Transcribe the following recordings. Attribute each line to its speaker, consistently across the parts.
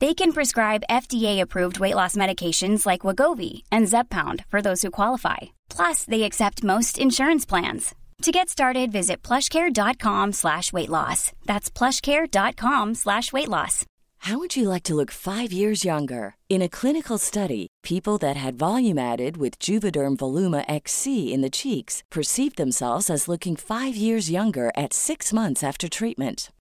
Speaker 1: They can prescribe FDA-approved weight loss medications like Wagovi and Zepbound for those who qualify. Plus, they accept most insurance plans. To get started, visit plushcare.com slash weight loss. That's plushcare.com slash weight loss.
Speaker 2: How would you like to look five years younger? In a clinical study, people that had volume added with Juvederm Voluma XC in the cheeks perceived themselves as looking five years younger at six months after treatment.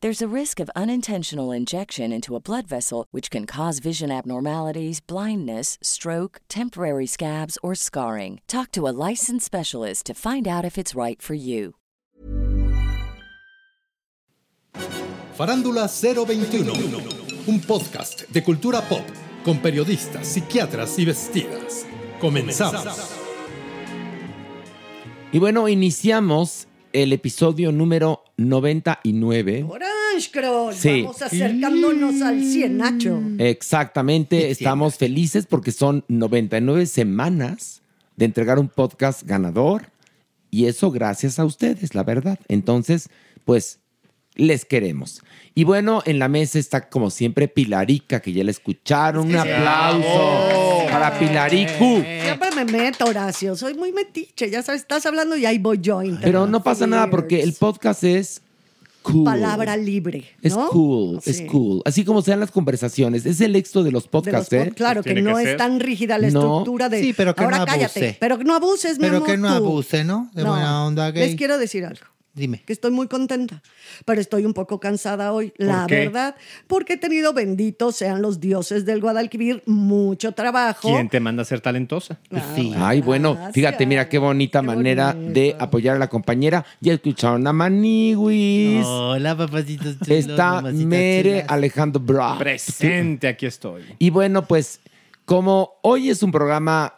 Speaker 2: There's a risk of unintentional injection into a blood vessel, which can cause vision abnormalities, blindness, stroke, temporary scabs, or scarring. Talk to a licensed specialist to find out if it's right for you.
Speaker 3: Farándula 021, un podcast de cultura pop con periodistas, psiquiatras y vestidas. Comenzamos.
Speaker 4: Y bueno, iniciamos el episodio número 99.
Speaker 5: Orange Crush,
Speaker 4: Sí.
Speaker 5: vamos acercándonos al 100, Nacho.
Speaker 4: Exactamente, estamos felices porque son 99 semanas de entregar un podcast ganador y eso gracias a ustedes, la verdad. Entonces, pues les queremos. Y bueno, en la mesa está como siempre Pilarica, que ya la escucharon. Un aplauso para Pilaricu.
Speaker 5: Siempre me meto, Horacio. Soy muy metiche. Ya sabes, estás hablando y ahí voy yo.
Speaker 4: Pero no pasa nada porque el podcast es cool.
Speaker 5: Palabra libre.
Speaker 4: Es cool, es cool. Así como sean las conversaciones. Es el éxito de los
Speaker 5: De los
Speaker 4: podcasts, ¿eh?
Speaker 5: Claro, que no es tan rígida la
Speaker 4: No.
Speaker 5: estructura de.
Speaker 6: Sí, pero que
Speaker 5: Ahora
Speaker 6: no
Speaker 5: cállate.
Speaker 6: abuse.
Speaker 5: Pero que no abuses, mi
Speaker 6: Pero
Speaker 5: amor,
Speaker 6: que no
Speaker 5: tú.
Speaker 6: abuse, ¿no? De buena onda gay.
Speaker 5: Les quiero decir algo.
Speaker 6: Dime.
Speaker 5: Que estoy muy contenta, pero estoy un poco cansada hoy, la
Speaker 7: qué?
Speaker 5: verdad, porque he tenido, benditos sean los dioses del Guadalquivir, mucho trabajo.
Speaker 7: ¿Quién te manda a ser talentosa?
Speaker 6: Sí.
Speaker 4: Ay, bueno, fíjate, mira qué bonita manera de apoyar a la compañera. Ya escucharon a Maniwis.
Speaker 6: Hola, papacitos. chulos,
Speaker 4: Está Mere
Speaker 6: chulas.
Speaker 4: Alejandro Bra.
Speaker 7: Presente, aquí estoy.
Speaker 4: Y bueno, pues como hoy es un programa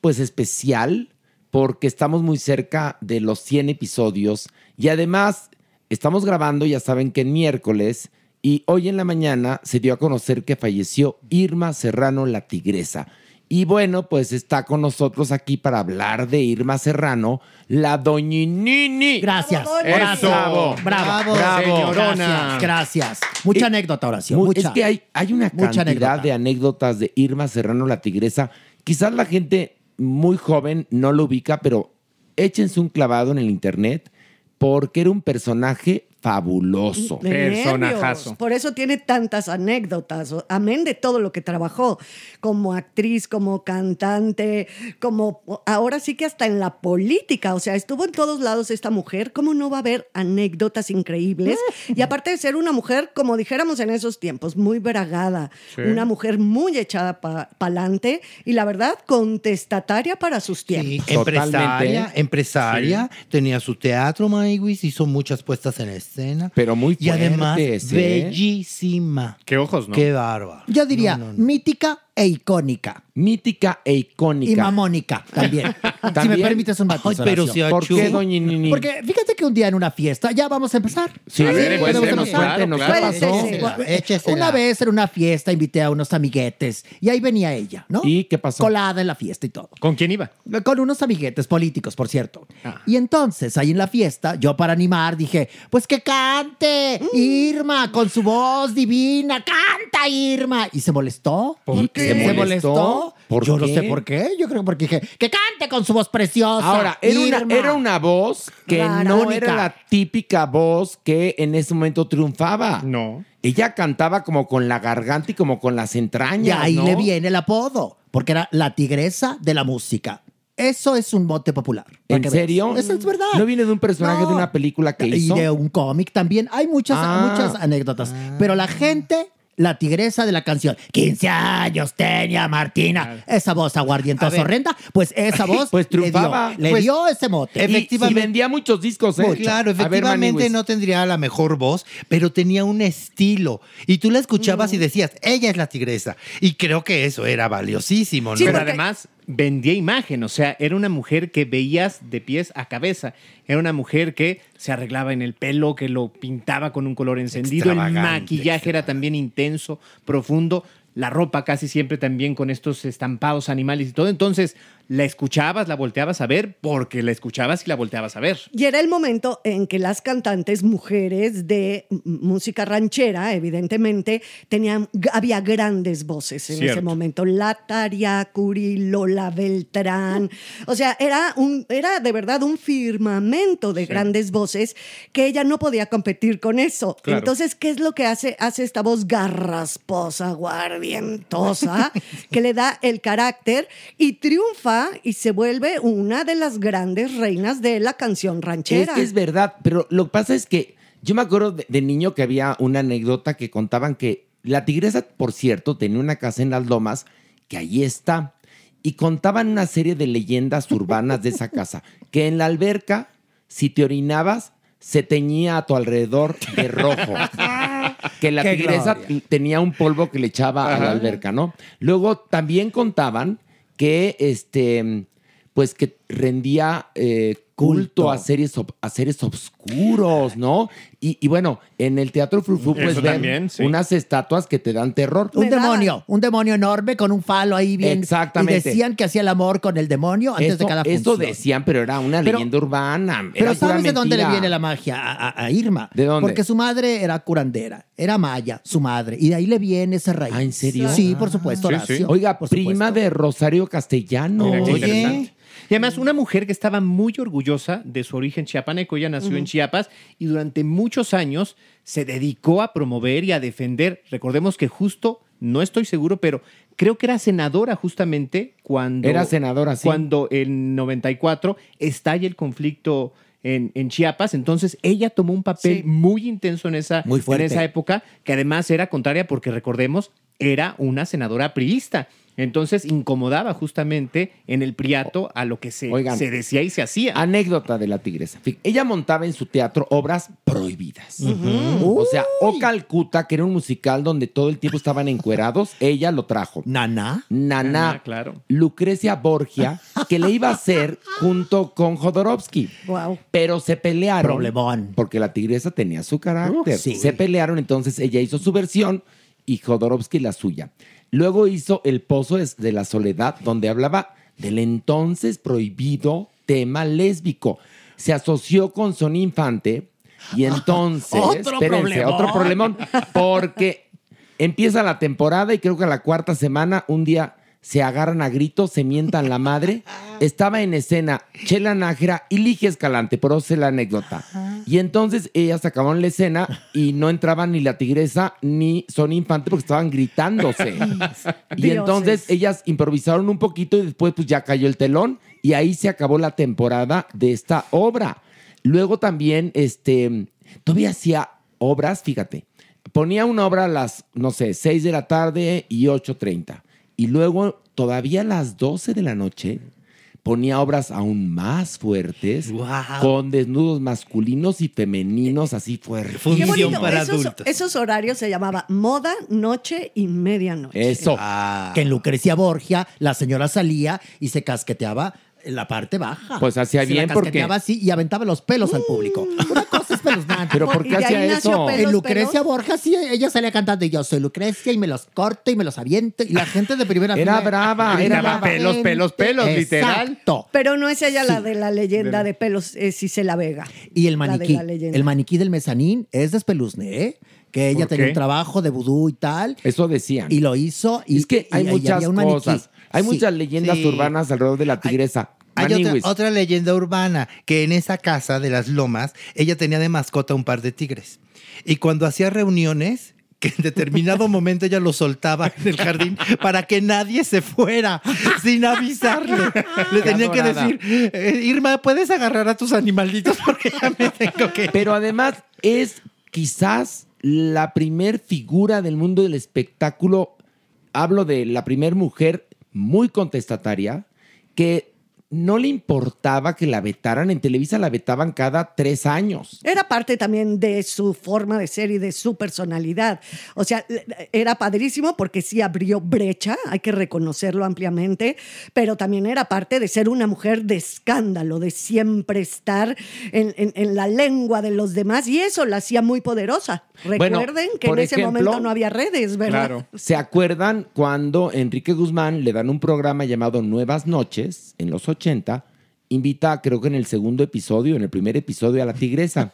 Speaker 4: pues especial porque estamos muy cerca de los 100 episodios y además estamos grabando, ya saben que en miércoles y hoy en la mañana se dio a conocer que falleció Irma Serrano la Tigresa. Y bueno, pues está con nosotros aquí para hablar de Irma Serrano, la doñinini.
Speaker 8: Gracias.
Speaker 5: Bravo,
Speaker 8: Gracias.
Speaker 4: Bravo.
Speaker 8: Bravo.
Speaker 4: Bravo.
Speaker 8: Gracias. Gracias. Mucha
Speaker 4: Eh,
Speaker 8: anécdota, Horacio.
Speaker 4: Mu-
Speaker 8: mucha.
Speaker 4: Es que hay, hay una
Speaker 8: Mucha
Speaker 4: cantidad
Speaker 8: anécdota.
Speaker 4: de anécdotas de Irma Serrano la Tigresa. Quizás la gente muy joven no lo ubica, pero échense un clavado en el internet porque era un personaje fabuloso.
Speaker 7: Personajazo.
Speaker 5: Por eso tiene tantas anécdotas, amén de todo lo que trabajó como actriz, como cantante, como ahora sí que hasta en la política, o sea, estuvo en todos lados esta mujer, ¿cómo no va a haber anécdotas increíbles? Y aparte de ser una mujer, como dijéramos en esos tiempos, muy bragada,
Speaker 7: Sí.
Speaker 5: una mujer muy echada para adelante y la verdad contestataria para sus
Speaker 6: Sí,
Speaker 5: tiempos.
Speaker 6: empresaria,
Speaker 4: Totalmente.
Speaker 6: empresaria, tenía su teatro, Maywis, hizo muchas puestas en escena.
Speaker 4: Pero muy
Speaker 6: Y además,
Speaker 4: fuertes, ¿eh?
Speaker 6: bellísima.
Speaker 7: Qué ojos, ¿no?
Speaker 6: Qué bárbaro.
Speaker 8: Yo diría
Speaker 6: No, no, no.
Speaker 8: mítica e icónica.
Speaker 4: Mítica e icónica.
Speaker 8: Y mamónica también. Si me permites un matiz.
Speaker 6: Ay, pero si
Speaker 4: ¿Por qué, doña Nini?
Speaker 8: Porque fíjate que un día en una fiesta, ya vamos a empezar.
Speaker 4: Sí,
Speaker 7: A ver,
Speaker 4: cuéntenos, cuéntenos,
Speaker 7: claro.
Speaker 4: ¿qué pasó?
Speaker 6: Échesela, échesela.
Speaker 8: Una vez en una fiesta invité a unos amiguetes y ahí venía ella, ¿no?
Speaker 4: ¿Y qué pasó?
Speaker 8: Colada en la fiesta y todo.
Speaker 7: ¿Con quién iba?
Speaker 8: Con unos amiguetes políticos, por cierto.
Speaker 7: Ah.
Speaker 8: Y entonces, ahí en la fiesta, yo para animar dije, pues que cante Irma con su voz divina, canta Irma. Y se molestó.
Speaker 4: ¿Por qué?
Speaker 8: ¿Se
Speaker 4: ¿Se
Speaker 8: molestó?
Speaker 4: molestó? ¿Por
Speaker 8: yo no sé por qué. Yo creo porque dije, que cante con su voz preciosa.
Speaker 4: Ahora, era una,
Speaker 8: Irma".
Speaker 4: era una voz que no
Speaker 8: Única.
Speaker 4: era la típica voz que en ese momento triunfaba.
Speaker 7: No.
Speaker 4: Ella cantaba como con la garganta y como con las
Speaker 8: Y
Speaker 4: entrañas.
Speaker 8: ahí
Speaker 4: ¿no?
Speaker 8: le viene el apodo, porque era la tigresa de la música. Eso es un mote popular.
Speaker 4: ¿En serio?
Speaker 8: Eso es verdad.
Speaker 4: ¿No viene de un personaje
Speaker 8: No.
Speaker 4: de una película que hizo?
Speaker 8: Y de un cómic también. Hay muchas,
Speaker 4: Ah.
Speaker 8: muchas anécdotas. Pero la gente, la tigresa de la canción, 15 años tenía Martina, esa voz aguardientosa horrenda, pues esa voz
Speaker 4: Pues
Speaker 8: le dio-
Speaker 4: triunfaba.
Speaker 8: le
Speaker 6: Pues,
Speaker 8: dio, ese mote.
Speaker 4: Y-
Speaker 6: Efectivamente.
Speaker 4: Y, vendía muchos discos, ¿eh?
Speaker 6: Claro,
Speaker 4: ver,
Speaker 6: efectivamente no tendría la mejor voz, pero tenía un estilo. Y tú la escuchabas y decías, ella es la tigresa. Y creo que eso era valiosísimo, ¿no?
Speaker 5: Sí,
Speaker 7: Pero
Speaker 5: porque-
Speaker 7: además vendía imagen, o sea, era una mujer que veías de pies a cabeza. Era una mujer que se arreglaba en el pelo, que lo pintaba con un color encendido. El maquillaje era también intenso, profundo. La ropa casi siempre también con estos estampados animales y todo. Entonces, la escuchabas, la volteabas a ver porque la escuchabas y la volteabas a ver.
Speaker 5: Y era el momento en que las cantantes mujeres de música ranchera, evidentemente, tenían, había grandes voces en ese momento. La Tariacuri, Lola Beltrán. O sea, era, un, era de verdad un firmamento de grandes voces que ella no podía competir con eso.
Speaker 7: Claro.
Speaker 5: Entonces, ¿qué es lo que hace? Hace esta voz garrasposa, guardientosa, que le da el carácter y triunfa y se vuelve una de las grandes reinas de la canción ranchera.
Speaker 4: Es que es verdad, pero lo que pasa es que yo me acuerdo de, de niño que había una anécdota que contaban que la tigresa, por cierto, tenía una casa en las lomas que ahí está. Y contaban una serie de leyendas urbanas de esa casa, que en la alberca, si te orinabas, se teñía a tu alrededor de rojo. Que la
Speaker 8: ¡Qué
Speaker 4: tigresa
Speaker 8: gloria!
Speaker 4: tenía un polvo que le echaba a la alberca, ¿no? Luego también contaban que este pues que rendía eh, culto,
Speaker 8: Culto.
Speaker 4: a seres a seres obscuros, ¿no? Y, y bueno, en el Teatro Frufru puedes ver
Speaker 7: también, sí.
Speaker 4: unas estatuas que te dan terror.
Speaker 8: Un
Speaker 5: Me daban.
Speaker 8: demonio, un demonio enorme con un falo ahí bien.
Speaker 4: Exactamente.
Speaker 8: Y decían que hacía el amor con el demonio antes
Speaker 4: Eso,
Speaker 8: de cada
Speaker 4: eso
Speaker 8: función.
Speaker 4: decían, pero era una
Speaker 8: Pero-
Speaker 4: leyenda urbana.
Speaker 8: Pero
Speaker 4: era pura
Speaker 8: ¿sabes de dónde le viene la magia a, a- a Irma?
Speaker 4: ¿De dónde?
Speaker 8: Porque su madre era curandera, era maya, su madre, y de ahí le viene ese rey.
Speaker 4: Ah, ¿en serio?
Speaker 8: Sí, por supuesto,
Speaker 7: Sí,
Speaker 8: Horacio.
Speaker 7: sí.
Speaker 4: Oiga,
Speaker 8: Por
Speaker 4: prima
Speaker 8: supuesto.
Speaker 4: de Rosario Castellano.
Speaker 7: Mira qué
Speaker 6: Oye.
Speaker 7: Y además, una mujer que estaba muy orgullosa de su origen chiapaneco. Ella nació en Chiapas y durante muchos años se dedicó a promover y a defender. Recordemos que justo, no estoy seguro, pero creo que era senadora justamente cuando.
Speaker 4: Era senadora, sí.
Speaker 7: Cuando en 94 estalla el conflicto. En, en Chiapas, entonces ella tomó un papel
Speaker 5: Sí.
Speaker 7: muy intenso en esa,
Speaker 8: Muy
Speaker 7: en esa época, que además era contraria porque recordemos, era una senadora priista. Entonces incomodaba justamente en el priato a lo que se,
Speaker 4: Oigan.
Speaker 7: se decía y se hacía.
Speaker 4: Anécdota de la tigresa. Ella montaba en su teatro obras prohibidas. O sea, O Calcuta, que era un musical donde todo el tiempo estaban encuerados, ella lo trajo.
Speaker 8: Nana.
Speaker 4: Naná,
Speaker 7: Ah, claro.
Speaker 4: Lucrecia Borgia, que le iba a hacer junto con Jodorowsky.
Speaker 5: Wow.
Speaker 4: Pero se pelearon.
Speaker 8: Problemón.
Speaker 4: Porque la tigresa tenía su carácter.
Speaker 8: Uh, sí.
Speaker 4: Se pelearon, entonces ella hizo su versión y Jodorowsky la suya. Luego hizo El Pozo de la Soledad, donde hablaba del entonces prohibido tema lésbico. Se asoció con Son Infante y entonces.
Speaker 8: Otro
Speaker 4: espérense,
Speaker 8: problemón.
Speaker 4: otro problemón. Porque empieza la temporada y creo que a la cuarta semana, un día se agarran a gritos, se mientan la madre. Estaba en escena Chela Nájera y Ligia Escalante, por eso sé la anécdota. Y entonces ellas acabaron la escena y no entraban ni la tigresa ni Son Infante porque estaban gritándose. y entonces ellas improvisaron un poquito y después pues ya cayó el telón y ahí se acabó la temporada de esta obra. Luego también, este, todavía hacía obras, fíjate, ponía una obra a las, no sé, 6 de la tarde y 8.30. Y luego todavía a las 12 de la noche ponía obras aún más fuertes, con desnudos masculinos y femeninos así fuertes.
Speaker 6: Función para
Speaker 5: esos,
Speaker 6: adultos.
Speaker 5: esos horarios se llamaba moda, noche y medianoche.
Speaker 4: Eso.
Speaker 6: Ah.
Speaker 8: Que en Lucrecia Borgia la señora salía y se casqueteaba en la parte baja.
Speaker 4: Pues hacía
Speaker 8: Se
Speaker 4: bien
Speaker 8: la
Speaker 4: porque-
Speaker 8: así y aventaba los pelos al público. Una cosa espeluznante.
Speaker 4: Pero ¿por qué hacía eso?
Speaker 5: Pelos,
Speaker 8: en Lucrecia
Speaker 5: pelos.
Speaker 8: Borgia sí, ella salía cantando y yo soy Lucrecia y me los corto y me los aviento y la gente de primera
Speaker 4: Era
Speaker 8: fila
Speaker 4: brava, era brava.
Speaker 7: Pelos, pelos, pelos, literal.
Speaker 8: Exacto.
Speaker 5: Pero no es ella la de la leyenda de pelos, es Cisela Vega.
Speaker 8: Y el maniquí,
Speaker 5: la
Speaker 8: el maniquí del mezanín es de Espeluzne, ¿eh? Que ella
Speaker 7: ¿Por
Speaker 8: tenía
Speaker 7: qué?
Speaker 8: un trabajo de vudú y tal.
Speaker 4: Eso decían.
Speaker 8: Y lo hizo. Y,
Speaker 4: es que hay
Speaker 8: y-
Speaker 4: muchas cosas. Hay
Speaker 8: Sí.
Speaker 4: muchas leyendas
Speaker 6: sí.
Speaker 4: urbanas alrededor de la tigresa.
Speaker 6: Hay otra, leyenda urbana, que en esa casa de las lomas, ella tenía de mascota un par de tigres. Y cuando hacía reuniones, que en determinado momento ella los soltaba en el jardín para que nadie se fuera sin avisarle. Le tenía que decir, "Eh, Irma, ¿puedes agarrar a tus animalitos? Porque ya me tengo que...
Speaker 4: Pero además es quizás la primer figura del mundo del espectáculo. Hablo de la primer mujer muy contestataria que no le importaba que la vetaran. En Televisa la vetaban cada tres años.
Speaker 5: Era parte también de su forma de ser y de su personalidad. O sea, era padrísimo porque sí abrió brecha, hay que reconocerlo ampliamente, pero también era parte de ser una mujer de escándalo, de siempre estar en, en- en la lengua de los demás y eso la hacía muy poderosa.
Speaker 4: Bueno,
Speaker 5: Recuerden que en ese
Speaker 4: ejemplo-
Speaker 5: momento no había redes, ¿verdad?
Speaker 7: Claro.
Speaker 4: ¿Se acuerdan cuando Enrique Guzmán le dan un programa llamado Nuevas Noches en los 80? Invita, creo que en el segundo episodio, en el primer episodio, a la tigresa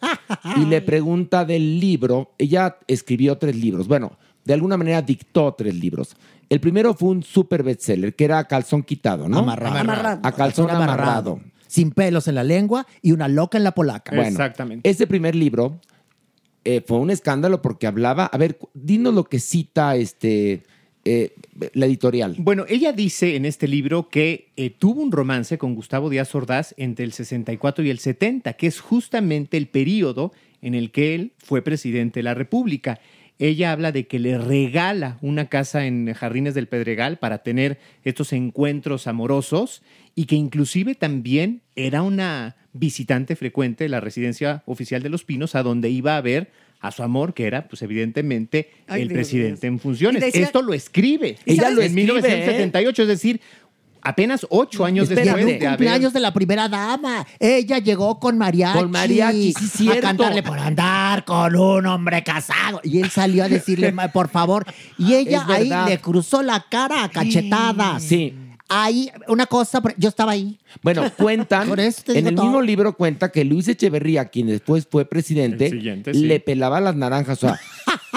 Speaker 4: y le pregunta del libro. Ella escribió tres libros. Bueno, de alguna manera dictó tres libros. El primero fue un super bestseller que era Calzón Quitado, ¿no?
Speaker 8: Amarrado.
Speaker 5: Amarrado.
Speaker 4: A calzón amarrado.
Speaker 8: Sin pelos en la lengua y una loca en la polaca.
Speaker 4: Bueno,
Speaker 7: Exactamente.
Speaker 4: Ese primer libro eh, fue un escándalo porque hablaba. A ver, dinos lo que cita este, eh, la editorial.
Speaker 7: Bueno, ella dice en este libro que eh, tuvo un romance con Gustavo Díaz Ordaz entre el 64 y el 70, que es justamente el periodo en el que él fue presidente de la República. Ella habla de que le regala una casa en Jardines del Pedregal para tener estos encuentros amorosos y que inclusive también era una visitante frecuente de la residencia oficial de Los Pinos a donde iba a ver a su amor, que era pues evidentemente
Speaker 5: Ay,
Speaker 7: el
Speaker 5: Dios
Speaker 7: presidente en funciones.
Speaker 5: Decía-
Speaker 7: Esto lo escribe.
Speaker 5: ¿Y Ella
Speaker 7: en
Speaker 5: lo
Speaker 4: escribe, ¿eh?
Speaker 7: 1978, es decir, apenas ocho años después
Speaker 8: un
Speaker 7: de haber...
Speaker 8: cumpleaños de la primera dama. Ella llegó con mariachi.
Speaker 4: Con mariachi, sí,
Speaker 8: A cantarle por andar con un hombre casado. Y él salió a decirle, "Ma, por favor. Y ella ahí le cruzó la cara a cachetadas.
Speaker 4: Sí.
Speaker 8: Ahí, una cosa, yo estaba ahí.
Speaker 4: Bueno, cuentan,
Speaker 8: Por eso te
Speaker 4: en el
Speaker 8: todo.
Speaker 4: mismo libro cuenta que Luis Echeverría, quien después fue presidente,
Speaker 7: sí.
Speaker 4: le pelaba las naranjas. O sea,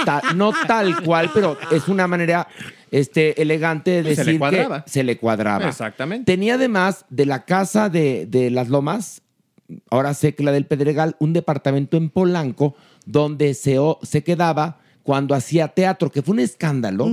Speaker 4: ta- no tal cual, pero es una manera este, elegante de
Speaker 7: Se le
Speaker 4: decir que se le cuadraba.
Speaker 7: Exactamente.
Speaker 4: Tenía además de la casa de, de las Lomas, ahora sé que la del Pedregal, un departamento en Polanco donde se, se quedaba cuando hacía teatro, que fue un escándalo.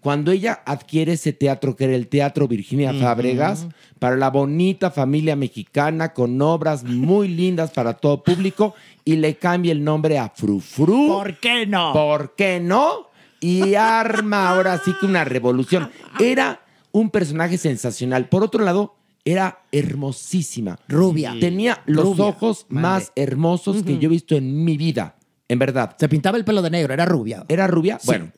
Speaker 4: Cuando ella adquiere ese teatro, que era el Teatro Virginia Fábregas, para la bonita familia mexicana, con obras muy lindas para todo público, y le cambia el nombre a Frufru.
Speaker 8: ¿Por qué no?
Speaker 4: ¿Por qué no? Y arma ahora sí que una revolución. Era un personaje sensacional. Por otro lado, era hermosísima.
Speaker 8: Rubia.
Speaker 4: Tenía los
Speaker 8: Rubia.
Speaker 4: ojos más hermosos que yo he visto en mi vida. En verdad.
Speaker 8: Se pintaba el pelo de negro, era rubia.
Speaker 4: ¿Era rubia?
Speaker 8: Sí.
Speaker 4: Bueno,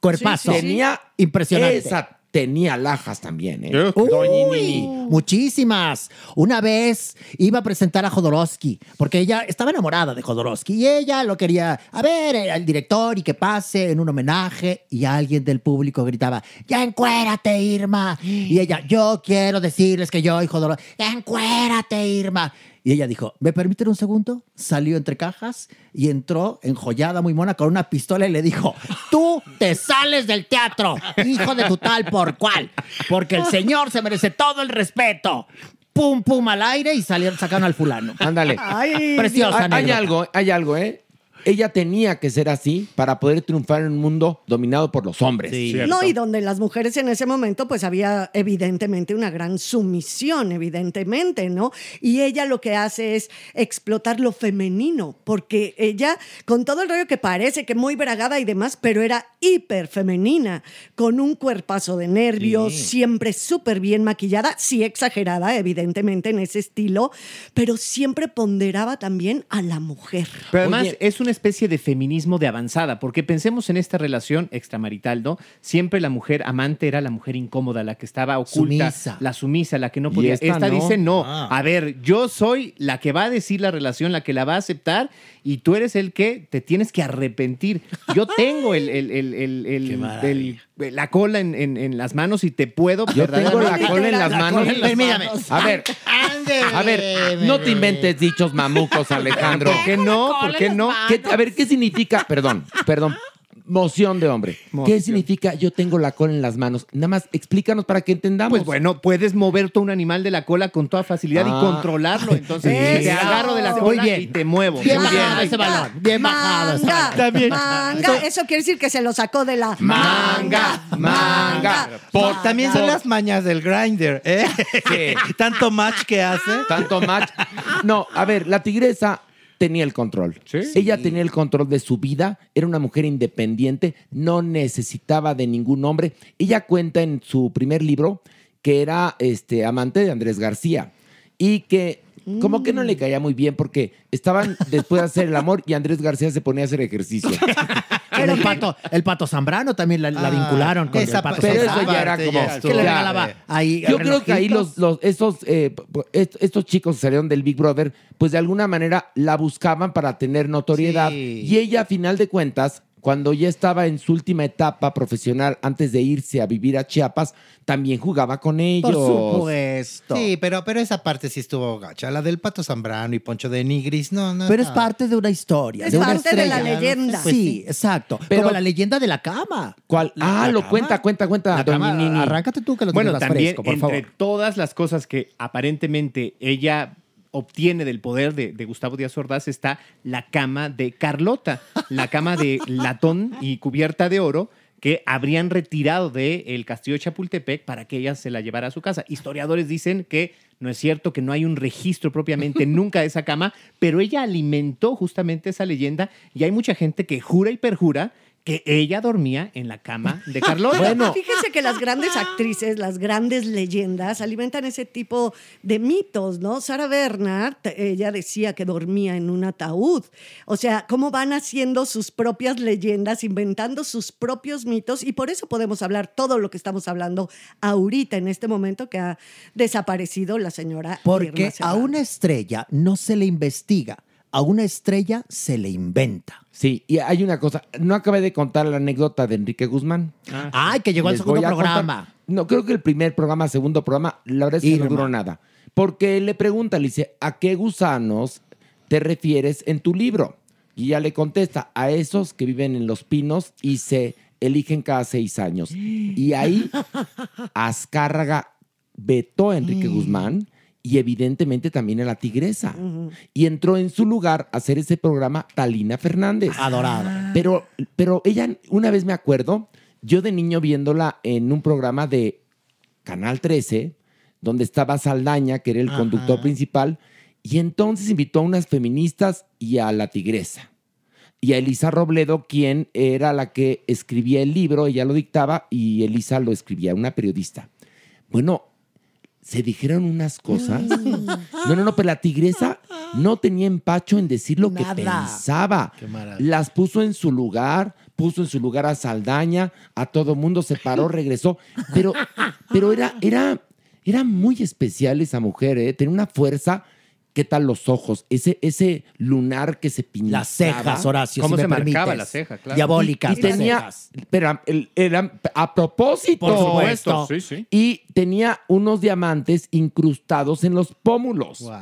Speaker 8: Cuerpazo.
Speaker 4: tenía.
Speaker 8: Impresionante.
Speaker 4: Esa tenía lajas también, ¿eh? Doña
Speaker 8: Uy,
Speaker 4: Nini.
Speaker 8: muchísimas. Una vez iba a presentar a Jodorowsky, porque ella estaba enamorada de Jodorowsky y ella lo quería, a ver, eh, al director y que pase en un homenaje y alguien del público gritaba, ya encuérate, Irma. Y ella, yo quiero decirles que yo y Jodorowsky, ya encuérate, Irma. Y ella dijo, ¿me permiten un segundo? Salió entre cajas y entró enjollada, muy mona, con una pistola y le dijo, tú te sales del teatro, hijo de tu tal por cual, porque el señor se merece todo el respeto. Pum, pum al aire y salieron, sacaron al fulano.
Speaker 4: Ándale.
Speaker 8: Preciosa
Speaker 4: Hay, hay
Speaker 8: anécdota.
Speaker 4: algo, hay algo, ¿eh? Ella tenía que ser así para poder triunfar en un mundo dominado por los hombres.
Speaker 5: No, y donde las mujeres en ese momento, pues había evidentemente una gran sumisión, evidentemente, ¿no? Y ella lo que hace es explotar lo femenino, porque ella, con todo el rollo que parece que muy bragada y demás, pero era hiper femenina, con un cuerpazo de nervios, siempre súper bien maquillada, sí exagerada, evidentemente, en ese estilo, pero siempre ponderaba también a la mujer.
Speaker 7: Pero además
Speaker 4: Oye.
Speaker 7: es una especie de feminismo de avanzada, porque pensemos en esta relación extramarital, ¿no? Siempre la mujer amante era la mujer incómoda, la que estaba oculta,
Speaker 8: Sumisa.
Speaker 7: la sumisa, la que no
Speaker 4: Y
Speaker 7: podía.
Speaker 4: esta
Speaker 7: Esta,
Speaker 4: no.
Speaker 7: dice no.
Speaker 6: Ah.
Speaker 7: A ver, yo soy la que va a decir la relación, la que la va a aceptar, y tú eres el que te tienes que arrepentir. Yo tengo el, el- el- el- el-
Speaker 6: Qué maravilla.
Speaker 7: el- la cola en, en- en las manos y te puedo
Speaker 4: Yo tengo la cola en las
Speaker 5: La
Speaker 4: manos.
Speaker 8: Permítame.
Speaker 4: A ver, a ver, no te inventes dichos mamucos, Alejandro.
Speaker 7: ¿Por qué no? ¿Por qué no?
Speaker 4: ¿Qué- a ver, ¿qué significa? Perdón, perdón. Moción de hombre. ¿Qué significa yo tengo la cola en las manos? Nada más explícanos para que entendamos.
Speaker 7: Pues bueno, puedes mover todo un animal de la cola con toda facilidad
Speaker 4: Ah.
Speaker 7: y controlarlo. Entonces,
Speaker 5: Eso.
Speaker 7: te agarro de la
Speaker 8: Muy
Speaker 7: cola
Speaker 8: bien.
Speaker 7: y te muevo.
Speaker 8: Bien
Speaker 7: Muy bien.
Speaker 8: bajado ese balón. Bien bajado ese
Speaker 5: Manga,
Speaker 8: balón.
Speaker 6: También.
Speaker 5: manga, eso quiere decir que se lo sacó de la
Speaker 4: Manga, manga.
Speaker 6: Por- también son las mañas del grinder, ¿eh?
Speaker 4: Sí.
Speaker 6: Tanto match que hace.
Speaker 4: Tanto match. No, a ver, la tigresa tenía el control.
Speaker 7: Sí.
Speaker 4: Ella tenía el control de su vida, era una mujer independiente, no necesitaba de ningún hombre. Ella cuenta en su primer libro que era este, amante de Andrés García y que como que no le caía muy bien porque estaban después de hacer el amor y Andrés García se ponía a hacer ejercicio.
Speaker 8: El pato, el pato Zambrano también la, la
Speaker 6: Ah,
Speaker 8: vincularon con
Speaker 6: esa
Speaker 8: el pato
Speaker 6: pa-
Speaker 4: Pero eso
Speaker 8: Zambrano.
Speaker 4: ya era como...
Speaker 8: que le regalaba ahí
Speaker 4: Yo creo que ahí los, los esos, eh, estos chicos que salieron del Big Brother, pues de alguna manera la buscaban para tener notoriedad.
Speaker 6: Sí.
Speaker 4: Y ella, a final de cuentas, cuando ya estaba en su última etapa profesional, antes de irse a vivir a Chiapas, también jugaba con ellos.
Speaker 8: Por supuesto.
Speaker 6: Sí, pero, pero esa parte sí estuvo gacha. La del Pato Zambrano y Poncho de Nigris, no, no.
Speaker 8: Pero es parte de una historia.
Speaker 5: Es
Speaker 8: de una
Speaker 5: parte de la leyenda.
Speaker 8: Pues sí, exacto.
Speaker 4: Pero-
Speaker 8: Como la leyenda de la cama.
Speaker 4: ¿Cuál?
Speaker 8: La-
Speaker 4: ah,
Speaker 8: la
Speaker 4: lo
Speaker 8: cama.
Speaker 4: cuenta, cuenta, cuenta.
Speaker 8: La cama, arráncate tú que lo
Speaker 7: Bueno,
Speaker 8: tienes más
Speaker 7: también
Speaker 8: fresco, por
Speaker 7: entre
Speaker 8: favor.
Speaker 7: todas las cosas que aparentemente ella obtiene del poder de, de Gustavo Díaz Ordaz está la cama de Carlota, la cama de latón y cubierta de oro que habrían retirado del castillo de Chapultepec para que ella se la llevara a su casa. Historiadores dicen que no es cierto, que no hay un registro propiamente nunca de esa cama, pero ella alimentó justamente esa leyenda y hay mucha gente que jura y perjura que ella dormía en la cama de Carlota.
Speaker 5: Bueno, fíjense que las grandes actrices, las grandes leyendas alimentan ese tipo de mitos, ¿no? Sara Bernhardt, ella decía que dormía en un ataúd. O sea, cómo van haciendo sus propias leyendas, inventando sus propios mitos y por eso podemos hablar todo lo que estamos hablando ahorita en este momento que ha desaparecido la señora.
Speaker 8: Porque
Speaker 5: Irma
Speaker 8: a una estrella no se le investiga, a una estrella se le inventa.
Speaker 4: Sí, y hay una cosa. No acabé de contar la anécdota de Enrique Guzmán.
Speaker 8: Ay, que llegó al segundo
Speaker 4: contar.
Speaker 8: programa.
Speaker 4: No, creo que el primer programa, segundo programa, la verdad es que
Speaker 8: Irma.
Speaker 4: no duró nada. Porque le pregunta, le dice, ¿a qué gusanos te refieres en tu libro? Y ella le contesta, a esos que viven en los pinos y se eligen cada seis años. Y ahí Azcárraga vetó a Enrique Guzmán y evidentemente también a la tigresa. Y entró en su lugar a hacer ese programa Talina Fernández.
Speaker 8: Adorada.
Speaker 4: Pero, pero ella, una vez me acuerdo, yo de niño viéndola en un programa de Canal 13, donde estaba Saldaña, que era el conductor principal, y entonces invitó a unas feministas y a la tigresa. Y a Elisa Robledo, quien era la que escribía el libro, ella lo dictaba y Elisa lo escribía, una periodista. Bueno, se dijeron unas cosas. No, no, no, pero la tigresa no tenía empacho en decir lo que pensaba.
Speaker 6: Qué maravilla.
Speaker 4: Las puso en su lugar, puso en su lugar a Saldaña, a todo mundo, se paró, regresó. Pero, pero era, era, era muy especial esa mujer, ¿eh? Tenía una fuerza. ¿Qué tal los ojos? Ese, ese lunar que se pintaba.
Speaker 8: Las cejas, Horacio,
Speaker 7: ¿Cómo
Speaker 8: si
Speaker 7: se
Speaker 8: me
Speaker 7: marcaba
Speaker 8: permites.
Speaker 7: la ceja? Claro.
Speaker 8: Diabólicas.
Speaker 4: Y tenía,
Speaker 8: cejas.
Speaker 4: pero eran a propósito.
Speaker 8: Por supuesto.
Speaker 7: Sí, sí.
Speaker 4: Y tenía unos diamantes incrustados en los pómulos.
Speaker 6: Wow.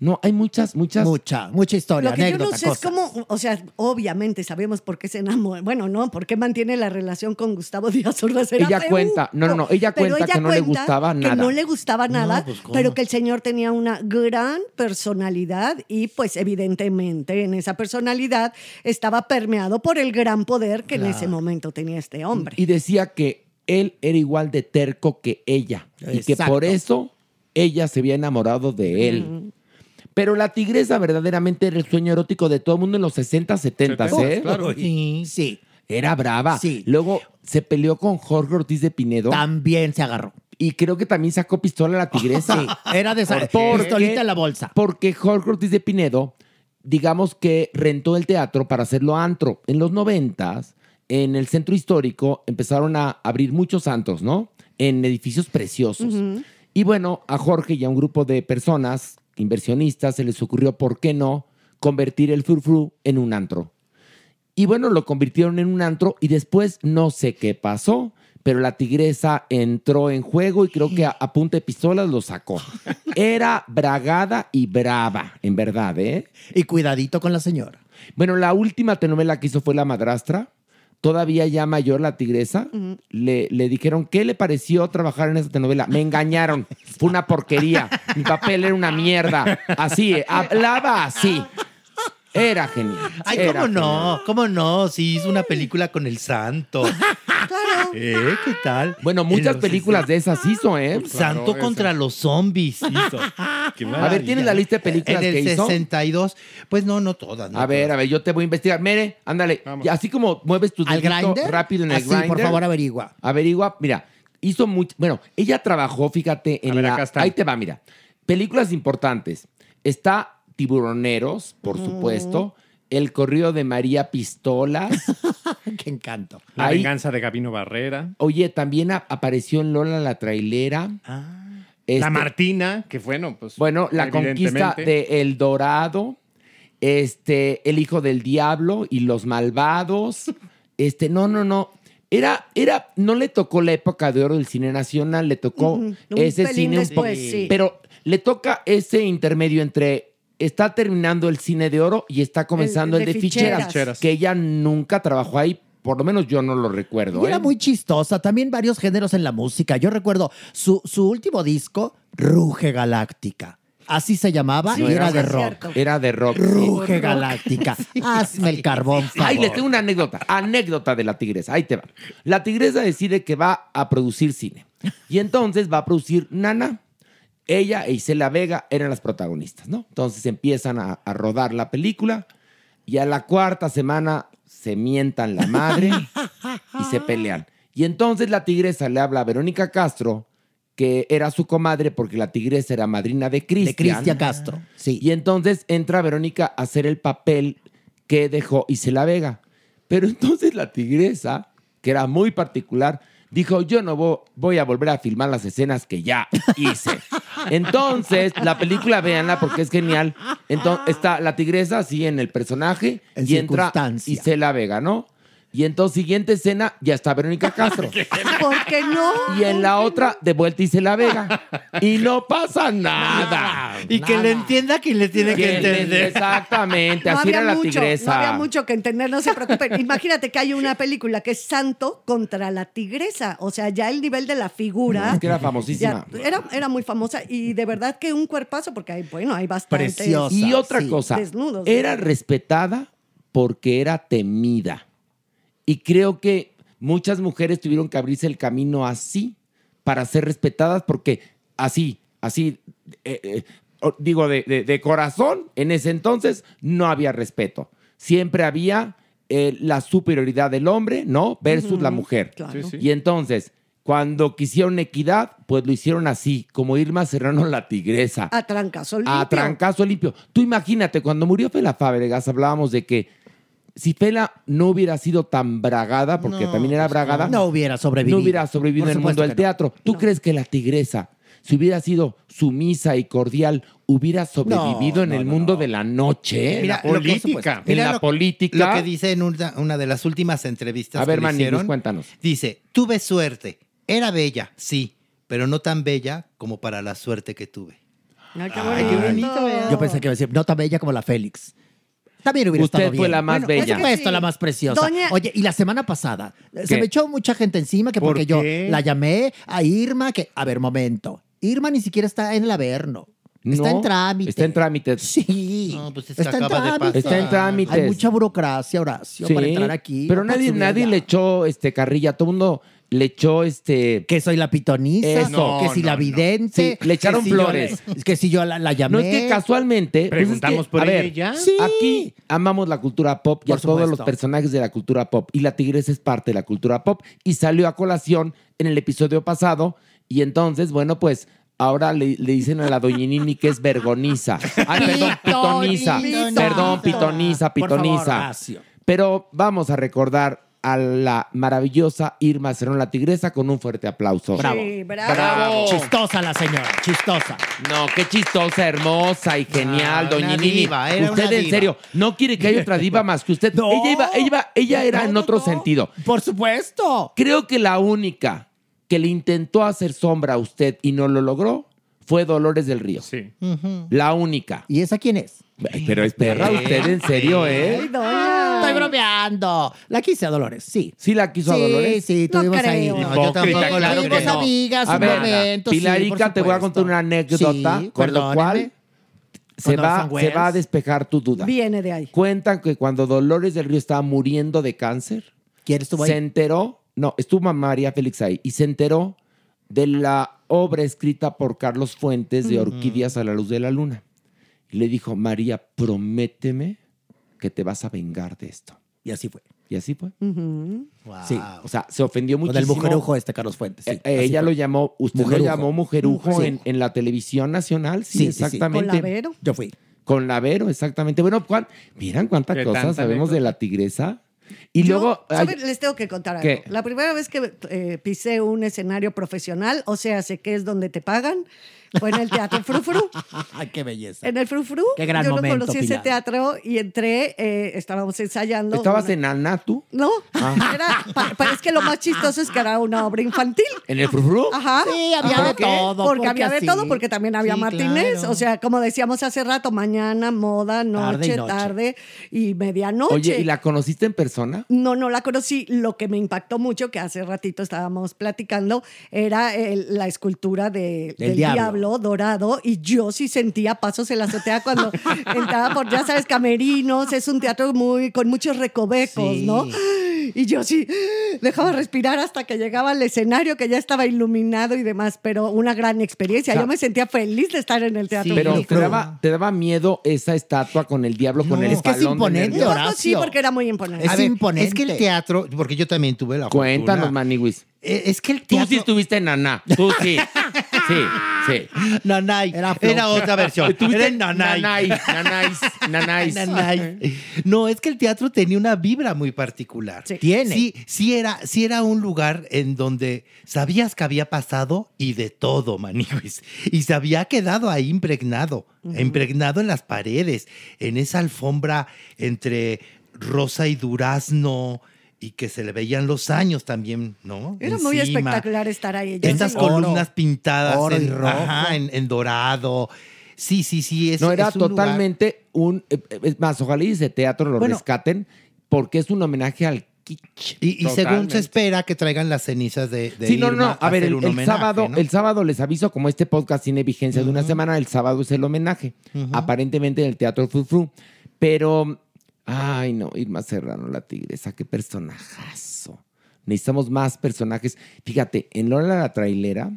Speaker 4: No, hay muchas, muchas.
Speaker 8: Mucha, mucha historia,
Speaker 5: Lo que yo no sé es cómo, o sea, obviamente sabemos por qué se enamora. Bueno, no, por qué mantiene la relación con Gustavo Díaz Ordaz. Era
Speaker 4: Ella
Speaker 5: feuco.
Speaker 4: cuenta- no, no, no, ella cuenta que no le gustaba
Speaker 5: Que
Speaker 4: nada.
Speaker 5: no le gustaba nada,
Speaker 6: pues,
Speaker 5: pero que el señor tenía una gran personalidad y pues evidentemente en esa personalidad estaba permeado por el gran poder que en ese momento tenía este hombre.
Speaker 4: Y decía que él era igual de terco que ella. Y que por eso ella se había enamorado de él. Pero la tigresa verdaderamente era el sueño erótico de todo el mundo en los 60, 70, ¿eh?
Speaker 6: Claro,
Speaker 8: Sí, sí.
Speaker 4: Era brava.
Speaker 8: Sí.
Speaker 4: Luego se peleó con Jorge Ortiz de Pinedo.
Speaker 8: También se agarró.
Speaker 4: Y creo que también sacó pistola a la tigresa.
Speaker 8: Sí, era de esa pistolita en la bolsa.
Speaker 4: Porque Jorge Ortiz de Pinedo, digamos que rentó el teatro para hacerlo antro. En los noventas, en el centro histórico, empezaron a abrir muchos antros, ¿no? En edificios preciosos. Y bueno, a Jorge y a un grupo de personas, inversionistas, se les ocurrió, ¿por qué no?, convertir el frufru en un antro. Y bueno, lo convirtieron en un antro y después no sé qué pasó, pero la tigresa entró en juego y creo que a, a punta de pistolas lo sacó. Era bragada y brava, en verdad, ¿eh?
Speaker 8: Y cuidadito con la señora.
Speaker 4: Bueno, la última telenovela que hizo fue La Madrastra. Todavía ya mayor la tigresa. le, le dijeron, ¿qué le pareció trabajar en esa telenovela? Me engañaron. Fue una porquería. Mi papel era una mierda. Así, hablaba así. Era genial.
Speaker 6: Ay,
Speaker 4: Era
Speaker 6: ¿cómo no? ¿Cómo no? Si hizo una película con el santo.
Speaker 5: Claro.
Speaker 6: ¿Eh? ¿Qué tal?
Speaker 4: Bueno, muchas
Speaker 6: En
Speaker 4: películas de esas hizo, ¿eh?
Speaker 6: Santo contra los zombies. hizo. Qué
Speaker 4: A ver, ¿tienes la lista de películas
Speaker 6: En el
Speaker 4: que hizo?
Speaker 6: 62. Pues no, no todas. no
Speaker 4: A ver,
Speaker 6: todas.
Speaker 4: a ver, yo te voy a investigar. Mere, ándale. Y así como mueves tu
Speaker 8: ¿Al
Speaker 4: dedito rápido en el
Speaker 8: Así,
Speaker 4: grinder.
Speaker 8: por favor, averigua.
Speaker 4: Averigua. Mira, hizo mucho. Bueno, ella trabajó, fíjate, en
Speaker 7: ver,
Speaker 4: la.
Speaker 7: acá está.
Speaker 4: Ahí te va, mira. Películas importantes. Está Tiburoneros, por supuesto. El corrido de María Pistolas.
Speaker 8: Qué encanto.
Speaker 7: La
Speaker 4: Ahí-
Speaker 7: venganza de Gabino Barrera.
Speaker 4: Oye, también a- apareció en Lola la trailera. Este,
Speaker 7: La Martina, que bueno, pues.
Speaker 4: Bueno, la conquista de El Dorado, este, El Hijo del Diablo y Los Malvados. Este, no, no, no. Era, era, no le tocó la época de oro del cine nacional, le tocó ese cine un poco.
Speaker 5: sí.
Speaker 4: Pero le toca ese intermedio entre está terminando el cine de oro y está comenzando el,
Speaker 5: El- el
Speaker 4: de,
Speaker 5: de
Speaker 4: ficheras,
Speaker 7: ficheras.
Speaker 4: que ella nunca trabajó ahí, por lo menos yo no lo recuerdo.
Speaker 8: Y era
Speaker 4: ¿eh?
Speaker 8: muy chistosa, también varios géneros en la música. Yo recuerdo su, su último disco, Ruge Galáctica. Así se llamaba
Speaker 5: Sí,
Speaker 8: y era de rock.
Speaker 5: cierto.
Speaker 4: Era de rock. sí.
Speaker 8: Ruge Galáctica. Hazme el carbón, favor.
Speaker 4: Ay, le tengo una anécdota. Anécdota de la tigresa. Ahí te va. La tigresa decide que va a producir cine. Y entonces va a producir Nana. Ella e Isela Vega eran las protagonistas, ¿no? Entonces empiezan a, a rodar la película. Y a la cuarta semana se mientan la madre y se pelean. Y entonces la tigresa le habla a Verónica Castro, que era su comadre porque la tigresa era madrina de
Speaker 8: de
Speaker 4: Cristian.
Speaker 8: Cristian Castro. Sí.
Speaker 4: Y entonces entra Verónica a hacer el papel que dejó Isela Vega. Pero entonces la tigresa, que era muy particular, dijo, yo no vo- voy a volver a filmar las escenas que ya hice. Entonces, la película, véanla porque es genial. Entonces, está la tigresa así en el personaje
Speaker 8: En
Speaker 4: y entra. Isela Vega, ¿no? Y entonces, siguiente escena, ya está Verónica Castro.
Speaker 5: ¿Por qué no?
Speaker 4: Y en la otra, de vuelta Isela Vega. Y no pasa nada.
Speaker 6: Y que le entienda quien le tiene que entender.
Speaker 4: Exactamente,
Speaker 5: No
Speaker 4: así era la
Speaker 5: mucho,
Speaker 4: tigresa.
Speaker 5: no había mucho que entender, no se preocupen. Imagínate que hay una película que es Santo contra la tigresa. O sea, ya el nivel de la figura.
Speaker 4: Es que era famosísima.
Speaker 5: ya era, era muy famosa y de verdad que un cuerpazo, porque hay, bueno, hay bastantes.
Speaker 8: Preciosa.
Speaker 4: Y otra
Speaker 8: sí,
Speaker 4: cosa,
Speaker 5: desnudos.
Speaker 4: era respetada porque era temida. Y creo que muchas mujeres tuvieron que abrirse el camino así para ser respetadas porque así, así, eh, eh, digo, de, de- de corazón, en ese entonces no había respeto. Siempre había eh, la superioridad del hombre, ¿no? Versus la mujer.
Speaker 5: claro.
Speaker 7: Sí, sí.
Speaker 4: Y entonces, cuando quisieron equidad, pues lo hicieron así, como Irma Serrano la tigresa.
Speaker 5: A trancazo limpio.
Speaker 4: A trancazo limpio. Tú imagínate, cuando murió Fela Fábregas, hablábamos de que si Fela no hubiera sido tan bragada, porque
Speaker 6: No,
Speaker 4: también era
Speaker 6: pues
Speaker 4: bragada,
Speaker 8: No hubiera sobrevivido.
Speaker 4: no hubiera sobrevivido en el mundo del teatro. ¿Tú crees que la tigresa, si hubiera sido sumisa y cordial, hubiera sobrevivido
Speaker 8: No,
Speaker 4: en
Speaker 8: no,
Speaker 4: el
Speaker 8: no,
Speaker 4: mundo
Speaker 8: no.
Speaker 4: de la noche?
Speaker 6: Mira,
Speaker 7: la política.
Speaker 4: en la
Speaker 6: lo-
Speaker 4: política.
Speaker 6: Lo que dice en una, una de las últimas entrevistas
Speaker 4: A ver,
Speaker 6: que le
Speaker 4: Manny,
Speaker 6: hicieron,
Speaker 4: cuéntanos.
Speaker 6: Dice, tuve suerte. Era bella, sí, pero no tan bella como para la suerte que tuve.
Speaker 5: Ay, qué
Speaker 6: Ay, qué
Speaker 5: bonito.
Speaker 6: vea.
Speaker 8: Yo pensé que iba a decir, no tan bella como la Félix. También hubiera
Speaker 4: Usted
Speaker 8: estado
Speaker 4: fue
Speaker 8: bien.
Speaker 4: la más
Speaker 8: Bueno,
Speaker 4: bella.
Speaker 8: Por supuesto,
Speaker 5: Sí.
Speaker 8: la más preciosa.
Speaker 5: Doña-
Speaker 8: Oye, y la semana pasada se me echó mucha gente encima que
Speaker 7: ¿Por
Speaker 8: porque yo
Speaker 7: qué?
Speaker 8: la llamé a Irma, que, a ver, momento. Irma ni siquiera está en el Averno. Está
Speaker 4: No,
Speaker 8: en trámite.
Speaker 4: Está en trámite.
Speaker 8: Sí.
Speaker 6: No, pues es que
Speaker 8: está en
Speaker 6: acaba de
Speaker 8: trámite.
Speaker 4: Está en trámites.
Speaker 8: Hay mucha burocracia, Horacio,
Speaker 4: Sí,
Speaker 8: para entrar aquí.
Speaker 4: Pero
Speaker 8: No
Speaker 4: nadie, nadie le echó este carrilla. Todo el mundo le echó este.
Speaker 8: Que soy la pitoniza,
Speaker 4: Eso.
Speaker 8: que si
Speaker 7: No,
Speaker 8: la
Speaker 7: no.
Speaker 8: vidente.
Speaker 4: Sí, le echaron
Speaker 8: que si yo
Speaker 4: flores.
Speaker 8: que si yo la, la llamé.
Speaker 4: No es que casualmente. pues es
Speaker 7: Preguntamos
Speaker 4: que,
Speaker 7: por
Speaker 4: a
Speaker 7: ella
Speaker 4: ver,
Speaker 7: y ya.
Speaker 8: Sí.
Speaker 4: Aquí amamos la cultura pop y
Speaker 8: Por
Speaker 4: a todos los personajes de la cultura pop. Y la tigresa es parte de la cultura pop. Y salió a colación en el episodio pasado. Y entonces, bueno, pues ahora le, le dicen a la doñinini que es vergoniza. Ay, perdón, pitoniza.
Speaker 8: Pitonisa.
Speaker 4: Perdón, pitoniza, pitoniza. Pero vamos a recordar a la maravillosa Irma Cerón, la tigresa, con un fuerte aplauso.
Speaker 8: Bravo.
Speaker 5: Sí, bravo.
Speaker 4: Bravo.
Speaker 8: Chistosa la señora, chistosa.
Speaker 4: No, qué chistosa, hermosa y genial,
Speaker 6: Ah,
Speaker 4: doña Nini.
Speaker 6: diva, era
Speaker 4: usted en
Speaker 6: diva.
Speaker 4: serio, no quiere que haya otra diva más que usted.
Speaker 8: No.
Speaker 4: Ella iba, ella iba- ella era
Speaker 8: No,
Speaker 4: en otro
Speaker 8: no.
Speaker 4: sentido.
Speaker 8: Por supuesto.
Speaker 4: Creo que la única que le intentó hacer sombra a usted y no lo logró fue Dolores del Río.
Speaker 7: Sí.
Speaker 4: La única.
Speaker 8: ¿Y esa quién es?
Speaker 4: Ay, Pero es perra usted, en serio,
Speaker 5: Ay,
Speaker 4: ¿eh?
Speaker 5: doña.
Speaker 8: Estoy bromeando. La quise a Dolores, sí.
Speaker 4: ¿Sí la quiso a
Speaker 8: sí,
Speaker 4: Dolores?
Speaker 8: sí,
Speaker 5: No
Speaker 8: tuvimos ahí.
Speaker 6: No, yo tampoco, claro no.
Speaker 8: amigas
Speaker 4: A
Speaker 8: un
Speaker 4: ver,
Speaker 8: momento. sí,
Speaker 4: Pilarica, te voy a contar una anécdota
Speaker 8: Sí,
Speaker 4: con lo cual se va, se a despejar tu duda.
Speaker 5: Viene de ahí.
Speaker 4: Cuentan que cuando Dolores del Río estaba muriendo de cáncer,
Speaker 8: ¿Quién estuvo
Speaker 4: se
Speaker 8: ahí?
Speaker 4: enteró, no, estuvo María Félix ahí, y se enteró de la obra escrita por Carlos Fuentes de Orquídeas a la Luz de la Luna. Le dijo, María, prométeme que te vas a vengar de esto.
Speaker 8: Y así fue.
Speaker 4: Y así fue.
Speaker 6: Wow.
Speaker 8: Sí.
Speaker 4: O sea, se ofendió
Speaker 8: Con el
Speaker 4: muchísimo.
Speaker 8: mujerujo este Carlos Fuentes. sí,
Speaker 4: Eh,
Speaker 8: así
Speaker 4: ella
Speaker 8: fue.
Speaker 4: lo llamó, usted
Speaker 8: Mujerujo.
Speaker 4: lo llamó mujerujo en, en la televisión nacional, sí,
Speaker 8: Sí, sí, sí.
Speaker 4: exactamente.
Speaker 5: Con la Vero.
Speaker 8: Yo fui.
Speaker 4: Con la Vero, exactamente. Bueno, Juan, miran cuántas
Speaker 7: Qué
Speaker 4: cosas sabemos de la tigresa. Y
Speaker 5: Yo,
Speaker 4: luego.
Speaker 5: Les tengo que contar algo.
Speaker 4: ¿Qué?
Speaker 5: La primera vez que eh, pisé un escenario profesional, o sea, sé que es donde te pagan, fue en el Teatro Frufru.
Speaker 8: Ay, qué belleza.
Speaker 5: En el Frufru.
Speaker 8: Qué gran
Speaker 5: Yo no conocí ese teatro y entré, eh, estábamos ensayando.
Speaker 4: ¿estabas
Speaker 5: una-
Speaker 4: en Ana tú?
Speaker 5: No,
Speaker 4: Ah.
Speaker 5: era, pa- es que lo más chistoso es que era una obra infantil.
Speaker 4: ¿En el frufru?
Speaker 5: Ajá.
Speaker 8: Sí, había
Speaker 5: Ajá.
Speaker 8: de todo.
Speaker 5: Porque había de todo, porque también había
Speaker 8: Sí,
Speaker 5: Martínez.
Speaker 8: claro.
Speaker 5: O sea, como decíamos hace rato, mañana, moda, noche,
Speaker 8: Tarde
Speaker 5: tarde
Speaker 8: y
Speaker 5: y,
Speaker 8: noche.
Speaker 5: medianoche.
Speaker 4: Oye, ¿y la conociste en persona?
Speaker 5: No, no la conocí. Lo que me impactó mucho, que hace ratito estábamos platicando, era el- la escultura de-
Speaker 8: Del
Speaker 5: del
Speaker 8: diablo.
Speaker 5: diablo. Dorado. Y yo sí sentía pasos en la azotea cuando entraba por, ya sabes, camerinos. Es un teatro muy con muchos recovecos,
Speaker 8: Sí.
Speaker 5: ¿no? Y yo sí dejaba respirar hasta que llegaba al escenario, que ya estaba iluminado y demás. Pero una gran experiencia.
Speaker 4: O sea,
Speaker 5: yo me sentía feliz de estar en el teatro.
Speaker 8: Sí,
Speaker 4: Pero te daba, te daba miedo esa estatua con el diablo, con
Speaker 8: No,
Speaker 4: el
Speaker 8: es que es
Speaker 4: de
Speaker 8: imponente?
Speaker 5: No, no, sí,
Speaker 8: Horacio.
Speaker 5: porque era muy imponente.
Speaker 8: Es
Speaker 6: A ver,
Speaker 8: imponente.
Speaker 6: Es que el teatro, porque yo también tuve la
Speaker 4: Cuéntanos,
Speaker 6: fortuna.
Speaker 4: Maniwis.
Speaker 6: Eh, Es que el
Speaker 4: Tú
Speaker 6: teatro...
Speaker 4: sí estuviste en Naná. Tú sí. Sí, sí.
Speaker 6: Nanay.
Speaker 8: Era
Speaker 6: otra versión. Era Nanay.
Speaker 4: Nanay. Nanay. Nanay.
Speaker 6: Nanay. No, es que el teatro tenía una vibra muy particular.
Speaker 5: Sí.
Speaker 8: Tiene.
Speaker 6: Sí, sí era, sí era un lugar en donde sabías que había pasado y de todo, maniguis. Y se había quedado ahí impregnado, impregnado en las paredes, en esa alfombra entre rosa y durazno y que se le veían los años también, ¿no?
Speaker 5: Era muy espectacular estar ahí. Yo
Speaker 6: Estas
Speaker 5: sí-
Speaker 8: Oro,
Speaker 6: columnas pintadas
Speaker 8: oro y
Speaker 6: en,
Speaker 8: rojo.
Speaker 6: ajá, en, en dorado. Sí, sí, sí. Es,
Speaker 4: No, era
Speaker 6: es un lugar-
Speaker 4: totalmente un... eh, Es más, ojalá y ese teatro lo
Speaker 8: Bueno.
Speaker 4: rescaten porque es un homenaje al kitsch.
Speaker 6: Y, y según se espera que traigan las cenizas de, de
Speaker 4: Sí, no, no. A ver, el,
Speaker 6: homenaje,
Speaker 4: sábado,
Speaker 6: ¿no?
Speaker 4: el sábado les aviso, como este podcast tiene vigencia de una semana, el sábado es el homenaje. Aparentemente en el Teatro Frufru. Pero, ay, no, Irma Serrano, la tigresa, qué personajazo. Necesitamos más personajes. Fíjate, en Lola la trailera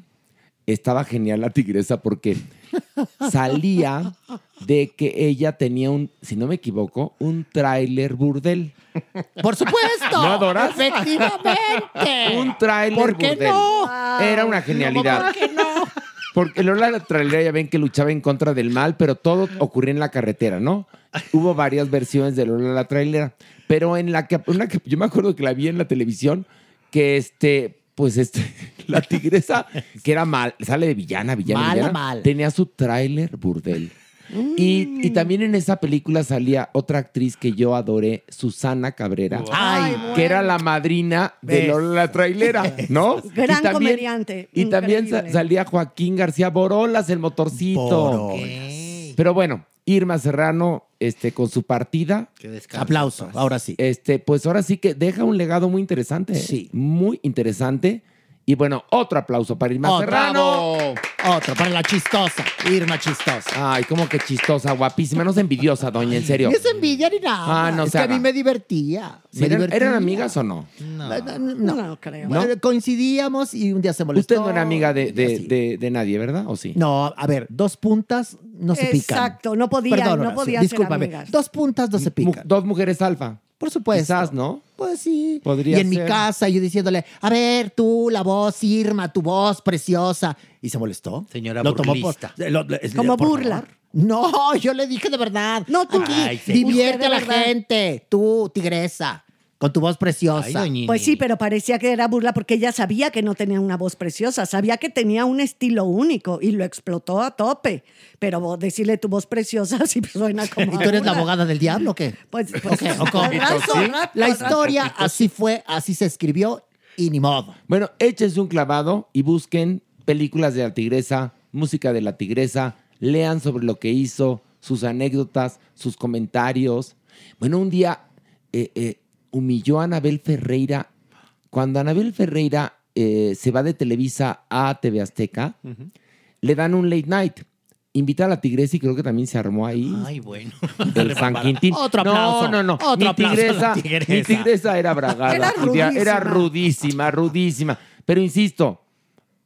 Speaker 4: estaba genial la tigresa porque salía de que ella tenía un, si no me equivoco, un tráiler burdel.
Speaker 8: Por supuesto.
Speaker 4: ¿No adoras?
Speaker 8: Efectivamente.
Speaker 4: Un tráiler
Speaker 8: ¿Por qué
Speaker 4: burdel.
Speaker 8: no?
Speaker 4: Era una genialidad.
Speaker 8: ¿Por qué no?
Speaker 4: Porque Lola la trailera ya ven que luchaba en contra del mal, pero todo ocurría en la carretera, ¿no? Hubo varias versiones de Lola la trailera, pero en la que, una que yo me acuerdo que la vi en la televisión, que este, pues este, la tigresa, que era mal, sale de villana, villana,
Speaker 8: Mala,
Speaker 4: villana,
Speaker 8: mal.
Speaker 4: tenía su tráiler burdel. Y, y también en esa película salía otra actriz que yo adoré, Susana Cabrera,
Speaker 5: Ay,
Speaker 4: que era la madrina de. Lola la trailera, ¿no?
Speaker 5: Gran
Speaker 4: Y también-
Speaker 5: comediante,
Speaker 4: Y también salía Joaquín García Borolas, el motorcito.
Speaker 8: Borolas.
Speaker 4: Pero bueno, Irma Serrano, este, con su partida,
Speaker 8: Aplauso, ahora sí.
Speaker 4: este, pues ahora sí que deja un legado muy interesante. ¿eh?
Speaker 8: Sí.
Speaker 4: Muy interesante. Y bueno, otro aplauso para Irma
Speaker 8: Otro.
Speaker 4: Serrano.
Speaker 8: Otro, para la chistosa, Irma chistosa.
Speaker 4: Ay, como que chistosa, guapísima. No es envidiosa, doña, en serio.
Speaker 8: Ni es envidia ni nada.
Speaker 4: Ah, no
Speaker 8: es que a mí me divertía.
Speaker 4: Sí,
Speaker 8: me
Speaker 4: ¿Eran,
Speaker 8: divertía.
Speaker 4: eran amigas o no?
Speaker 8: No, no, no.
Speaker 5: No, creo.
Speaker 4: ¿No?
Speaker 8: Bueno, Coincidíamos y un día se molestó.
Speaker 4: Usted no era amiga de, de,
Speaker 8: así.
Speaker 4: de- de nadie, ¿verdad? ¿O sí?
Speaker 8: No, a ver, dos puntas no se pican.
Speaker 5: Exacto, no podían,
Speaker 8: Perdón,
Speaker 5: no podían ser
Speaker 8: discúlpame.
Speaker 5: amigas.
Speaker 8: Dos puntas no se
Speaker 4: Mu-
Speaker 8: pican.
Speaker 4: dos mujeres alfa.
Speaker 8: Por supuesto.
Speaker 4: Quizás, ¿no?
Speaker 8: Pues sí.
Speaker 4: Podría
Speaker 8: y en mi casa yo diciéndole, a ver, tú, la voz, Irma, tu voz preciosa. Y se molestó.
Speaker 6: Señora
Speaker 8: Lo tomó por,
Speaker 6: burlista.
Speaker 8: lo- lo- es-
Speaker 5: Como
Speaker 8: por
Speaker 5: burla.
Speaker 8: favor. No, yo le dije de verdad.
Speaker 5: No, tú.
Speaker 8: Aquí,
Speaker 6: Ay, sí.
Speaker 8: divierte a la
Speaker 5: verdad.
Speaker 8: gente. Tú, tigresa, con tu voz preciosa.
Speaker 6: Ay.
Speaker 5: Pues sí, pero parecía que era burla porque ella sabía que no tenía una voz preciosa, sabía que tenía un estilo único y lo explotó a tope. Pero vos decirle tu voz preciosa sí suena como.
Speaker 8: ¿Y tú eres la abogada del diablo o qué?
Speaker 5: Pues, pues
Speaker 8: La
Speaker 5: rato.
Speaker 8: historia así fue, así se escribió y ni modo.
Speaker 4: Bueno, échense un clavado y busquen películas de la tigresa, música de la tigresa, lean sobre lo que hizo, sus anécdotas, sus comentarios. Bueno, un día eh, eh, humilló a Anabel Ferreira. Cuando Anabel Ferreira eh, se va de Televisa a TV Azteca, le dan un late night. Invita a la tigresa y creo que también se armó ahí.
Speaker 6: Ay, bueno.
Speaker 4: El San Quintín.
Speaker 8: Otro aplauso.
Speaker 4: No, no, no.
Speaker 8: Otro
Speaker 4: mi, tigresa, mi tigresa era bragada.
Speaker 5: Era
Speaker 4: de- Era
Speaker 5: rudísima.
Speaker 4: rudísima, rudísima. Pero insisto,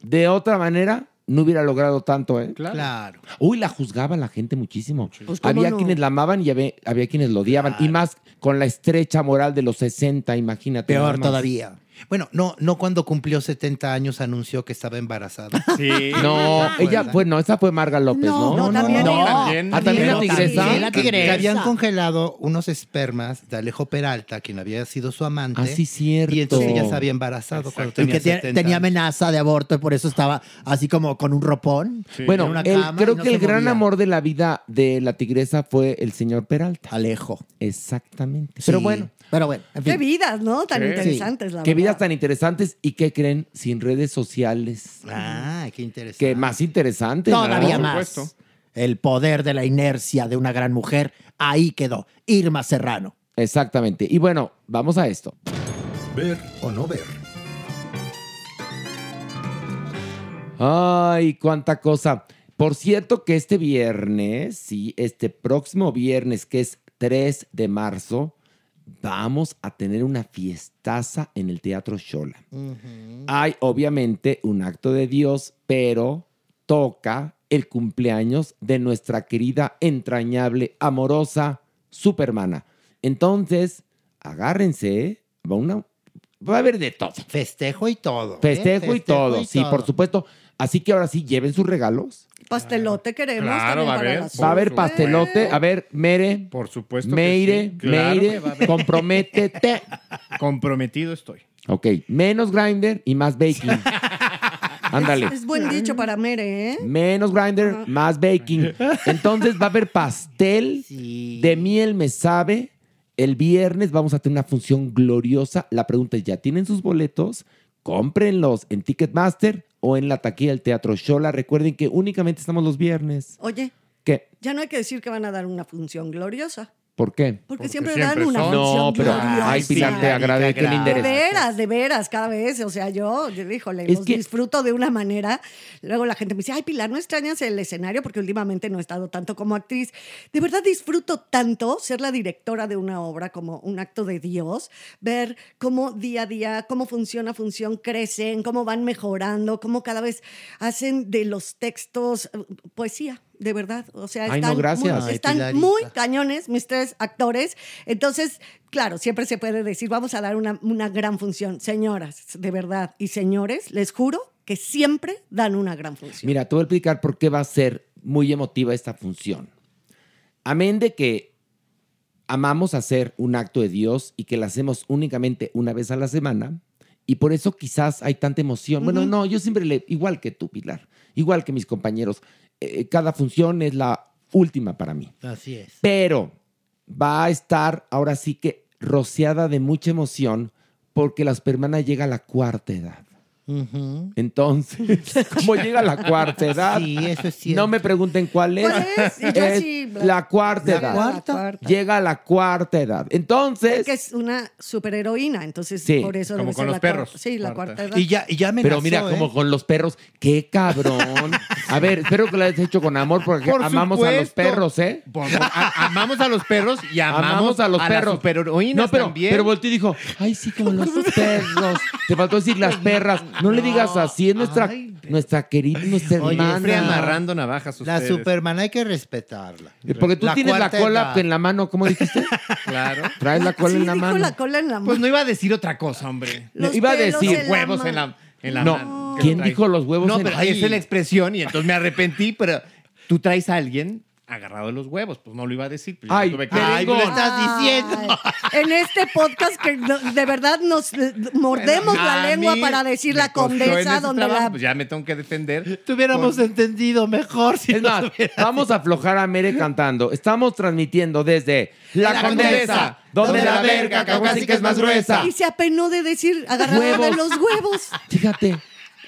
Speaker 4: de otra manera no hubiera logrado tanto, ¿eh?
Speaker 6: Claro.
Speaker 4: Uy, la juzgaba la gente muchísimo.
Speaker 5: Pues, ¿cómo
Speaker 4: había
Speaker 5: no?
Speaker 4: quienes la amaban y había, había quienes lo odiaban. Y más con la estrecha moral de los 60, imagínate.
Speaker 8: Peor
Speaker 4: más.
Speaker 8: todavía.
Speaker 6: Bueno, no, no cuando cumplió 70 años anunció que estaba embarazada.
Speaker 7: Sí.
Speaker 4: No,
Speaker 6: ¿Se
Speaker 4: ella,
Speaker 6: acuerdan?
Speaker 4: pues no, esa fue Marga López, ¿no?
Speaker 5: No, también
Speaker 8: no.
Speaker 7: También.
Speaker 4: Ah, también la
Speaker 8: Pero
Speaker 4: tigresa.
Speaker 8: también la
Speaker 6: Que-
Speaker 8: tigresa.
Speaker 6: Que habían congelado unos espermas de Alejo Peralta, quien había sido su amante.
Speaker 4: Ah, sí, cierto.
Speaker 6: Y entonces ella se había embarazado cuando
Speaker 8: Y
Speaker 6: tenía
Speaker 8: que te-
Speaker 6: 70
Speaker 8: tenía amenaza de aborto y por eso estaba así como con un ropón.
Speaker 4: Bueno,
Speaker 8: en una
Speaker 4: el-
Speaker 8: cama
Speaker 4: creo
Speaker 8: y no
Speaker 4: que el gran amor de la vida de la tigresa fue el señor Peralta.
Speaker 8: Alejo.
Speaker 4: Exactamente. Pero
Speaker 8: Sí.
Speaker 4: bueno,
Speaker 8: Pero bueno, en
Speaker 5: Qué vidas, ¿no? Tan
Speaker 7: Sí.
Speaker 5: interesantes, la
Speaker 4: qué
Speaker 5: verdad.
Speaker 4: vidas tan interesantes y qué creen sin redes sociales.
Speaker 6: Ah, qué interesante.
Speaker 4: Qué más interesante.
Speaker 8: Todavía
Speaker 4: ¿no?
Speaker 8: más.
Speaker 7: supuesto.
Speaker 8: El poder de la inercia de una gran mujer. Ahí quedó. Irma Serrano.
Speaker 4: Exactamente. Y bueno, vamos a esto.
Speaker 3: Ver o no ver.
Speaker 4: Ay, cuánta cosa. Por cierto que este viernes, sí, este próximo viernes, que es 3 de marzo, vamos a tener una fiestaza en el Teatro Shola. Hay obviamente un acto de Dios, pero toca el cumpleaños de nuestra querida, entrañable, amorosa Supermana. Entonces, agárrense, va, una- va a haber de todo.
Speaker 6: Festejo y todo. ¿eh?
Speaker 4: Festejo y todo, sí,
Speaker 6: todo.
Speaker 4: por supuesto. Así que ahora sí, lleven sus regalos.
Speaker 5: Pastelote queremos
Speaker 7: Claro, va a haber.
Speaker 4: Va a haber pastelote. A ver, Mere,
Speaker 7: Por supuesto. que
Speaker 4: Meire,
Speaker 7: sí. Claro
Speaker 4: Meire,
Speaker 7: que haber.
Speaker 4: comprométete.
Speaker 7: Comprometido estoy.
Speaker 4: Ok, menos grinder y más baking. Ándale.
Speaker 5: Es buen dicho para Mere, ¿eh?
Speaker 4: Menos grinder, más baking. Entonces va a haber pastel
Speaker 6: Sí.
Speaker 4: de miel, me sabe. El viernes vamos a tener una función gloriosa. La pregunta es, ¿ya tienen sus boletos? Cómprenlos en Ticketmaster o en la taquilla del Teatro Shola. Recuerden que únicamente estamos los viernes.
Speaker 5: Oye,
Speaker 4: ¿Qué?
Speaker 5: ya no hay que decir que van a dar una función gloriosa.
Speaker 4: ¿Por qué?
Speaker 5: Porque,
Speaker 7: Porque
Speaker 5: siempre,
Speaker 7: siempre
Speaker 5: dan una
Speaker 7: son.
Speaker 5: función
Speaker 4: No, pero
Speaker 5: gloriosa.
Speaker 4: ay, Pilar, te agradezco. Qué linda
Speaker 5: De veras, de veras, cada vez. O sea, yo, yo híjole,
Speaker 4: Es
Speaker 5: los
Speaker 4: que-
Speaker 5: disfruto de una manera. Luego la gente me dice, ay, Pilar, ¿no extrañas el escenario? Porque últimamente no he estado tanto como actriz. De verdad disfruto tanto ser la directora de una obra como un acto de Dios, ver cómo día a día, cómo funciona, función, crecen, cómo van mejorando, cómo cada vez hacen de los textos eh, poesía. De verdad, o sea,
Speaker 4: Ay, no,
Speaker 5: están,
Speaker 4: gracias.
Speaker 5: muy, están muy cañones mis tres actores. Entonces, claro, siempre se puede decir, vamos a dar una, una gran función. Señoras, de verdad, y señores, les juro que siempre dan una gran función.
Speaker 4: Mira, te voy a explicar por qué va a ser muy emotiva esta función. Amén de que amamos hacer un acto de Dios y que lo hacemos únicamente una vez a la semana, y por eso quizás hay tanta emoción. Bueno, no, yo siempre le, igual que tú, Pilar, igual que mis compañeros, eh, cada función es la última para mí.
Speaker 6: Así es.
Speaker 4: Pero va a estar ahora sí que rociada de mucha emoción porque la supermana llega a la cuarta edad. Entonces, ¿cómo llega a la cuarta edad?
Speaker 6: Sí, eso es cierto.
Speaker 4: No me pregunten cuál es.
Speaker 5: ¿Cuál es? Y yo
Speaker 4: Es
Speaker 5: sí,
Speaker 4: la cuarta
Speaker 5: La
Speaker 4: edad.
Speaker 5: cuarta.
Speaker 4: Llega a la cuarta edad. Entonces,
Speaker 5: Que es una superheroína, entonces
Speaker 4: Sí,
Speaker 5: por eso
Speaker 7: como con los
Speaker 5: la
Speaker 7: perros.
Speaker 5: Sí, la
Speaker 7: Cuarta.
Speaker 5: cuarta edad.
Speaker 6: Y ya, y ya amenazó,
Speaker 4: pero mira,
Speaker 6: ¿eh?
Speaker 4: como con los perros, qué cabrón. A ver, espero que lo hayas hecho con amor porque
Speaker 7: Por
Speaker 4: amamos a los perros, ¿eh?
Speaker 7: Por- por- a- amamos a los perros y amamos,
Speaker 4: Amamos a los
Speaker 7: las
Speaker 4: perros.
Speaker 7: superheroínas
Speaker 4: no, pero,
Speaker 7: también.
Speaker 4: pero volteó y dijo, ay, sí, como los perros. Te faltó decir las perras. No le digas así, es nuestra,
Speaker 7: Ay,
Speaker 4: nuestra querida, nuestra
Speaker 6: Oye,
Speaker 4: hermana.
Speaker 7: Siempre amarrando navajas
Speaker 6: La
Speaker 7: ustedes.
Speaker 6: Superman hay que respetarla.
Speaker 4: Porque tú
Speaker 6: La
Speaker 4: tienes la
Speaker 6: cuarta
Speaker 4: cola
Speaker 6: edad.
Speaker 4: en la mano, ¿cómo dijiste?
Speaker 7: Claro.
Speaker 4: Traes la cola
Speaker 5: Sí,
Speaker 4: en la
Speaker 5: dijo
Speaker 4: mano.
Speaker 5: la cola en la mano.
Speaker 7: Pues no iba a decir otra cosa, hombre.
Speaker 5: Los
Speaker 4: iba a
Speaker 5: pelos
Speaker 4: decir
Speaker 5: en la
Speaker 7: huevos
Speaker 5: mano.
Speaker 7: en la, en la
Speaker 4: No.
Speaker 7: mano. que
Speaker 4: ¿Quién
Speaker 7: trae.
Speaker 4: dijo los huevos
Speaker 7: No,
Speaker 4: en
Speaker 7: pero ahí esa es la expresión y entonces me arrepentí, pero tú traes a alguien agarrado de los huevos. Pues no lo iba a decir. pues yo
Speaker 4: Ay,
Speaker 7: tuve que-
Speaker 4: ay,
Speaker 6: Ay,
Speaker 4: Merengón.
Speaker 6: lo estás diciendo.
Speaker 5: Ay, en este podcast que no- de verdad nos eh, mordemos la lengua para decir la condesa donde
Speaker 7: trabajo,
Speaker 5: la...
Speaker 7: Pues ya me tengo que defender. Con-
Speaker 6: entendido mejor si
Speaker 4: Es más, vamos a aflojar a Mere cantando. Estamos transmitiendo desde La,
Speaker 7: La
Speaker 4: Condesa,
Speaker 7: Condesa,
Speaker 4: donde la verga casi que es más gruesa.
Speaker 5: Y se apenó de decir agarrada de los huevos.
Speaker 4: Fíjate,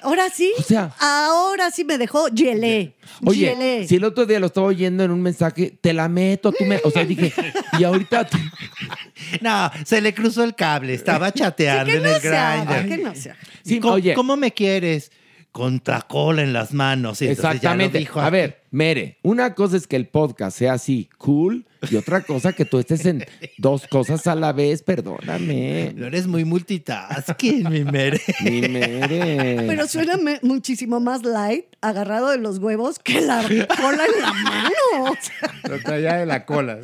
Speaker 5: Ahora sí,
Speaker 4: O sea-
Speaker 5: ahora sí me dejó gelé.
Speaker 4: oye, si el otro día lo estaba oyendo en un mensaje, te la meto, tú me... O sea, dije, y ahorita...
Speaker 6: No, se le cruzó el cable, estaba
Speaker 5: Sí,
Speaker 6: chateando en
Speaker 5: no
Speaker 6: el grinder.
Speaker 5: que no se haga.
Speaker 4: Sí,
Speaker 6: ¿Cómo,
Speaker 4: oye,
Speaker 6: cómo me quieres? Contra cola en las manos. Ya lo
Speaker 4: exactamente.
Speaker 6: dijo
Speaker 4: A ver, Mere, una cosa es que el podcast sea así, cool, y otra cosa que tú estés en dos cosas a la vez, perdóname.
Speaker 6: No eres muy multitasking, mi mere.
Speaker 4: Mi Mere.
Speaker 5: Pero suena me- muchísimo más light agarrado de los huevos que la cola en la mano. O sea,
Speaker 7: Lo traía de la cola.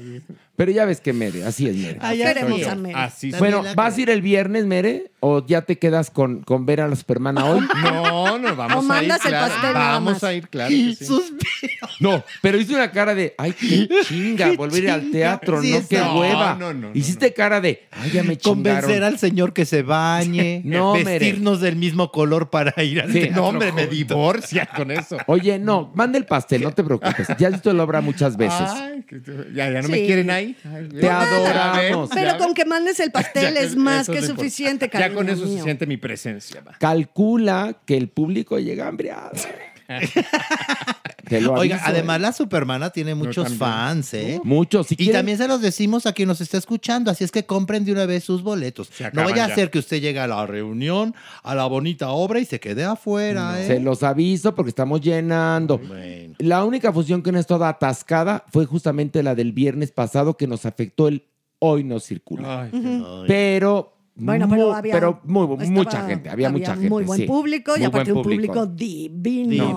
Speaker 4: Pero ya ves que Mere, así es Mere.
Speaker 6: Ah, ya
Speaker 5: queremos a Mere.
Speaker 7: Así.
Speaker 4: Bueno, ¿vas a ir el viernes, Mere? ¿O ya te quedas con, con ver a la Supermana hoy?
Speaker 7: No, no, vamos
Speaker 5: O
Speaker 7: a ir.
Speaker 5: mandas el
Speaker 7: claro.
Speaker 5: pastel nada
Speaker 7: Vamos
Speaker 5: más.
Speaker 7: a ir, claro. que sí.
Speaker 6: Suspiro.
Speaker 4: No, pero hice una cara de, ay, qué chinga, volver al teatro,
Speaker 6: Sí,
Speaker 4: no, qué
Speaker 7: No,
Speaker 4: hueva.
Speaker 7: no, no, no,
Speaker 4: Hiciste cara de, ay, ya me
Speaker 6: Convencer
Speaker 4: chingaron.
Speaker 6: al señor que se bañe.
Speaker 4: No, Mere.
Speaker 6: vestirnos del mismo color para ir al
Speaker 4: Sí.
Speaker 6: teatro
Speaker 7: No, hombre, me divorcia con eso.
Speaker 4: Oye, no, manda el pastel, no te preocupes. Ya has visto la obra muchas veces.
Speaker 7: Ay, ya, ya no
Speaker 5: Sí.
Speaker 7: me quieren ahí. Ay,
Speaker 4: Te
Speaker 7: ya
Speaker 4: adoramos.
Speaker 5: Pero
Speaker 7: ya
Speaker 5: con
Speaker 7: ves.
Speaker 5: que mandes el pastel
Speaker 7: Ya,
Speaker 5: es más que
Speaker 7: lo
Speaker 5: suficiente,
Speaker 7: Ya
Speaker 5: cariño
Speaker 7: con eso
Speaker 5: mío.
Speaker 7: se siente mi presencia. va.
Speaker 4: Calcula que el público llega hambriado. Te lo
Speaker 6: Oiga,
Speaker 4: aviso,
Speaker 6: además
Speaker 4: ¿eh?
Speaker 6: la Supermana tiene muchos fans, ¿eh?
Speaker 4: Muchos. Si
Speaker 6: Y
Speaker 4: quieren-
Speaker 6: también se los decimos a quien nos está escuchando, así es que compren de una vez sus boletos. No vaya a ser que usted llegue a la reunión, a la bonita obra y se quede afuera, ¿eh?
Speaker 4: Se los aviso porque estamos llenando.
Speaker 6: Bueno.
Speaker 4: La única función que no es toda atascada fue justamente la del viernes pasado que nos afectó el hoy no circula.
Speaker 7: Ay.
Speaker 4: Pero,
Speaker 5: Bueno, pero había
Speaker 4: pero muy-
Speaker 5: estaba-
Speaker 4: mucha gente, había, mucha gente.
Speaker 5: Muy buen
Speaker 4: sí.
Speaker 5: público y
Speaker 4: Muy
Speaker 5: aparte
Speaker 4: buen
Speaker 5: un público divino.
Speaker 4: Di- divino.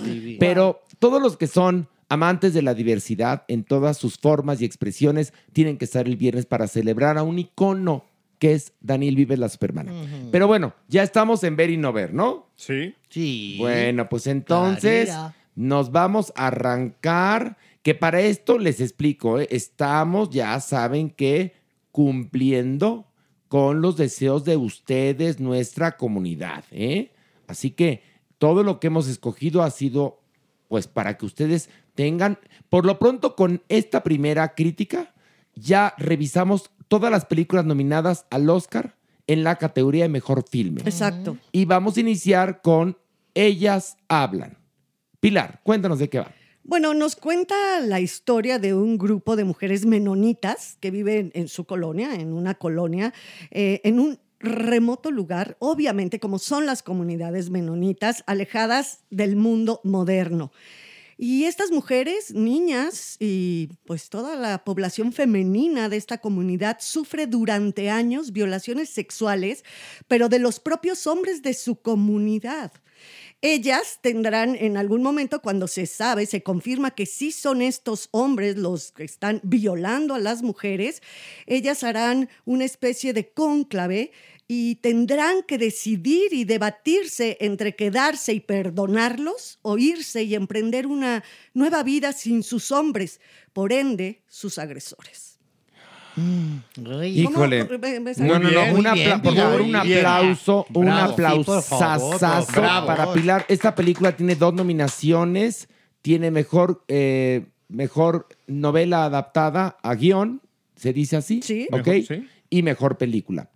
Speaker 6: divino.
Speaker 4: Pero todos los que son amantes de la diversidad en todas sus formas y expresiones tienen que estar el viernes para celebrar a un icono que es Daniel Vives la Supermana. Pero bueno, ya estamos en ver y no ver, ¿no?
Speaker 7: Sí.
Speaker 6: Sí.
Speaker 4: Bueno, pues entonces
Speaker 6: Clarera.
Speaker 4: nos vamos a arrancar, que para esto les explico, ¿eh? estamos, ya saben que cumpliendo con los deseos de ustedes, nuestra comunidad, ¿eh? Así que todo lo que hemos escogido ha sido, pues, para que ustedes tengan, por lo pronto con esta primera crítica, ya revisamos todas las películas nominadas al Oscar en la categoría de mejor filme.
Speaker 5: Exacto.
Speaker 4: Y vamos a iniciar con Ellas hablan. Pilar, cuéntanos de qué va.
Speaker 5: Bueno, nos cuenta la historia de un grupo de mujeres menonitas que viven en su colonia, en una colonia, eh, en un remoto lugar, obviamente como son las comunidades menonitas, alejadas del mundo moderno. Y estas mujeres, niñas y pues toda la población femenina de esta comunidad sufre durante años violaciones sexuales, pero de los propios hombres de su comunidad. Ellas tendrán en algún momento, cuando se sabe, se confirma que sí son estos hombres los que están violando a las mujeres, ellas harán una especie de cónclave y tendrán que decidir y debatirse entre quedarse y perdonarlos o irse y emprender una nueva vida sin sus hombres, por ende, sus agresores.
Speaker 4: Híjole. No, no, no,
Speaker 6: bien,
Speaker 4: por favor, un aplauso, un aplauso
Speaker 6: Sí,
Speaker 4: sasazo para Pilar. Esta película tiene dos nominaciones, tiene mejor eh, mejor novela adaptada a guion, se dice así,
Speaker 5: Sí.
Speaker 4: ¿ok?
Speaker 7: Mejor, sí.
Speaker 4: Y mejor película.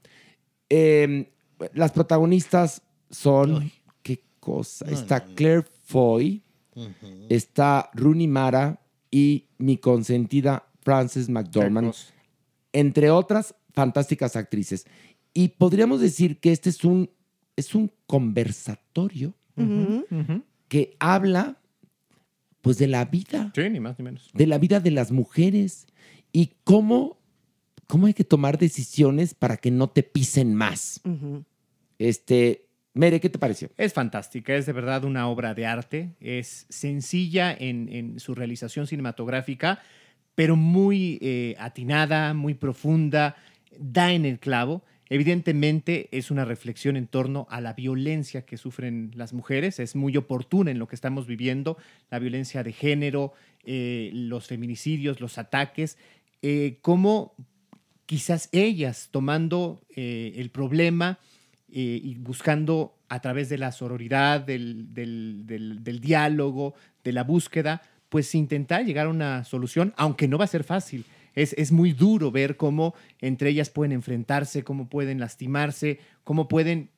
Speaker 4: Eh, las protagonistas son, qué cosa, está Claire Foy, está Rooney Mara y mi consentida Frances McDormand. Entre otras fantásticas actrices. Y podríamos decir que este es un, es un conversatorio que habla pues de la vida,
Speaker 7: Sí, ni más ni menos.
Speaker 4: de la vida de las mujeres y cómo, cómo hay que tomar decisiones para que no te pisen más. Este, Mere, ¿qué te pareció?
Speaker 7: Es fantástica, es de verdad una obra de arte, es sencilla en, en su realización cinematográfica, pero muy eh, atinada, muy profunda, da en el clavo. Evidentemente es una reflexión en torno a la violencia que sufren las mujeres, es muy oportuna en lo que estamos viviendo, la violencia de género, eh, los feminicidios, los ataques, eh, cómo quizás ellas tomando eh, el problema y buscando a través de la sororidad, del- del- del diálogo, de la búsqueda, pues intentar llegar a una solución, aunque no va a ser fácil. Es, es muy duro ver cómo entre ellas pueden enfrentarse, cómo pueden lastimarse, cómo pueden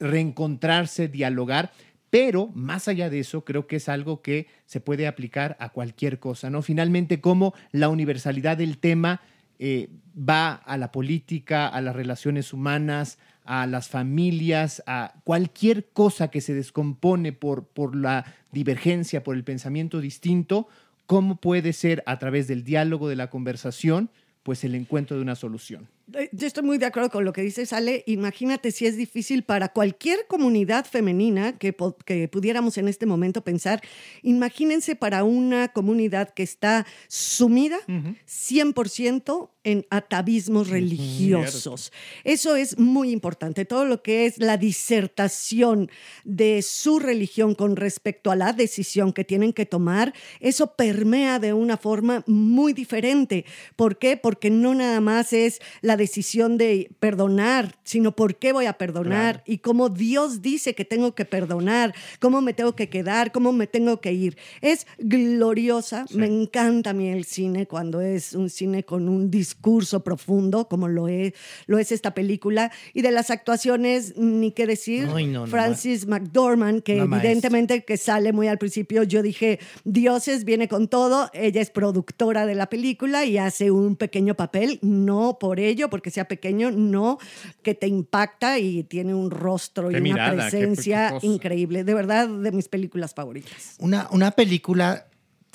Speaker 7: reencontrarse, dialogar, pero más allá de eso, creo que es algo que se puede aplicar a cualquier cosa, ¿no? Finalmente, cómo la universalidad del tema eh, va a la política, a las relaciones humanas, a las familias, a cualquier cosa que se descompone por, por la divergencia, por el pensamiento distinto, cómo puede ser a través del diálogo, de la conversación, pues el encuentro de una solución.
Speaker 5: Eh, Yo estoy muy de acuerdo con lo que dice Ale. Imagínate si es difícil para cualquier comunidad femenina que, que pudiéramos en este momento pensar. Imagínense para una comunidad que está sumida 100% en atavismos religiosos. Eso es muy importante. Todo lo que es la disertación de su religión con respecto a la decisión que tienen que tomar, eso permea de una forma muy diferente. ¿Por qué? Porque no nada más es la decisión de perdonar, sino por qué voy a perdonar y cómo Dios dice que tengo que perdonar, cómo me tengo que quedar, cómo me tengo que ir. Es gloriosa. Me encanta a mí el cine cuando es un cine con un discurso profundo, como lo es, lo es esta película. Y de las actuaciones, ni qué decir.
Speaker 6: Ay, no, no,
Speaker 5: Francis McDormand, que evidentemente que sale muy al principio, yo dije, Dioses viene con todo. Ella es productora de la película y hace un pequeño papel, no por ello, porque sea pequeño, no, que te impacta y tiene un rostro
Speaker 7: Qué
Speaker 5: y una
Speaker 7: mirada,
Speaker 5: presencia increíble. De verdad, de mis películas favoritas.
Speaker 6: Una, una película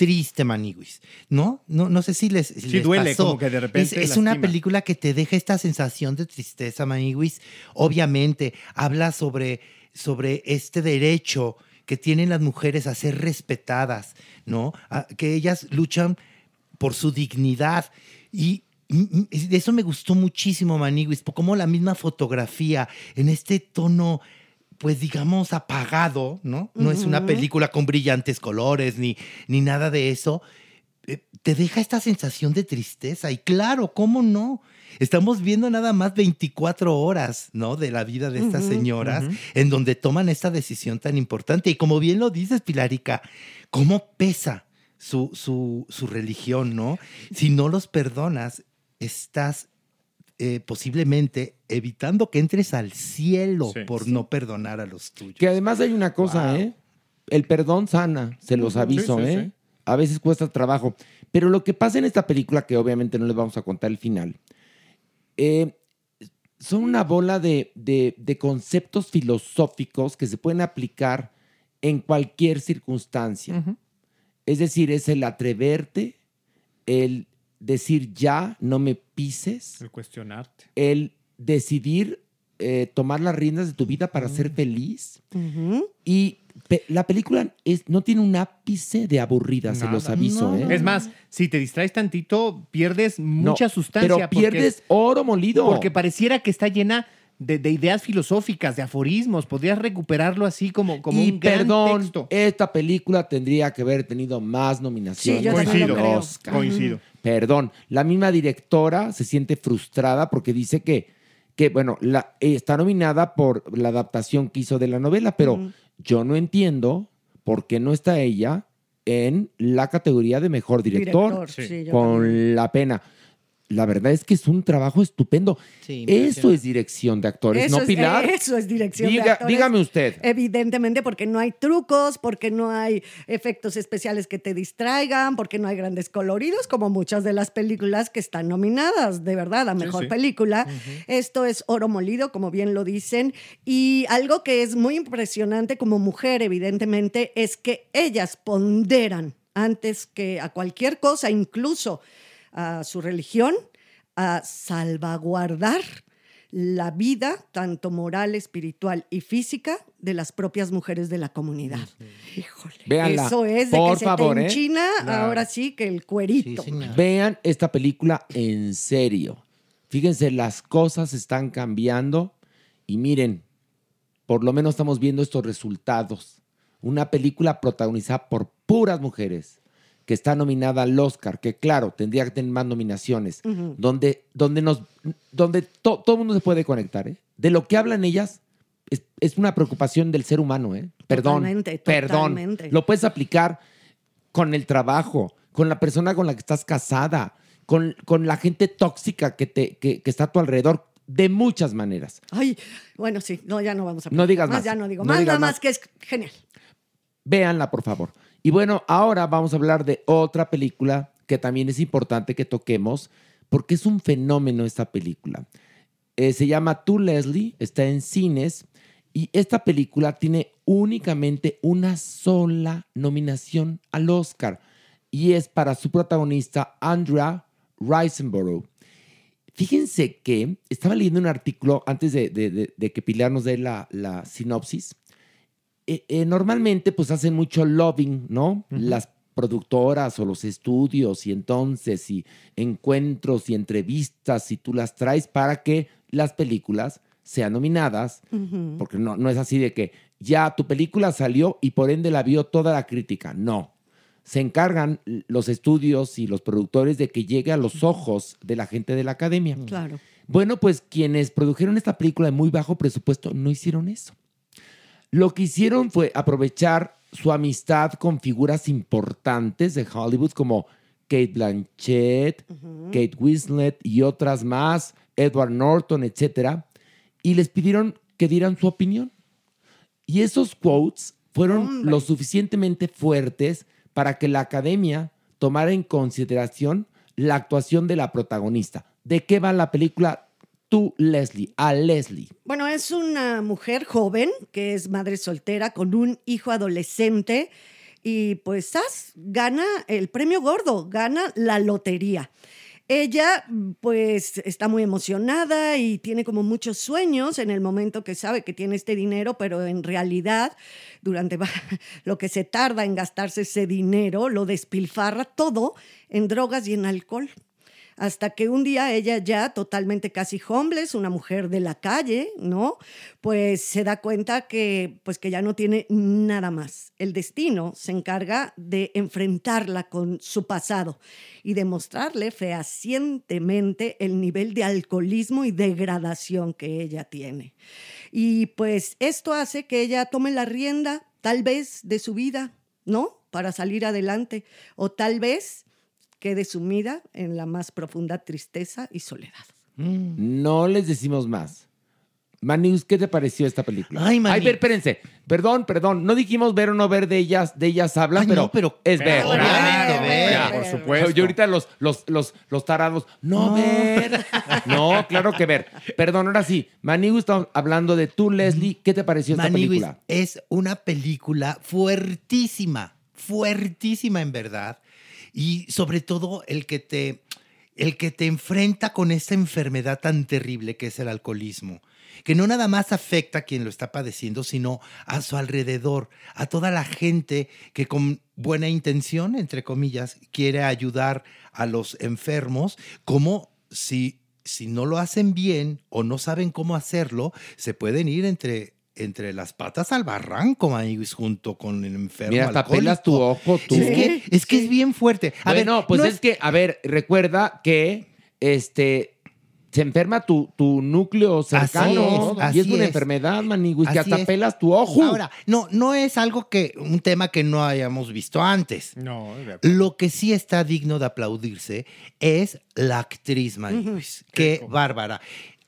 Speaker 6: triste, Maniguis, ¿no? No, no sé si les, si
Speaker 7: Sí,
Speaker 6: les
Speaker 7: duele,
Speaker 6: pasó.
Speaker 7: como que de repente
Speaker 6: Es, es una película que te deja esta sensación de tristeza, Maniguis. Obviamente, habla sobre, sobre este derecho que tienen las mujeres a ser respetadas, ¿no? A- que ellas luchan por su dignidad. Y de eso me gustó muchísimo, Maniguis, cómo la misma fotografía en este tono, pues digamos, apagado, ¿no? No es una película con brillantes colores ni, ni nada de eso. eh, Te deja esta sensación de tristeza. Y claro, ¿cómo no? Estamos viendo nada más 24 horas, ¿no? De la vida de estas señoras en donde toman esta decisión tan importante. Y como bien lo dices, Pilarica, ¿cómo pesa su, su, su religión, ¿no? Si no los perdonas, estás eh, posiblemente evitando que entres al cielo
Speaker 7: Sí.
Speaker 6: por no perdonar a los tuyos.
Speaker 4: Que además hay una cosa,
Speaker 6: Wow.
Speaker 4: ¿eh? El perdón sana, se los aviso,
Speaker 7: Sí, sí,
Speaker 4: ¿eh?
Speaker 7: sí.
Speaker 4: A veces cuesta trabajo. Pero lo que pasa en esta película, que obviamente no les vamos a contar el final, eh, son una bola de, de- de conceptos filosóficos que se pueden aplicar en cualquier circunstancia. Es decir, es el atreverte, el decir ya, no me pises,
Speaker 7: El cuestionarte.
Speaker 4: el decidir eh, tomar las riendas de tu vida para ser feliz.
Speaker 5: Ujú.
Speaker 4: Y pe- la película es, no tiene un ápice de aburrida, se los aviso.
Speaker 6: No,
Speaker 4: ¿eh?
Speaker 7: Es más, si te distraes tantito, pierdes mucha
Speaker 4: No,
Speaker 7: sustancia.
Speaker 4: Pero
Speaker 7: porque-
Speaker 4: pierdes oro molido.
Speaker 7: Porque pareciera que está llena de, de ideas filosóficas, de aforismos. Podrías recuperarlo así como, como
Speaker 4: y
Speaker 7: un gran
Speaker 4: perdón,
Speaker 7: texto.
Speaker 4: esta película tendría que haber tenido más nominaciones.
Speaker 5: Sí, yo
Speaker 7: Coincido,
Speaker 5: lo creo.
Speaker 4: Oscar.
Speaker 7: coincido.
Speaker 4: Perdón, la misma directora se siente frustrada porque dice que, que bueno, la, está nominada por la adaptación que hizo de la novela, pero yo no entiendo por qué no está ella en la categoría de mejor director,
Speaker 5: sí,
Speaker 4: con la pena. La verdad es que es un trabajo estupendo.
Speaker 6: Sí,
Speaker 4: Eso es dirección de actores,
Speaker 5: Eso
Speaker 4: ¿no,
Speaker 5: es-
Speaker 4: Pilar?
Speaker 5: Eso es dirección de actores.
Speaker 4: dígame usted.
Speaker 5: Evidentemente, porque no hay trucos, porque no hay efectos especiales que te distraigan, porque no hay grandes coloridos, como muchas de las películas que están nominadas, de verdad, a mejor
Speaker 7: sí.
Speaker 5: película. Esto es oro molido, como bien lo dicen. Y algo que es muy impresionante como mujer, evidentemente, es que ellas ponderan antes que a cualquier cosa, incluso a su religión, a salvaguardar la vida, tanto moral, espiritual y física, de las propias mujeres de la comunidad. Híjole.
Speaker 4: Véanla,
Speaker 5: Eso es de
Speaker 4: por
Speaker 5: que se
Speaker 4: favor,
Speaker 5: te
Speaker 4: ¿eh?
Speaker 5: ahora sí que el cuerito.
Speaker 6: Sí.
Speaker 4: Vean esta película en serio. Fíjense, las cosas están cambiando y miren, por lo menos estamos viendo estos resultados. Una película protagonizada por puras mujeres que está nominada al Oscar, que claro, tendría que tener más nominaciones, donde, donde, nos, donde to- todo el mundo se puede conectar. ¿eh? De lo que hablan ellas es, es una preocupación del ser humano. ¿eh? Perdón,
Speaker 5: Totalmente,
Speaker 4: perdón. Lo puedes aplicar con el trabajo, con la persona con la que estás casada, con, con la gente tóxica que, te, que, que está a tu alrededor, de muchas maneras.
Speaker 5: Ay, bueno, sí, no, ya no vamos a
Speaker 4: No digas
Speaker 5: más.
Speaker 4: más.
Speaker 5: Ya no digo
Speaker 4: No
Speaker 5: más, nada más
Speaker 4: más.
Speaker 5: que es genial.
Speaker 4: Véanla, por favor. Y bueno, ahora vamos a hablar de otra película que también es importante que toquemos, porque es un fenómeno esta película. Eh, se llama Tú, Leslie, está en cines, y esta película tiene únicamente una sola nominación al Oscar, y es para su protagonista, Andrea Riseborough. Fíjense que estaba leyendo un artículo antes de, que Pilar nos dé la sinopsis. Eh, eh, normalmente pues hacen mucho lobbying, ¿no? Las productoras o los estudios y entonces y encuentros y entrevistas y tú las traes para que las películas sean nominadas, porque no, no es así de que ya tu película salió y por ende la vio toda la crítica, no. Se encargan los estudios y los productores de que llegue a los ojos de la gente de la academia.
Speaker 5: Claro.
Speaker 4: Bueno, pues quienes produjeron esta película de muy bajo presupuesto no hicieron eso. Lo que hicieron fue aprovechar su amistad con figuras importantes de Hollywood como Kate Blanchett, Kate Winslet y otras más, Edward Norton, etcétera, y les pidieron que dieran su opinión. Y esos quotes fueron
Speaker 5: Hombre.
Speaker 4: lo suficientemente fuertes para que la academia tomara en consideración la actuación de la protagonista. ¿De qué va la película? Tú, Leslie, a Leslie.
Speaker 5: Bueno, es una mujer joven que es madre soltera con un hijo adolescente y pues gana el premio gordo, gana la lotería. Ella pues está muy emocionada y tiene como muchos sueños en el momento que sabe que tiene este dinero, pero en realidad durante lo que se tarda en gastarse ese dinero, lo despilfarra todo en drogas y en alcohol hasta que un día ella ya totalmente casi homeless, una mujer de la calle, ¿no? Pues se da cuenta que pues que ya no tiene nada más. El destino se encarga de enfrentarla con su pasado y demostrarle fehacientemente el nivel de alcoholismo y degradación que ella tiene. Y pues esto hace que ella tome la rienda tal vez de su vida, ¿no? Para salir adelante o tal vez quede sumida en la más profunda tristeza y soledad.
Speaker 4: No les decimos más. Manius, ¿qué te pareció esta película?
Speaker 6: Ay, Mani.
Speaker 4: ver, espérense. Perdón, perdón. No dijimos ver o no ver de ellas, de ellas hablan,
Speaker 6: Ay,
Speaker 4: pero,
Speaker 6: no, pero-
Speaker 4: es ver.
Speaker 6: Obviamente,
Speaker 5: Ah,
Speaker 6: ver.
Speaker 4: Ya,
Speaker 7: por supuesto.
Speaker 4: Yo ahorita los, los, los, los tarados. No, ver. No, claro que ver. Perdón, ahora sí. Manius, estamos hablando de tú, Leslie. ¿Qué te pareció esta
Speaker 6: Maniguis
Speaker 4: película?
Speaker 6: es una película fuertísima, fuertísima en verdad. Y sobre todo el que te, el que te enfrenta con esta enfermedad tan terrible que es el alcoholismo. Que no nada más afecta a quien lo está padeciendo, sino a su alrededor, a toda la gente que con buena intención, entre comillas, quiere ayudar a los enfermos, como si, si no lo hacen bien o no saben cómo hacerlo, se pueden ir entre, entre las patas al barranco, Maniguis, junto con el enfermo.
Speaker 4: Mira, hasta pelas tu ojo, tú.
Speaker 6: Es que, es, que es bien fuerte. A
Speaker 4: bueno,
Speaker 6: ver,
Speaker 4: pues
Speaker 6: no
Speaker 4: es que, a ver, recuerda que este se enferma tu, tu núcleo cercano.
Speaker 6: es,
Speaker 4: y es una
Speaker 6: es.
Speaker 4: enfermedad, Maniguis, que hasta
Speaker 6: es.
Speaker 4: pelas tu ojo.
Speaker 6: Ahora, no, no es algo que, un tema que no hayamos visto antes.
Speaker 7: No,
Speaker 6: Lo que sí está digno de aplaudirse es la actriz Maniguis. Qué bárbara.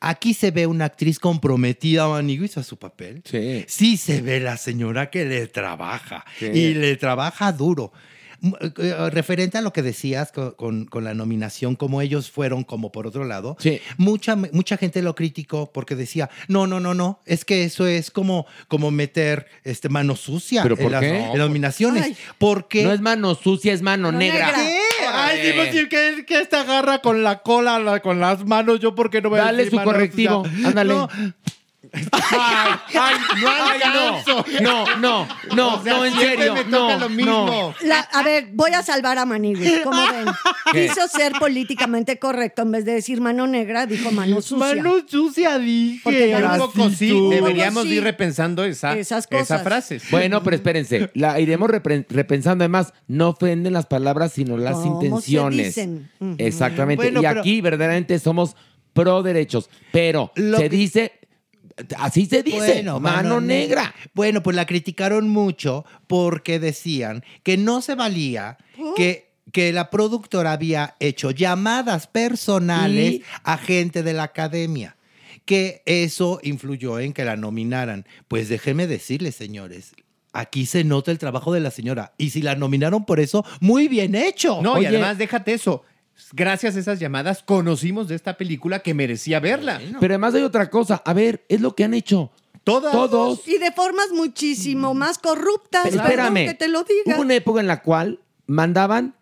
Speaker 6: Aquí se ve una actriz comprometida, Maniguis, a su papel.
Speaker 4: Sí.
Speaker 6: Sí se ve la señora que le trabaja.
Speaker 4: Sí.
Speaker 6: Y le trabaja duro. M- eh, Referente a lo que decías co- con, con la nominación, como ellos fueron como por otro lado,
Speaker 4: Sí.
Speaker 6: mucha, mucha gente lo criticó porque decía, no, no, no, no, es que eso es como, como meter este, mano sucia
Speaker 4: ¿Pero
Speaker 6: en
Speaker 4: por
Speaker 6: las
Speaker 4: qué?
Speaker 6: en las nominaciones.
Speaker 5: Ay.
Speaker 6: Porque
Speaker 4: No es mano sucia, es mano
Speaker 5: Mano
Speaker 4: negra.
Speaker 5: negra.
Speaker 6: ¿Qué?
Speaker 7: Ay, sí, pues sí, que, que esta agarra con la cola, la- con las manos, yo porque no voy a
Speaker 4: Dale
Speaker 7: decir
Speaker 4: su
Speaker 7: manos,
Speaker 4: correctivo.
Speaker 7: o sea,
Speaker 4: Ándale.
Speaker 7: no. Ay, ay, no alcanzo.
Speaker 4: No, no, no,
Speaker 7: O sea,
Speaker 4: no, en serio.
Speaker 7: me toca
Speaker 4: no,
Speaker 7: lo mismo.
Speaker 4: no.
Speaker 5: La- a ver, voy a salvar a Maniguis. ¿Cómo ven?
Speaker 4: ¿Qué?
Speaker 5: Quiso ser políticamente correcto. En vez de decir mano negra, dijo mano sucia.
Speaker 7: Mano sucia dije.
Speaker 5: Porque
Speaker 7: un poco sí, deberíamos
Speaker 5: Un poco sí.
Speaker 7: ir repensando esa,
Speaker 5: Esas
Speaker 7: esa
Speaker 5: cosas.
Speaker 7: frase.
Speaker 4: Bueno, pero espérense, la iremos repensando. Además, no ofenden las palabras, sino las
Speaker 5: ¿Cómo se
Speaker 4: intenciones.
Speaker 5: dicen? Ujú.
Speaker 4: Exactamente.
Speaker 6: Bueno,
Speaker 4: y
Speaker 6: pero-
Speaker 4: aquí verdaderamente somos pro derechos. Pero
Speaker 6: Lo
Speaker 4: se
Speaker 6: que-
Speaker 4: dice, así se dice,
Speaker 6: Bueno,
Speaker 4: mano, negra.
Speaker 6: Bueno, pues la criticaron mucho porque decían que no se valía que, que la productora había hecho llamadas personales
Speaker 4: Y-
Speaker 6: a gente de la academia. Que eso influyó en que la nominaran. Pues déjenme decirles, señores. Aquí se nota el trabajo de la señora. Y si la nominaron por eso, muy bien hecho.
Speaker 7: No, y además déjate eso. Gracias a esas llamadas conocimos de esta película que merecía verla.
Speaker 4: Pero además hay otra cosa. A ver, es lo que han hecho.
Speaker 7: Todas.
Speaker 4: Todos.
Speaker 5: Y de formas muchísimo más corruptas.
Speaker 4: Pero espérame.
Speaker 5: que te lo diga.
Speaker 4: Hubo una época en la cual mandaban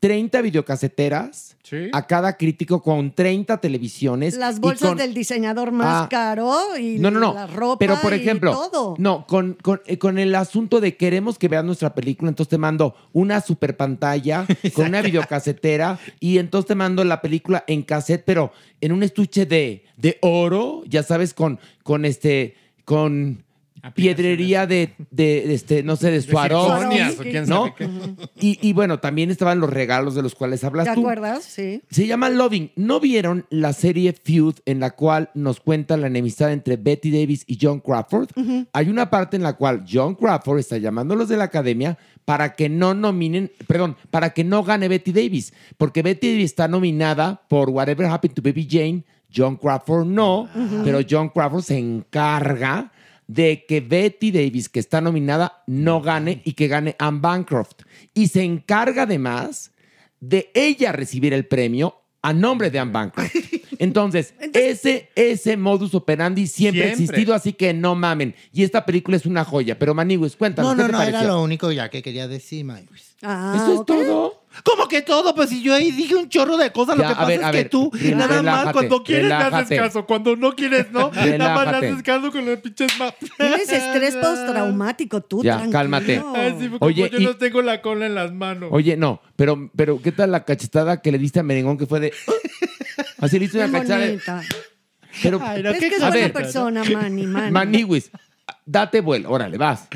Speaker 4: 30 videocaseteras
Speaker 7: Sí.
Speaker 4: a cada crítico con 30 televisiones.
Speaker 5: Las
Speaker 4: y
Speaker 5: bolsas
Speaker 4: con-
Speaker 5: del diseñador más
Speaker 4: Ah.
Speaker 5: caro y
Speaker 4: No, no, no.
Speaker 5: la ropa
Speaker 4: Pero, por
Speaker 5: y
Speaker 4: ejemplo,
Speaker 5: todo.
Speaker 4: no, con, con, eh, con el asunto de queremos que veas nuestra película, entonces te mando una super pantalla con una videocasetera y entonces te mando la película en cassette, pero en un estuche de, de oro, ya sabes, con, con este, con piedrería de, de, de este, no sé, de Swarovski.
Speaker 7: zirconias o quién
Speaker 4: ¿no? Y, y bueno, también estaban los regalos de los cuales hablas
Speaker 5: ¿Te
Speaker 4: tú.
Speaker 5: acuerdas? Sí.
Speaker 4: Se llama Loving. ¿No vieron la serie Feud en la cual nos cuenta la enemistad entre Betty Davis y John Crawford? Hay una parte en la cual John Crawford está llamando a los de la academia para que no nominen, perdón, para que no gane Betty Davis, porque Betty Davis está nominada por Whatever Happened to Baby Jane, John Crawford no, pero John Crawford se encarga de que Betty Davis, que está nominada, no gane y que gane Anne Bancroft. Y se encarga además de ella recibir el premio a nombre de Anne Bancroft. Entonces, ese, ese modus operandi siempre, ha existido, así que no mamen. Y esta película es una joya. Pero Maniguis, cuéntanos,
Speaker 6: No,
Speaker 4: ¿qué
Speaker 6: no,
Speaker 4: te
Speaker 6: no,
Speaker 4: pareció?
Speaker 6: era lo único ya que quería decir, Mayus.
Speaker 5: Ah,
Speaker 4: ¿Eso es
Speaker 5: ok.
Speaker 4: todo?
Speaker 6: ¿Cómo que todo? Pues si yo ahí dije un chorro de cosas,
Speaker 4: Ya,
Speaker 6: lo que pasa
Speaker 4: ver,
Speaker 6: es que
Speaker 4: ver,
Speaker 6: tú nada más
Speaker 4: relájate,
Speaker 6: cuando quieres me
Speaker 4: relájate.
Speaker 6: haces caso.
Speaker 7: Cuando no quieres, no. Nada más le
Speaker 4: Relájate.
Speaker 7: haces caso con los pinches mapas.
Speaker 5: Tienes estrés postraumático tú,
Speaker 4: Ya,
Speaker 5: tranquilo.
Speaker 4: cálmate.
Speaker 7: Ay, sí, porque
Speaker 4: Oye,
Speaker 7: yo
Speaker 4: y-
Speaker 7: no tengo la cola en las manos.
Speaker 4: Oye, no, pero, pero ¿qué tal la cachetada que le diste a Merengón que fue de... Así le una cachetada de... Pero,
Speaker 7: Ay, no,
Speaker 5: Es
Speaker 7: qué
Speaker 5: que es buena
Speaker 4: ver.
Speaker 5: persona, Manny, Manny.
Speaker 4: Maniguis, date vuelo, órale, vas.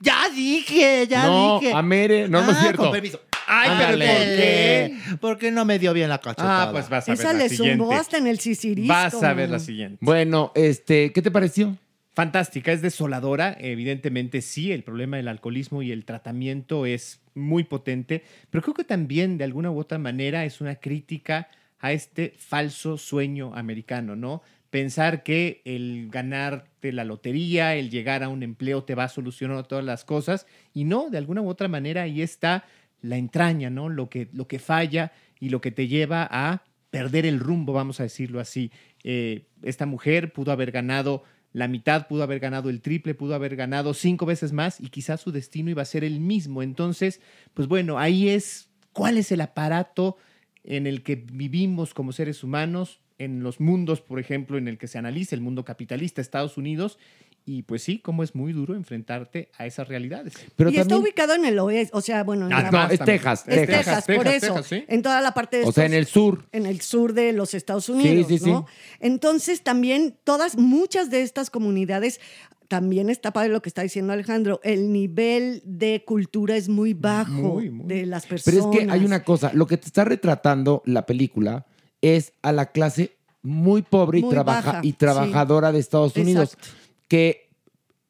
Speaker 6: Ya dije, ya
Speaker 4: no,
Speaker 6: dije.
Speaker 4: a Mere, no, no es
Speaker 6: Ah,
Speaker 4: cierto.
Speaker 6: Con permiso.
Speaker 7: Ay, pero. ¿por qué?
Speaker 6: Porque no me dio bien la cachetada.
Speaker 7: Ah, pues vas a ver
Speaker 5: Esa
Speaker 7: la
Speaker 5: le
Speaker 7: siguiente.
Speaker 5: zumbó hasta en el sisirisco.
Speaker 7: Vas a ver la siguiente.
Speaker 4: Bueno, este, ¿qué te pareció?
Speaker 7: Fantástica, es desoladora. Evidentemente sí, el problema del alcoholismo y el tratamiento es muy potente, pero creo que también de alguna u otra manera es una crítica a este falso sueño americano, ¿no? Pensar que el ganarte la lotería, el llegar a un empleo te va a solucionar todas las cosas y no, de alguna u otra manera ahí está la entraña, ¿no? Lo que, lo que falla y lo que te lleva a perder el rumbo, vamos a decirlo así. Eh, esta mujer pudo haber ganado la mitad, pudo haber ganado el triple, pudo haber ganado cinco veces más y quizás su destino iba a ser el mismo. Entonces, pues bueno, ahí es cuál es el aparato en el que vivimos como seres humanos, en los mundos, por ejemplo, en el que se analiza el mundo capitalista, Estados Unidos, y pues sí, cómo es muy duro enfrentarte a esas realidades.
Speaker 4: Pero
Speaker 5: y está ubicado en el oeste, o sea, bueno, en
Speaker 7: Ah,
Speaker 5: la-
Speaker 4: no, es. Texas,
Speaker 5: es
Speaker 4: Texas.
Speaker 5: Texas, por
Speaker 7: Texas,
Speaker 5: eso,
Speaker 7: Texas, sí.
Speaker 5: en toda la parte de
Speaker 4: o sea, en
Speaker 5: estos-
Speaker 4: el sur.
Speaker 5: en el sur de los Estados Unidos,
Speaker 4: Sí, sí,
Speaker 5: ¿no? Entonces también todas, muchas de estas comunidades, también está padre lo que está diciendo Alejandro, el nivel de cultura es muy bajo
Speaker 7: Muy, muy.
Speaker 5: de las
Speaker 4: Pero
Speaker 5: personas.
Speaker 4: es que hay una cosa, lo que te está retratando la película es a la clase muy pobre y, trabaja-
Speaker 5: baja,
Speaker 4: y trabajadora de Estados Unidos.
Speaker 5: Exacto.
Speaker 4: Que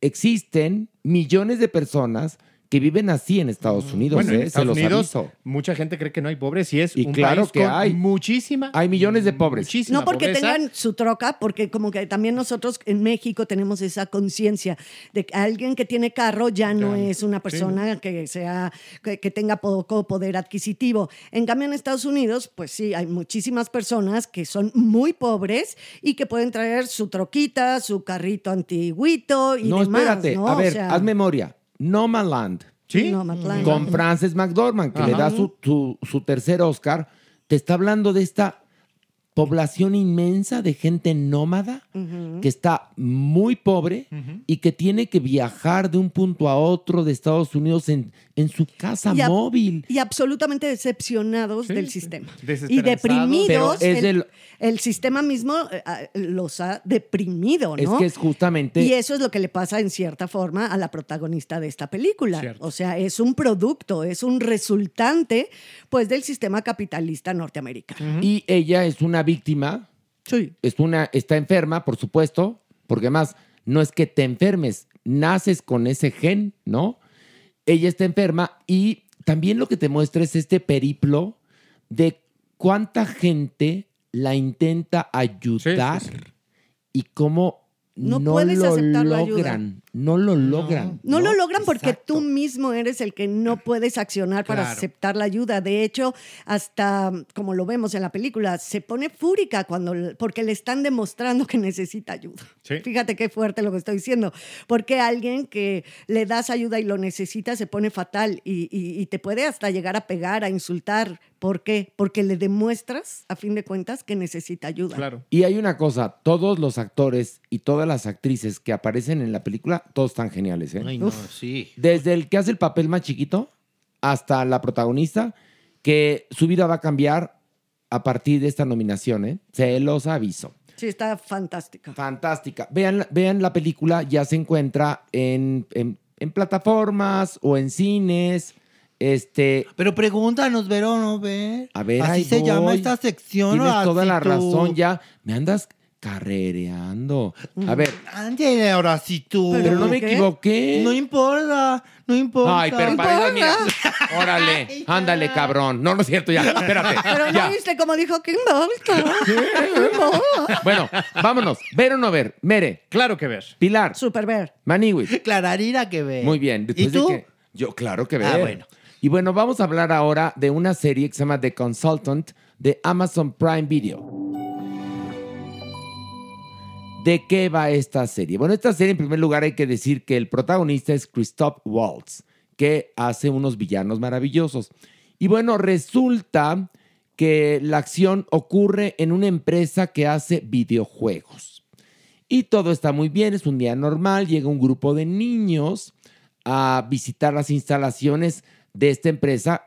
Speaker 4: existen millones de personas que viven así en Estados Unidos.
Speaker 7: Bueno, en
Speaker 4: ¿eh? Se
Speaker 7: Estados
Speaker 4: los
Speaker 7: Unidos,
Speaker 4: aviso.
Speaker 7: mucha gente cree que no hay pobres y es
Speaker 4: Y
Speaker 7: un
Speaker 4: claro
Speaker 7: país
Speaker 4: que
Speaker 7: con
Speaker 4: hay.
Speaker 7: muchísima.
Speaker 4: Hay millones de pobres.
Speaker 7: Muchísima
Speaker 5: No porque
Speaker 7: pobreza.
Speaker 5: tengan su troca, porque como que también nosotros en México tenemos esa conciencia de que alguien que tiene carro ya no es una persona que sea que, que tenga poco poder adquisitivo. En cambio en Estados Unidos, pues sí, hay muchísimas personas que son muy pobres y que pueden traer su troquita, su carrito antiguito y
Speaker 4: No,
Speaker 5: demás.
Speaker 4: espérate.
Speaker 5: ¿no?
Speaker 4: A
Speaker 5: O
Speaker 4: ver,
Speaker 5: sea,
Speaker 4: haz memoria. Nomadland.
Speaker 7: ¿Sí?
Speaker 5: Nomadland.
Speaker 4: Con Frances McDormand, que le da su, su- su tercer Oscar, te está hablando de esta población inmensa de gente nómada que está muy pobre y que tiene que viajar de un punto a otro de Estados Unidos en, en su casa
Speaker 5: Y
Speaker 4: móvil.
Speaker 5: Y absolutamente decepcionados
Speaker 7: Sí,
Speaker 5: del
Speaker 7: sí.
Speaker 5: sistema. Y deprimidos.
Speaker 4: Es
Speaker 5: el, el sistema mismo eh, ah, los ha deprimido,
Speaker 4: Es
Speaker 5: ¿no?
Speaker 4: que es justamente...
Speaker 5: Y eso es lo que le pasa en cierta forma a la protagonista de esta película.
Speaker 7: Cierto.
Speaker 5: O sea, es un producto, es un resultante pues del sistema capitalista norteamericano.
Speaker 4: Y ella es una víctima
Speaker 5: Sí.
Speaker 4: es una, está enferma, por supuesto, porque además no es que te enfermes, naces con ese gen, ¿no? Ella está enferma y también lo que te muestra es este periplo de cuánta gente la intenta ayudar
Speaker 7: Sí, sí,
Speaker 4: y cómo
Speaker 5: No
Speaker 4: no,
Speaker 5: puedes
Speaker 4: lo
Speaker 5: aceptar la ayuda.
Speaker 4: logran, no lo logran.
Speaker 5: No, lo logran porque
Speaker 4: Exacto.
Speaker 5: tú mismo eres el que no puedes accionar para
Speaker 6: Claro.
Speaker 5: aceptar la ayuda. De hecho, hasta como lo vemos en la película, se pone fúrica cuando porque le están demostrando que necesita ayuda.
Speaker 7: Sí.
Speaker 5: Fíjate qué fuerte lo que estoy diciendo. Porque alguien que le das ayuda y lo necesita se pone fatal y, y- y te puede hasta llegar a pegar, a insultar. ¿Por qué? Porque le demuestras, a fin de cuentas, que necesita ayuda.
Speaker 7: Claro.
Speaker 4: Y hay una cosa, todos los actores y todas las actrices que aparecen en la película, todos están geniales, ¿eh?
Speaker 6: Ay, no, sí.
Speaker 4: Desde el que hace el papel más chiquito hasta la protagonista, que su vida va a cambiar a partir de esta nominación, ¿eh? Se los aviso.
Speaker 5: Sí, está fantástica.
Speaker 4: Fantástica. Vean, vean la película, ya se encuentra en, en- en plataformas o en cines. Este,
Speaker 6: Pero pregúntanos, ver o no ver.
Speaker 4: a ver,
Speaker 6: Así
Speaker 4: ahí
Speaker 6: se llama esta sección.
Speaker 4: Tienes
Speaker 6: ¿o
Speaker 4: toda la
Speaker 6: tú?
Speaker 4: razón ya. Me andas carrereando. A ver,
Speaker 6: Ándale, ahora sí tú.
Speaker 5: Pero
Speaker 4: pero no
Speaker 5: ¿por
Speaker 4: me
Speaker 5: qué?
Speaker 4: equivoqué.
Speaker 6: No importa, no importa.
Speaker 4: Ay, pero para eso, mira. Órale, ándale, cabrón. No, no es cierto, ya. Espérate.
Speaker 5: Pero
Speaker 4: ya.
Speaker 5: no viste como dijo Kim Bolton.
Speaker 4: Bueno, vámonos. ¿Ver o no ver? Mere,
Speaker 7: Claro que ver.
Speaker 4: Pilar,
Speaker 5: Super ver.
Speaker 4: Maniwis.
Speaker 6: Clararira que ve.
Speaker 4: Muy bien.
Speaker 6: ¿Y
Speaker 4: Después de
Speaker 6: tú?
Speaker 4: que- yo, claro que ver.
Speaker 6: Ah, bueno.
Speaker 4: Y bueno, vamos a hablar ahora de una serie que se llama The Consultant de Amazon Prime Video. ¿De qué va esta serie? Bueno, esta serie en primer lugar hay que decir que el protagonista es Christoph Waltz, que hace unos villanos maravillosos. Y bueno, resulta que la acción ocurre en una empresa que hace videojuegos. Y todo está muy bien, es un día normal, llega un grupo de niños a visitar las instalaciones de esta empresa,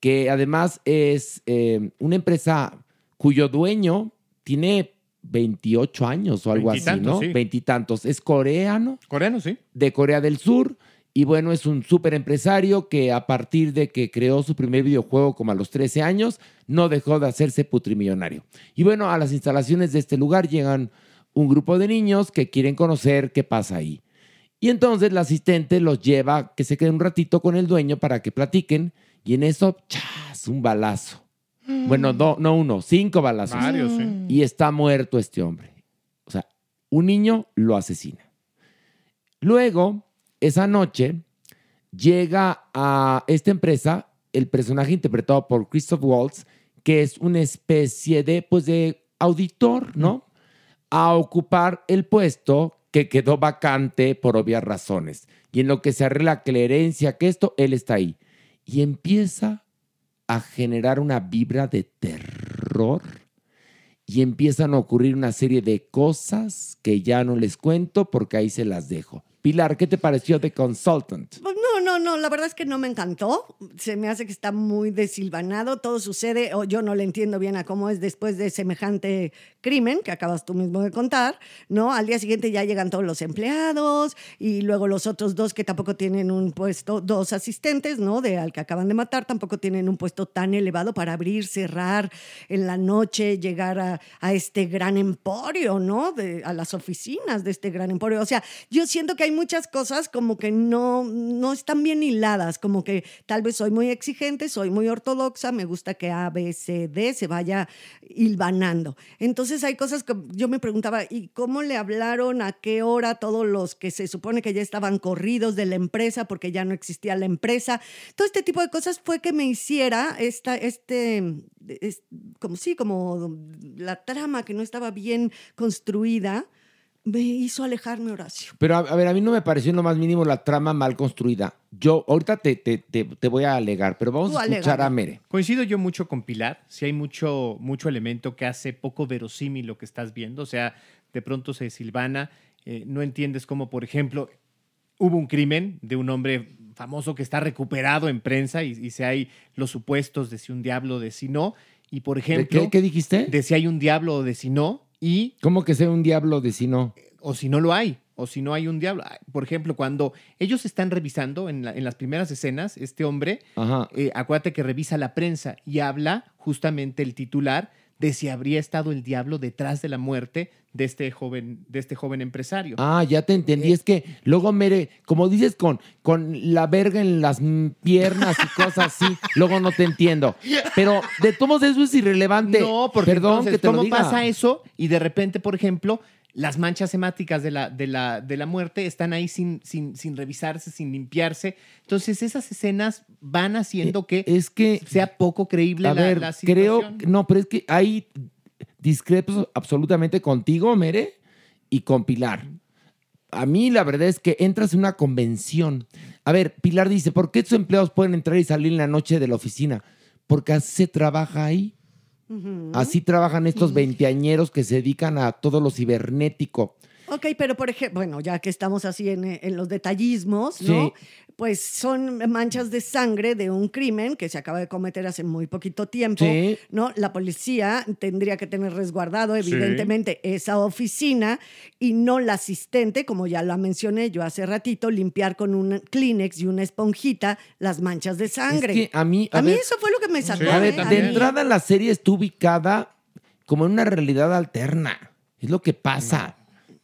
Speaker 4: que además es eh, una empresa cuyo dueño tiene 28 años o algo así,
Speaker 7: Veintitantos,
Speaker 4: ¿no?
Speaker 7: sí.
Speaker 4: Veintitantos. Es coreano
Speaker 7: Coreano, sí.
Speaker 4: de Corea del Sur. Y bueno, es un súper empresario que a partir de que creó su primer videojuego como a los 13 años, no dejó de hacerse putrimillonario. Y bueno, a las instalaciones de este lugar llegan un grupo de niños que quieren conocer qué pasa ahí. Y entonces la asistente los lleva que se queden un ratito con el dueño para que platiquen. Y en eso, ¡chas! Un balazo. Bueno, no, no uno, cinco balazos
Speaker 7: Varios, sí.
Speaker 4: y está muerto este hombre. O sea, un niño lo asesina. Luego, esa noche, llega a esta empresa el personaje interpretado por Christoph Waltz, que es una especie de, pues, de auditor, ¿no? A ocupar el puesto que quedó vacante por obvias razones. Y en lo que se arregla que la herencia, que esto, él está ahí. Y empieza a generar una vibra de terror y empiezan a ocurrir una serie de cosas que ya no les cuento porque ahí se las dejo. Pilar, ¿qué te pareció The Consultant?
Speaker 5: Pues no, no, la verdad es que no me encantó. Se me hace que está muy desilvanado. Todo sucede, o yo no le entiendo bien a cómo es después de semejante crimen que acabas tú mismo de contar, ¿no? Al día siguiente ya llegan todos los empleados y luego los otros dos que tampoco tienen un puesto, dos asistentes, ¿no? De al que acaban de matar, tampoco tienen un puesto tan elevado para abrir, cerrar en la noche, llegar a, a este gran emporio, ¿no? De, a las oficinas de este gran emporio. O sea, yo siento que hay muchas cosas como que no, no están bien hiladas, como que tal vez soy muy exigente, soy muy ortodoxa, me gusta que A, B, C, D se vaya hilvanando. Entonces hay cosas que yo me preguntaba, ¿y cómo le hablaron a qué hora todos los que se supone que ya estaban corridos de la empresa porque ya no existía la empresa? Todo este tipo de cosas fue que me hiciera esta, este, es- como sí, como la trama que no estaba bien construida, me hizo alejarme, Horacio.
Speaker 4: Pero a, a ver, a mí no me pareció en lo más mínimo la trama mal construida. Yo ahorita te, te, te, te voy a alegar, pero vamos
Speaker 5: Tú
Speaker 4: a escuchar a Mere.
Speaker 7: Coincido yo mucho con Pilar, si hay mucho, mucho elemento que hace poco verosímil lo que estás viendo, o sea, de pronto se silvana, eh, no entiendes cómo, por ejemplo, hubo un crimen de un hombre famoso que está recuperado en prensa y, y si hay los supuestos de si un diablo o de si no, y por
Speaker 4: ¿De
Speaker 7: ejemplo,
Speaker 4: ¿Qué, qué dijiste?
Speaker 7: de si hay un diablo o de si no, y
Speaker 4: ¿Cómo que sea un diablo de si no?
Speaker 7: o si no lo hay, o si no hay un diablo. Por ejemplo, cuando ellos están revisando en, la- en las primeras escenas, este hombre, eh, acuérdate que revisa la prensa y habla justamente el titular de si habría estado el diablo detrás de la muerte de este joven, de este joven empresario.
Speaker 4: Ah, ya te
Speaker 7: Eh.
Speaker 4: entendí. Es que luego, Mere, como dices, con, con la verga en las piernas y cosas así, luego no te entiendo. Pero de todos eso es irrelevante.
Speaker 7: No, porque
Speaker 4: Perdón
Speaker 7: entonces,
Speaker 4: que te lo
Speaker 7: ¿cómo
Speaker 4: diga.
Speaker 7: pasa eso? Y de repente, por ejemplo, las manchas hemáticas de la, de la, de la muerte están ahí sin, sin, sin revisarse, sin limpiarse. Entonces, esas escenas van haciendo que
Speaker 4: Eh, Es que,
Speaker 7: sea poco creíble
Speaker 4: a
Speaker 7: la,
Speaker 4: ver,
Speaker 7: la
Speaker 4: creo, no, pero es que hay discrepo absolutamente contigo, Mere, y con Pilar. A mí la verdad es que entras en una convención. A ver, Pilar dice, ¿por qué tus empleados pueden entrar y salir en la noche de la oficina? Porque así se trabaja ahí. Así trabajan estos veinteañeros que se dedican a todo lo cibernético.
Speaker 5: Ok, pero por ejemplo, bueno, ya que estamos así en, en los detallismos, ¿no?
Speaker 4: Sí.
Speaker 5: Pues son manchas de sangre de un crimen que se acaba de cometer hace muy poquito tiempo,
Speaker 4: Sí.
Speaker 5: ¿no? La policía tendría que tener resguardado, evidentemente, esa oficina y no la asistente, como ya la mencioné yo hace ratito, limpiar con un Kleenex y una esponjita las manchas de sangre.
Speaker 4: Es que a mí, a
Speaker 5: a mí
Speaker 4: ver,
Speaker 5: eso fue lo que me sacó.
Speaker 4: A ver,
Speaker 5: ¿eh?
Speaker 4: De entrada la serie está ubicada como en una realidad alterna. Es lo que pasa.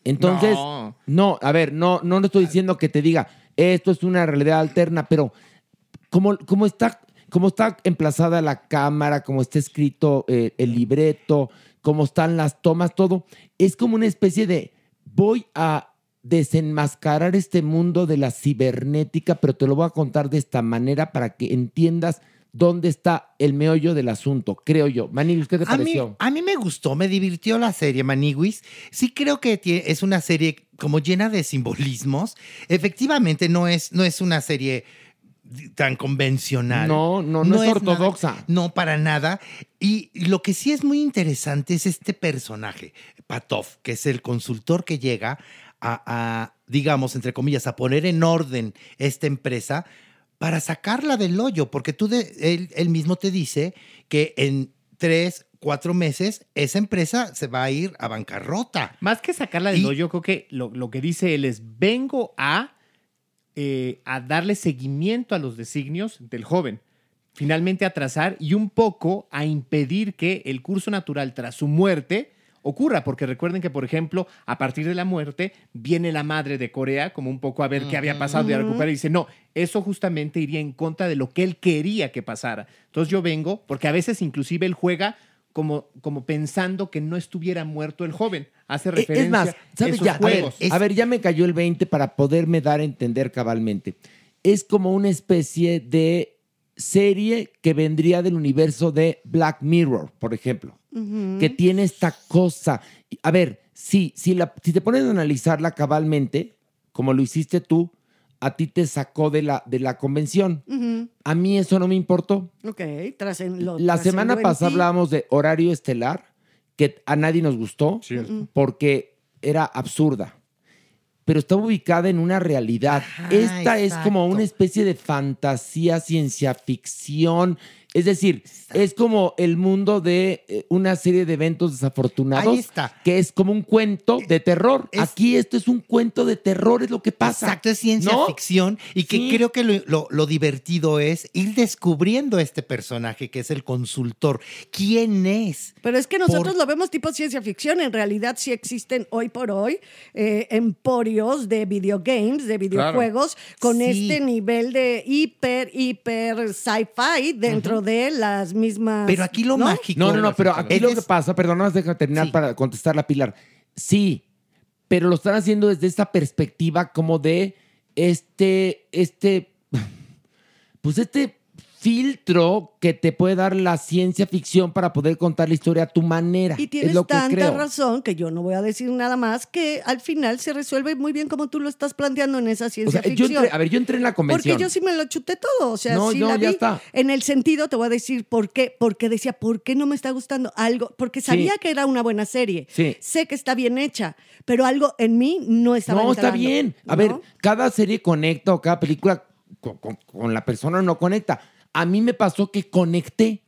Speaker 4: Entonces, no.
Speaker 7: No.
Speaker 4: a ver, no, no le estoy diciendo que te diga, esto es una realidad alterna, pero como, como está, como está emplazada la cámara, como está escrito eh, el libreto, como están las tomas, todo, es como una especie de voy a desenmascarar este mundo de la cibernética, pero te lo voy a contar de esta manera para que entiendas dónde está el meollo del asunto, creo yo. Maniguis, ¿qué te
Speaker 6: A mí,
Speaker 4: pareció?
Speaker 6: a mí me gustó, me divirtió la serie Maniguis. Sí creo que es una serie como llena de simbolismos. Efectivamente no es, no es una serie tan convencional.
Speaker 4: No, no, no es
Speaker 6: nada-
Speaker 4: ortodoxa.
Speaker 6: no, para nada. Y lo que sí es muy interesante es este personaje, Patov, que es el consultor que llega a, a, digamos, entre comillas, a poner en orden esta empresa para sacarla del hoyo, porque tú de- él, él mismo te dice que en tres, cuatro meses esa empresa se va a ir a bancarrota.
Speaker 7: Más que sacarla del hoyo, creo que lo, lo que dice él es, vengo a, eh, a darle seguimiento a los designios del joven. Finalmente a trazar y un poco a impedir que el curso natural tras su muerte ocurra, porque recuerden que, por ejemplo, a partir de la muerte viene la madre de Corea como un poco a ver qué había pasado y a recuperar y dice, no, eso justamente iría en contra de lo que él quería que pasara. Entonces yo vengo, porque a veces inclusive él juega como, como pensando que no estuviera muerto el joven. Hace
Speaker 4: Eh,
Speaker 7: referencia
Speaker 4: Es más,
Speaker 7: a
Speaker 4: ¿sabes
Speaker 7: esos
Speaker 4: ya? A ver,
Speaker 7: juegos.
Speaker 4: a ver, ya me cayó el 20 para poderme dar a entender cabalmente. Es como una especie de serie que vendría del universo de Black Mirror, por ejemplo, que tiene esta cosa. A ver, sí, si, la, si te pones a analizarla cabalmente, como lo hiciste tú, a ti te sacó de la, de la convención. A mí eso no me importó.
Speaker 5: Ok, trascen- lo
Speaker 4: La semana
Speaker 5: en
Speaker 4: pasada hablábamos de horario estelar, que a nadie nos gustó porque era absurda. pero está ubicada en una realidad. Esta es como una especie de fantasía, ciencia ficción. Es decir, es como el mundo de eh, una serie de eventos desafortunados,
Speaker 6: Ahí está.
Speaker 4: que es como un cuento de terror. Aquí esto es un cuento de terror, es lo que pasa.
Speaker 6: Exacto, es ciencia
Speaker 4: ¿No?
Speaker 6: ficción y que
Speaker 4: Sí.
Speaker 6: creo que lo, lo- lo divertido es ir descubriendo este personaje que es el consultor. ¿Quién es?
Speaker 5: Pero es que nosotros
Speaker 6: Por-
Speaker 5: lo vemos tipo ciencia ficción. En realidad sí existen hoy por hoy eh, emporios de videogames, de videojuegos, con
Speaker 6: Sí.
Speaker 5: este nivel de hiper, hiper sci-fi dentro de las mismas...
Speaker 6: Pero aquí lo
Speaker 5: ¿no?
Speaker 6: mágico.
Speaker 4: No, no, no, pero aquí lo
Speaker 6: es-
Speaker 4: que pasa, perdón, nada más deja terminar para contestar la Pilar. Sí, pero lo están haciendo desde esta perspectiva como de este, este, pues este filtro que te puede dar la ciencia ficción para poder contar la historia a tu manera.
Speaker 5: Y tienes
Speaker 4: es lo que
Speaker 5: tanta
Speaker 4: creo.
Speaker 5: razón que yo no voy a decir nada más que al final se resuelve muy bien como tú lo estás planteando en esa
Speaker 4: O
Speaker 5: ciencia
Speaker 4: yo
Speaker 5: ficción.
Speaker 4: entré- a ver, yo entré en la convención.
Speaker 5: Porque yo sí me lo chuté todo. O sea,
Speaker 4: No,
Speaker 5: sí
Speaker 4: no,
Speaker 5: la
Speaker 4: ya
Speaker 5: vi.
Speaker 4: está.
Speaker 5: En el sentido, te voy a decir por qué. Porque decía, ¿por qué no me está gustando algo? Porque sabía
Speaker 4: Sí.
Speaker 5: que era una buena serie.
Speaker 4: Sí.
Speaker 5: Sé que está bien hecha, pero algo en mí no estaba
Speaker 4: No, está bien. A
Speaker 5: ¿no?
Speaker 4: ver, cada serie conecta o cada película con, con- con la persona no conecta. A mí me pasó que conecté.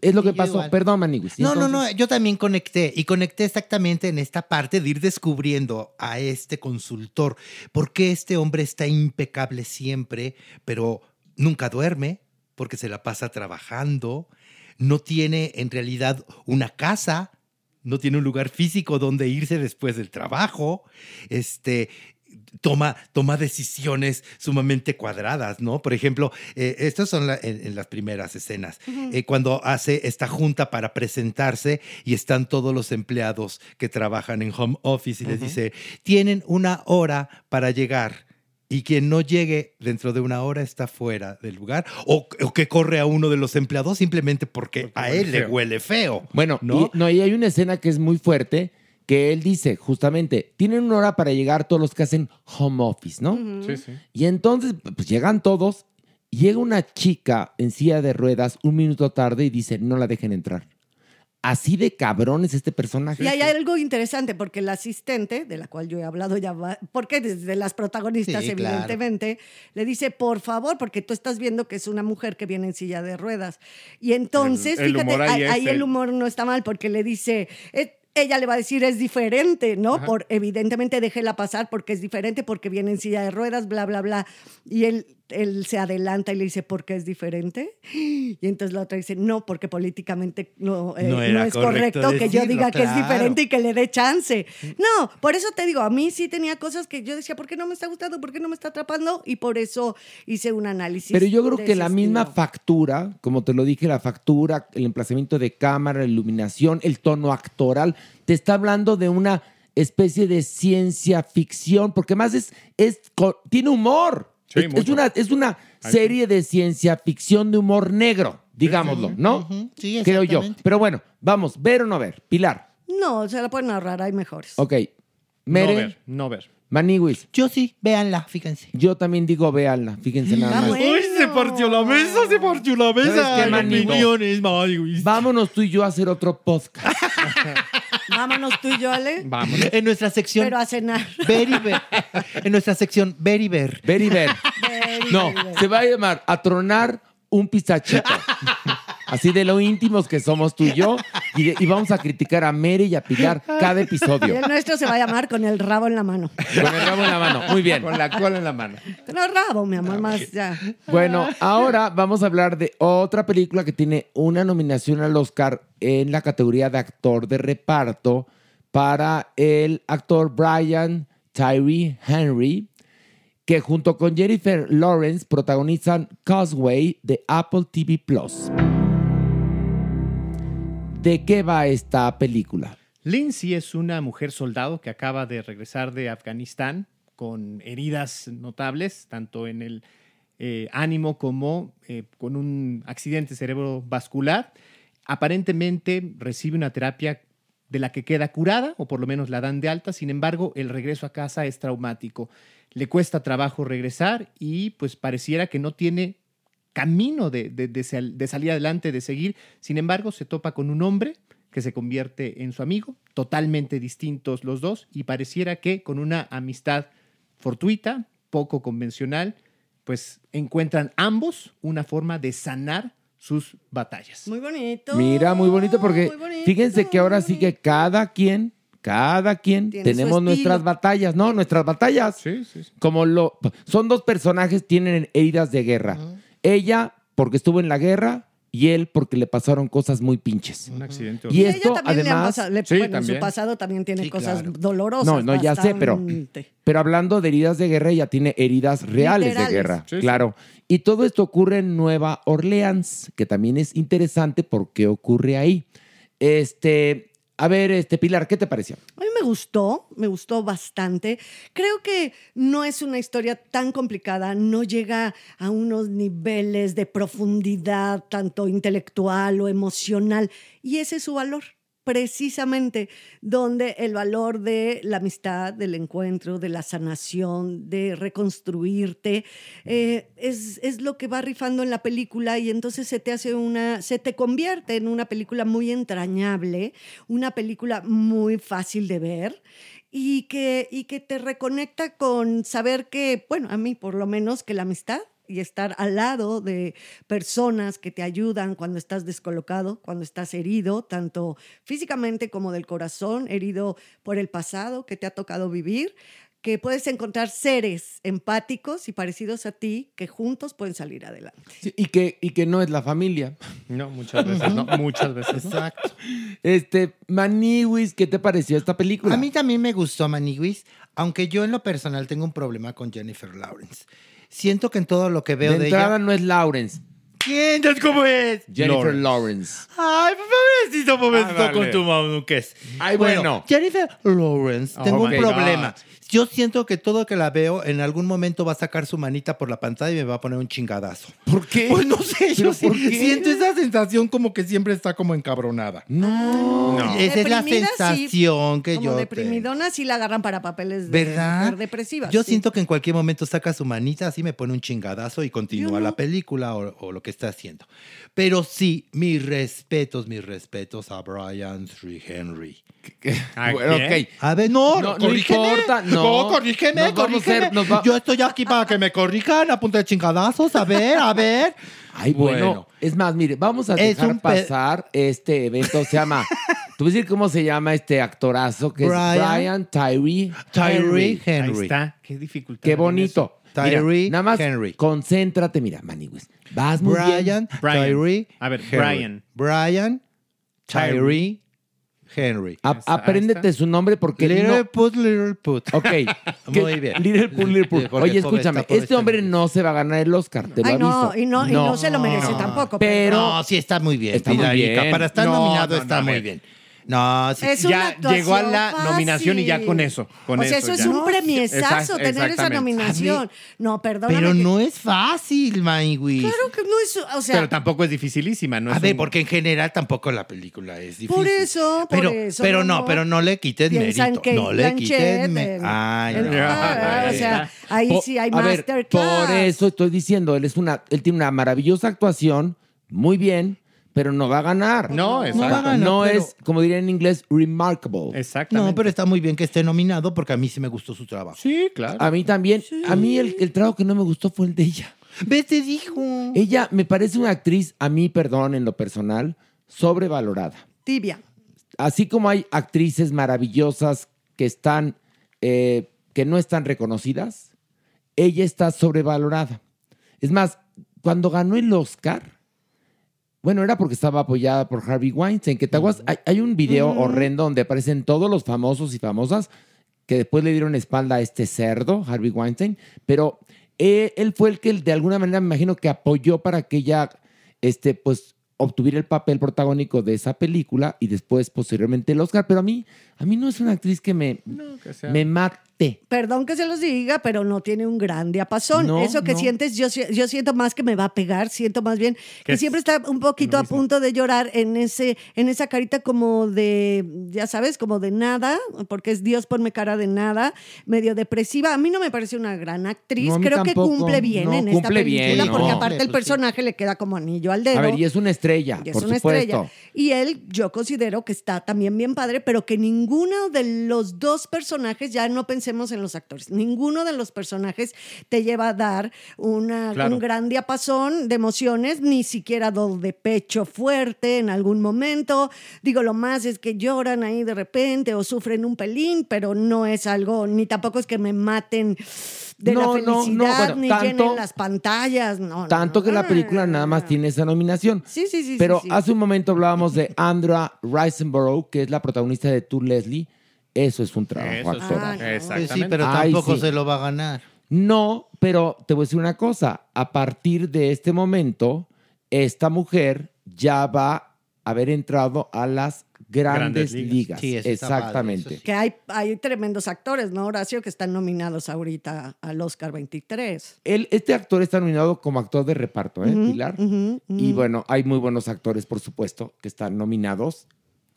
Speaker 4: Es lo que pasó.
Speaker 6: igual.
Speaker 4: Perdón, Maniguis.
Speaker 6: No, no, no, yo también conecté y conecté exactamente en esta parte de ir descubriendo a este consultor, porque este hombre está impecable siempre, pero nunca duerme, porque se la pasa trabajando, no tiene en realidad una casa, no tiene un lugar físico donde irse después del trabajo, este... Toma, toma decisiones sumamente cuadradas, ¿no? Por ejemplo, eh, estas son la- en, en las primeras escenas. Eh, cuando hace esta junta para presentarse y están todos los empleados que trabajan en home office y les dice, tienen una hora para llegar. Y quien no llegue dentro de una hora está fuera del lugar. O, o que corre a uno de los empleados simplemente porque, a él le huele feo.
Speaker 4: Bueno,
Speaker 6: ¿no?
Speaker 4: y, no, y hay una escena que es muy fuerte que él dice justamente, tienen una hora para llegar todos los que hacen home office, ¿no?
Speaker 7: Sí, sí.
Speaker 4: Y entonces, pues llegan todos, llega una chica en silla de ruedas un minuto tarde y dice, no la dejen entrar. Así de cabrón es este personaje.
Speaker 5: Y hay algo interesante porque la asistente, de la cual yo he hablado ya, va- porque desde las protagonistas,
Speaker 6: Sí, claro.
Speaker 5: evidentemente, le dice, por favor, porque tú estás viendo que es una mujer que viene en silla de ruedas. Y entonces,
Speaker 7: El- el
Speaker 5: fíjate,
Speaker 7: ahí
Speaker 5: ahí, el- humor no está mal porque le dice... "Eh, ella le va a decir es diferente, ¿no? Por evidentemente déjela pasar porque es diferente, porque viene en silla de ruedas, bla, bla, bla. Y él, él se adelanta y le dice, ¿por qué es diferente? Y entonces la otra dice, no, porque políticamente no, eh,
Speaker 6: No
Speaker 5: no,
Speaker 6: era
Speaker 5: es
Speaker 6: correcto
Speaker 5: correcto, que yo diga que es diferente y que le dé chance. No, por eso te digo, a mí sí tenía cosas que yo decía, ¿por qué no me está gustando? ¿Por qué no me está atrapando? Y por eso hice un análisis.
Speaker 4: Pero yo creo que la misma
Speaker 5: estilo.
Speaker 4: factura, como te lo dije, la factura, el emplazamiento de cámara, la iluminación, el tono actoral, te está hablando de una especie de ciencia ficción, porque más es, es tiene humor.
Speaker 7: Sí,
Speaker 4: es, es una, es una serie de ciencia ficción de humor negro, digámoslo, ¿no?
Speaker 6: Ujú, sí,
Speaker 4: Creo yo. Pero bueno, vamos, ver o no ver. Pilar,
Speaker 5: No, se la pueden ahorrar, hay mejores.
Speaker 4: ok.
Speaker 7: No
Speaker 4: Mere,
Speaker 7: ver, no ver.
Speaker 4: Maniwis,
Speaker 6: Yo sí, véanla, fíjense.
Speaker 4: yo también digo véanla, fíjense nada
Speaker 5: Ah,
Speaker 4: más.
Speaker 5: bueno.
Speaker 6: Uy, se partió la mesa, se partió la
Speaker 4: ¿Sabes
Speaker 6: mesa.
Speaker 4: qué,
Speaker 6: Maniwis.
Speaker 4: Vámonos tú y yo a hacer otro podcast.
Speaker 5: Vámonos tú y yo, Ale.
Speaker 7: Vamos.
Speaker 6: En nuestra sección
Speaker 5: Pero a cenar.
Speaker 6: Ver y Ver. En nuestra sección Ver y Ver.
Speaker 4: Ver y ver. No, se va a llamar a tronar un pistachito. Así de lo íntimos que somos tú y yo. Y, de- y vamos a criticar a Mere y a Pilar cada
Speaker 5: Y
Speaker 4: episodio.
Speaker 5: el nuestro se va a llamar con el rabo en la mano.
Speaker 4: Con el rabo en la mano. Muy bien.
Speaker 7: Con la cola en la mano.
Speaker 5: No rabo, mi amor, más ya.
Speaker 4: Bueno, ahora vamos a hablar de otra película que tiene una nominación al Oscar en la categoría de actor de reparto para el actor Brian Tyree Henry, que junto con Jennifer Lawrence protagonizan Causeway de Apple TV Plus. ¿De qué va esta película?
Speaker 7: Lindsay es una mujer soldado que acaba de regresar de Afganistán con heridas notables, tanto en el eh, ánimo como eh, con un accidente cerebrovascular. Aparentemente recibe una terapia de la que queda curada, o por lo menos la dan de alta. Sin embargo, el regreso a casa es traumático. Le cuesta trabajo regresar y pues pareciera que no tiene camino de, de- de sal- de salir adelante, de seguir. Sin embargo, se topa con un hombre que se convierte en su amigo, totalmente distintos los dos, y pareciera que con una amistad fortuita, poco convencional, pues encuentran ambos una forma de sanar sus batallas.
Speaker 5: Muy bonito.
Speaker 4: Mira, muy bonito porque
Speaker 5: muy bonito,
Speaker 4: fíjense que ahora sí que cada quien, cada quien
Speaker 5: Tiene
Speaker 4: tenemos nuestras batallas, ¿no? Nuestras batallas.
Speaker 7: Sí, sí, sí.
Speaker 4: Como lo son dos personajes tienen heridas de guerra. Ella porque estuvo en la guerra y él porque le pasaron cosas muy pinches.
Speaker 7: Un accidente
Speaker 4: Y
Speaker 5: Y
Speaker 4: esto
Speaker 5: ella también le han
Speaker 4: además
Speaker 5: pasado, le-
Speaker 7: Sí,
Speaker 5: bueno, en
Speaker 7: también.
Speaker 5: su pasado también tiene
Speaker 6: Sí,
Speaker 5: cosas
Speaker 6: claro.
Speaker 5: dolorosas.
Speaker 4: No, no, ya sé, pero-. Pero hablando de heridas de guerra, ella tiene heridas reales
Speaker 5: Literales.
Speaker 4: de guerra.
Speaker 7: Sí, sí.
Speaker 4: claro. Y todo esto ocurre en Nueva Orleans, que también es interesante porque ocurre ahí. Este, a ver, este Pilar, ¿qué te pareció?
Speaker 5: A mí me gustó, me gustó bastante. Creo que no es una historia tan complicada, no llega a unos niveles de profundidad, tanto intelectual o emocional, y ese es su valor. Precisamente donde el valor de la amistad, del encuentro, de la sanación, de reconstruirte, eh, es, es lo que va rifando en la película y entonces se te hace una, se te convierte en una película muy entrañable, una película muy fácil de ver y que, y que te reconecta con saber que, bueno, a mí por lo menos que la amistad y estar al lado de personas que te ayudan cuando estás descolocado, cuando estás herido, tanto físicamente como del corazón, herido por el pasado que te ha tocado vivir, que puedes encontrar seres empáticos y parecidos a ti que juntos pueden salir adelante.
Speaker 4: Sí, y, que, y que no es la familia.
Speaker 7: No, muchas veces, no, muchas veces.
Speaker 6: Exacto.
Speaker 4: Este, Maniwis, ¿qué te pareció esta película?
Speaker 6: A mí también me gustó Maniguis, aunque yo en lo personal tengo un problema con Jennifer Lawrence. Siento que en todo lo que veo
Speaker 4: de
Speaker 6: de,
Speaker 4: entrada
Speaker 6: ella.
Speaker 4: no es Lawrence,
Speaker 6: ¿Quién? Entonces, ¿Cómo es?
Speaker 4: Jennifer Lawrence.
Speaker 6: Ay, pobrecito, pobrecito
Speaker 4: Ah, vale.
Speaker 6: con tu mamuques.
Speaker 4: Ay, bueno.
Speaker 6: Jennifer Lawrence, tengo
Speaker 4: Oh
Speaker 6: un problema.
Speaker 4: God.
Speaker 6: Yo siento que todo que la veo, en algún momento va a sacar su manita por la pantalla y me va a poner un chingadazo.
Speaker 4: ¿Por qué?
Speaker 6: Pues no sé,
Speaker 4: ¿Pero
Speaker 6: yo sí- siento esa sensación como que siempre está como encabronada.
Speaker 4: No.
Speaker 6: Esa es la
Speaker 5: Deprimida, sí.
Speaker 6: sensación que
Speaker 5: Como
Speaker 6: yo tengo.
Speaker 5: deprimidona sí la agarran para papeles de
Speaker 6: ¿Verdad?
Speaker 5: mujer depresiva.
Speaker 6: Yo
Speaker 5: sí.
Speaker 6: siento que en cualquier momento saca su manita, así me pone un chingadazo y continúa
Speaker 5: no.
Speaker 6: la película o, o lo que está haciendo. Pero sí, mis respetos, mis respetos a Brian Three Henry.
Speaker 7: ¿A
Speaker 4: Bueno,
Speaker 7: quién?
Speaker 4: ok.
Speaker 6: A ver, no,
Speaker 4: No, no
Speaker 6: corrígeme.
Speaker 4: importa, no.
Speaker 6: corrígeme,
Speaker 4: a
Speaker 6: corrígeme.
Speaker 4: va-
Speaker 6: Yo estoy aquí para que me corrijan a punta de chingadazos. A ver, a ver.
Speaker 4: Ay, bueno.
Speaker 6: Bueno.
Speaker 4: Es más, mire, vamos a
Speaker 6: Es
Speaker 4: dejar pasar este evento. Se llama. A decir cómo se llama este actorazo que
Speaker 6: Brian-
Speaker 4: es Brian Tyree.
Speaker 6: Tyree
Speaker 4: Henry.
Speaker 7: Ahí está. Qué dificultad.
Speaker 4: Qué bonito. Mira,
Speaker 6: Tyree
Speaker 4: nada más
Speaker 6: Henry.
Speaker 4: concéntrate, mira, Maniwis. Vas muy
Speaker 6: Brian,
Speaker 4: bien.
Speaker 7: Brian.
Speaker 6: Tyree.
Speaker 7: A ver,
Speaker 6: Henry.
Speaker 7: Brian.
Speaker 6: Brian, Tyree, Henry.
Speaker 4: A- apréndete su nombre porque
Speaker 6: Little
Speaker 4: no-
Speaker 6: put, little put.
Speaker 4: Ok.
Speaker 6: Muy bien.
Speaker 4: Little Pool, Little
Speaker 6: porque
Speaker 4: Oye, escúchame. Este hombre no se va a ganar el Oscar, te lo
Speaker 5: Ay, no, y no, y no se lo merece tampoco.
Speaker 4: Pero-
Speaker 6: No, sí está muy bien.
Speaker 4: Está muy bien.
Speaker 6: Para estar
Speaker 7: No,
Speaker 6: nominado
Speaker 7: no,
Speaker 6: está muy bien. No, sí.
Speaker 5: Es
Speaker 7: Ya
Speaker 5: una
Speaker 7: llegó a la
Speaker 5: fácil.
Speaker 7: nominación y ya con eso, con
Speaker 5: o sea,
Speaker 7: eso
Speaker 5: eso es
Speaker 7: ya.
Speaker 5: un premiesazo
Speaker 7: Exact-
Speaker 5: tener esa
Speaker 7: exactamente.
Speaker 5: nominación. No, perdóname.
Speaker 6: Pero
Speaker 5: que-
Speaker 6: no es fácil, Maywis.
Speaker 5: Claro que no es. O sea,
Speaker 7: Pero tampoco es dificilísima, ¿no?
Speaker 6: A
Speaker 7: es
Speaker 6: ver,
Speaker 7: un-
Speaker 6: porque en general tampoco la película es difícil.
Speaker 5: Por eso, por
Speaker 6: pero,
Speaker 5: eso,
Speaker 6: Pero no, pero no le quites
Speaker 5: piensa en
Speaker 6: mérito. No le
Speaker 5: Blanchett,
Speaker 6: quites mérito. Ay,
Speaker 5: en-
Speaker 6: no.
Speaker 5: ah, o sea, ahí
Speaker 4: Po-
Speaker 5: sí hay
Speaker 4: a ver,
Speaker 5: masterclass.
Speaker 4: por eso estoy diciendo, él es una, él tiene una maravillosa actuación, muy bien, pero no va a ganar.
Speaker 7: No, exacto.
Speaker 6: va a ganar,
Speaker 4: no
Speaker 6: pero-
Speaker 4: es, como diría en inglés, remarkable.
Speaker 7: Exactamente.
Speaker 6: No, pero está muy bien que esté nominado porque a mí sí me gustó su trabajo.
Speaker 7: Sí, claro.
Speaker 4: A mí también. A mí el, el trabajo que no me gustó fue el de ella.
Speaker 6: ¿Ves? Te dijo.
Speaker 4: Ella me parece una actriz, a mí, perdón, en lo personal, sobrevalorada.
Speaker 5: Tibia.
Speaker 4: Así como hay actrices maravillosas que están, eh, que no están reconocidas, ella está sobrevalorada. Es más, cuando ganó el Oscar, bueno, era porque estaba apoyada por Harvey Weinstein, que te acuerdas? hay, hay un video horrendo donde aparecen todos los famosos y famosas que después le dieron espalda a este cerdo, Harvey Weinstein, pero eh, él fue el que de alguna manera me imagino que apoyó para que ella, este, pues, obtuviera el papel protagónico de esa película y después, posteriormente, el Oscar. Pero a mí, a mí no es una actriz que me,
Speaker 7: que sea-
Speaker 4: me mate.
Speaker 5: Perdón que se los diga, pero no tiene un gran diapasón.
Speaker 4: No,
Speaker 5: Eso que
Speaker 4: no.
Speaker 5: sientes, yo, yo siento más que me va a pegar, siento más bien que siempre está un poquito a punto de llorar en ese, en esa carita como de, ya sabes, como de nada, porque es Dios ponme cara de nada, medio depresiva. A mí no me parece una gran actriz. Creo que cumple bien
Speaker 4: No,
Speaker 5: en esta
Speaker 4: cumple
Speaker 5: película,
Speaker 4: no.
Speaker 5: porque aparte el
Speaker 6: Pues sí.
Speaker 5: personaje le queda como anillo al dedo.
Speaker 4: A ver, y es una estrella,
Speaker 5: Y es
Speaker 4: por
Speaker 5: una
Speaker 4: supuesto.
Speaker 5: estrella. Y él, yo considero que está también bien padre, pero que ninguno de los dos personajes, ya no pensemos en los actores, ninguno de los personajes te lleva a dar una,
Speaker 7: Claro.
Speaker 5: un gran diapasón de emociones, ni siquiera do de pecho fuerte en algún momento. Digo, lo más es que lloran ahí de repente o sufren un pelín, pero no es algo, ni tampoco es que me maten de
Speaker 4: No,
Speaker 5: la
Speaker 4: no, no,
Speaker 5: felicidad,
Speaker 4: bueno,
Speaker 5: ni
Speaker 4: tanto-
Speaker 5: llenen las pantallas. No, no,
Speaker 4: Tanto
Speaker 5: no,
Speaker 4: que la
Speaker 5: no,
Speaker 4: película
Speaker 5: no,
Speaker 4: nada más
Speaker 5: no.
Speaker 4: tiene esa nominación.
Speaker 5: Sí, sí, sí.
Speaker 4: Pero
Speaker 5: sí, sí.
Speaker 4: hace un momento hablábamos de Andrea Riseborough, que es la protagonista de Tour Leslie. Eso es un trabajo
Speaker 7: Eso.
Speaker 5: Ah, no.
Speaker 7: Exactamente.
Speaker 6: Pues sí, pero
Speaker 4: Ay,
Speaker 6: tampoco
Speaker 4: sí.
Speaker 6: se lo va a ganar.
Speaker 4: No, pero te voy a decir una cosa. A partir de este momento, esta mujer ya va a haber entrado a las grandes,
Speaker 7: Grandes ligas.
Speaker 4: ligas.
Speaker 6: Sí, eso está padre,
Speaker 4: Exactamente.
Speaker 6: eso sí.
Speaker 5: Que hay, hay tremendos actores, ¿no, Horacio? Que están nominados ahorita al Oscar 23.
Speaker 4: Él- este actor está nominado como actor de reparto, ¿eh, Pilar? Y bueno, hay muy buenos actores, por supuesto, que están nominados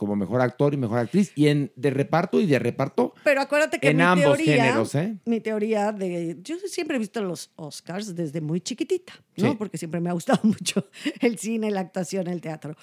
Speaker 4: como mejor actor y mejor actriz. Y en de reparto y de reparto,
Speaker 5: Pero acuérdate que
Speaker 4: en
Speaker 5: mi
Speaker 4: ambos
Speaker 5: teoría,
Speaker 4: géneros, ¿eh?
Speaker 5: mi teoría de, yo siempre he visto los Oscars desde muy chiquitita, ¿no?
Speaker 4: Sí.
Speaker 5: Porque siempre me ha gustado mucho el cine, la actuación, el teatro.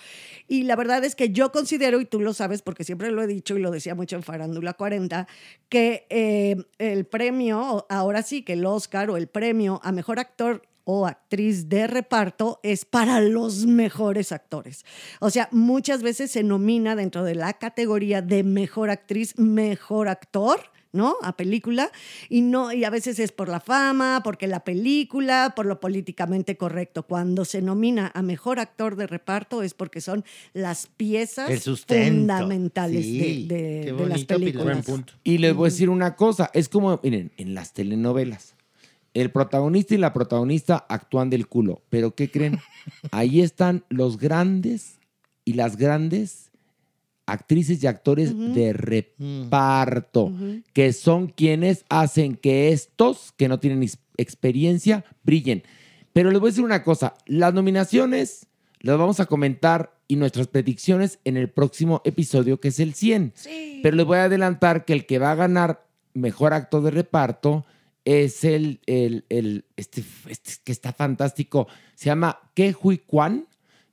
Speaker 5: Y la verdad es que yo considero, y tú lo sabes porque siempre lo he dicho y lo decía mucho en Farándula 40, que eh, el premio, ahora sí que el Oscar o el premio a mejor actor o actriz de reparto es para los mejores actores. O sea, muchas veces se nomina dentro de la categoría de mejor actriz, mejor actor. ¿no? A película y no y a veces es por la fama, porque la película, por lo políticamente correcto. Cuando se nomina a mejor actor de reparto es porque son las piezas fundamentales
Speaker 6: Sí,
Speaker 5: de, de-
Speaker 6: qué
Speaker 5: de las películas.
Speaker 7: Buen punto.
Speaker 4: Y les voy a decir una cosa, es como, miren, en las telenovelas, el protagonista y la protagonista actúan del culo, pero ¿qué creen? Ahí están los grandes y las grandes actrices y actores de reparto, que son quienes hacen que estos, que no tienen ex- experiencia, brillen. Pero les voy a decir una cosa, las nominaciones las vamos a comentar y nuestras predicciones en el próximo episodio, que es el 100. Pero les voy a adelantar que el que va a ganar mejor actor de reparto es el, el, el- este, este que está fantástico. Se llama Ke Hui Kwan,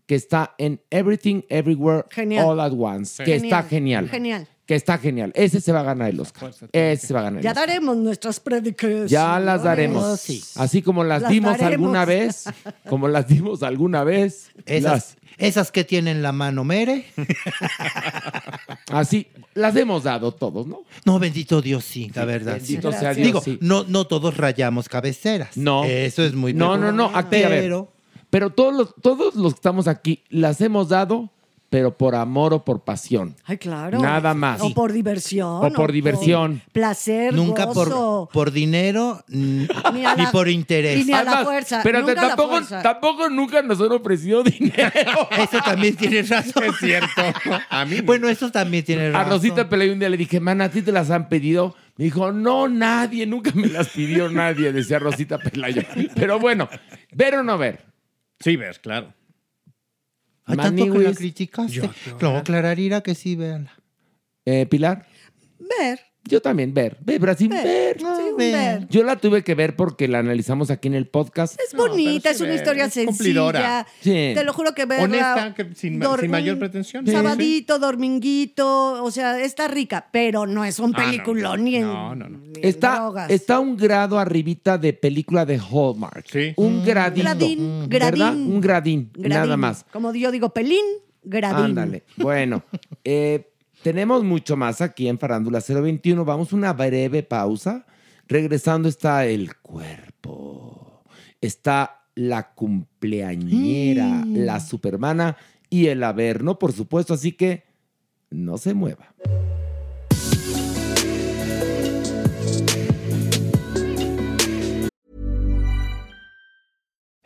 Speaker 4: que está en Everything Everywhere
Speaker 5: Genial.
Speaker 4: All at Once, que está genial.
Speaker 5: Genial.
Speaker 4: Que está genial. Ese se va a ganar el Oscar. Ese se va a ganar el
Speaker 5: Ya
Speaker 4: Oscar.
Speaker 5: daremos nuestras predicciones.
Speaker 4: Ya las daremos.
Speaker 6: sí.
Speaker 4: Así como las,
Speaker 5: Las
Speaker 4: dimos
Speaker 5: daremos.
Speaker 4: alguna vez, como las dimos alguna vez,
Speaker 6: Esas,
Speaker 4: las-
Speaker 6: esas que tienen la mano mere.
Speaker 4: así las hemos dado todos, ¿no?
Speaker 6: No, bendito Dios, sí, la verdad. sí.
Speaker 4: Bendito sea
Speaker 5: Gracias.
Speaker 4: Dios.
Speaker 6: Digo,
Speaker 4: sí.
Speaker 6: no, no todos rayamos cabeceras.
Speaker 4: No.
Speaker 6: Eso es muy
Speaker 4: No, no, no, aquí, a ver.
Speaker 6: Pero
Speaker 4: Pero todos los, todos los que estamos aquí las hemos dado, pero por amor o por pasión.
Speaker 5: Ay, claro.
Speaker 4: Nada más.
Speaker 5: O por diversión.
Speaker 4: O por diversión.
Speaker 5: placer,
Speaker 6: nunca
Speaker 5: gozo.
Speaker 6: por, por dinero
Speaker 5: Ni a
Speaker 6: por interés.
Speaker 5: y ni a la fuerza,
Speaker 4: Pero
Speaker 5: nunca a la
Speaker 4: tampoco,
Speaker 5: fuerza.
Speaker 4: tampoco nunca nos han ofrecido dinero.
Speaker 6: Eso también tiene razón.
Speaker 7: Es cierto. A mí no.
Speaker 6: Bueno, eso también tiene
Speaker 4: A
Speaker 6: razón.
Speaker 4: Rosita Pelayo un día le dije, man, ¿a ti te las han pedido? Me dijo, no, nadie, nunca me las pidió nadie, decía Rosita Pelayo. Pero bueno, ver o no ver.
Speaker 7: Sí, ver, claro.
Speaker 6: Ay, tanto que la criticaste. No, Clararira que sí, véanla.
Speaker 4: Eh, Pilar,
Speaker 5: Ver.
Speaker 4: Yo también ver. Ver, Brasil, ver.
Speaker 5: Ver. Sí, un
Speaker 6: ver.
Speaker 5: ver.
Speaker 4: Yo la tuve que ver porque la analizamos aquí en el podcast.
Speaker 5: Es bonita, es una
Speaker 7: ver,
Speaker 5: historia
Speaker 7: es
Speaker 5: sencilla.
Speaker 7: cumplidora.
Speaker 4: Sí.
Speaker 5: Te lo juro que verla.
Speaker 7: Honesta, que sin- mayor pretensión.
Speaker 5: Sabadito, dorminguito, o sea, está rica, pero no es un
Speaker 7: Ah, no.
Speaker 5: peliculón ni en
Speaker 7: No, no,
Speaker 4: Está,
Speaker 5: drogas.
Speaker 4: está un grado arribita de película de Hallmark.
Speaker 7: Sí.
Speaker 4: Un gradito.
Speaker 5: Gradín,
Speaker 4: ¿verdad?
Speaker 5: gradín.
Speaker 4: Un gradín,
Speaker 5: Gradín.
Speaker 4: nada más.
Speaker 5: Como yo digo, pelín, gradín.
Speaker 4: Ándale. Bueno, eh, tenemos mucho más aquí en Farándula 021. Vamos a una breve pausa. Regresando está el cuerpo. Está la cumpleañera, la supermana y el averno, por supuesto. Así que no se mueva.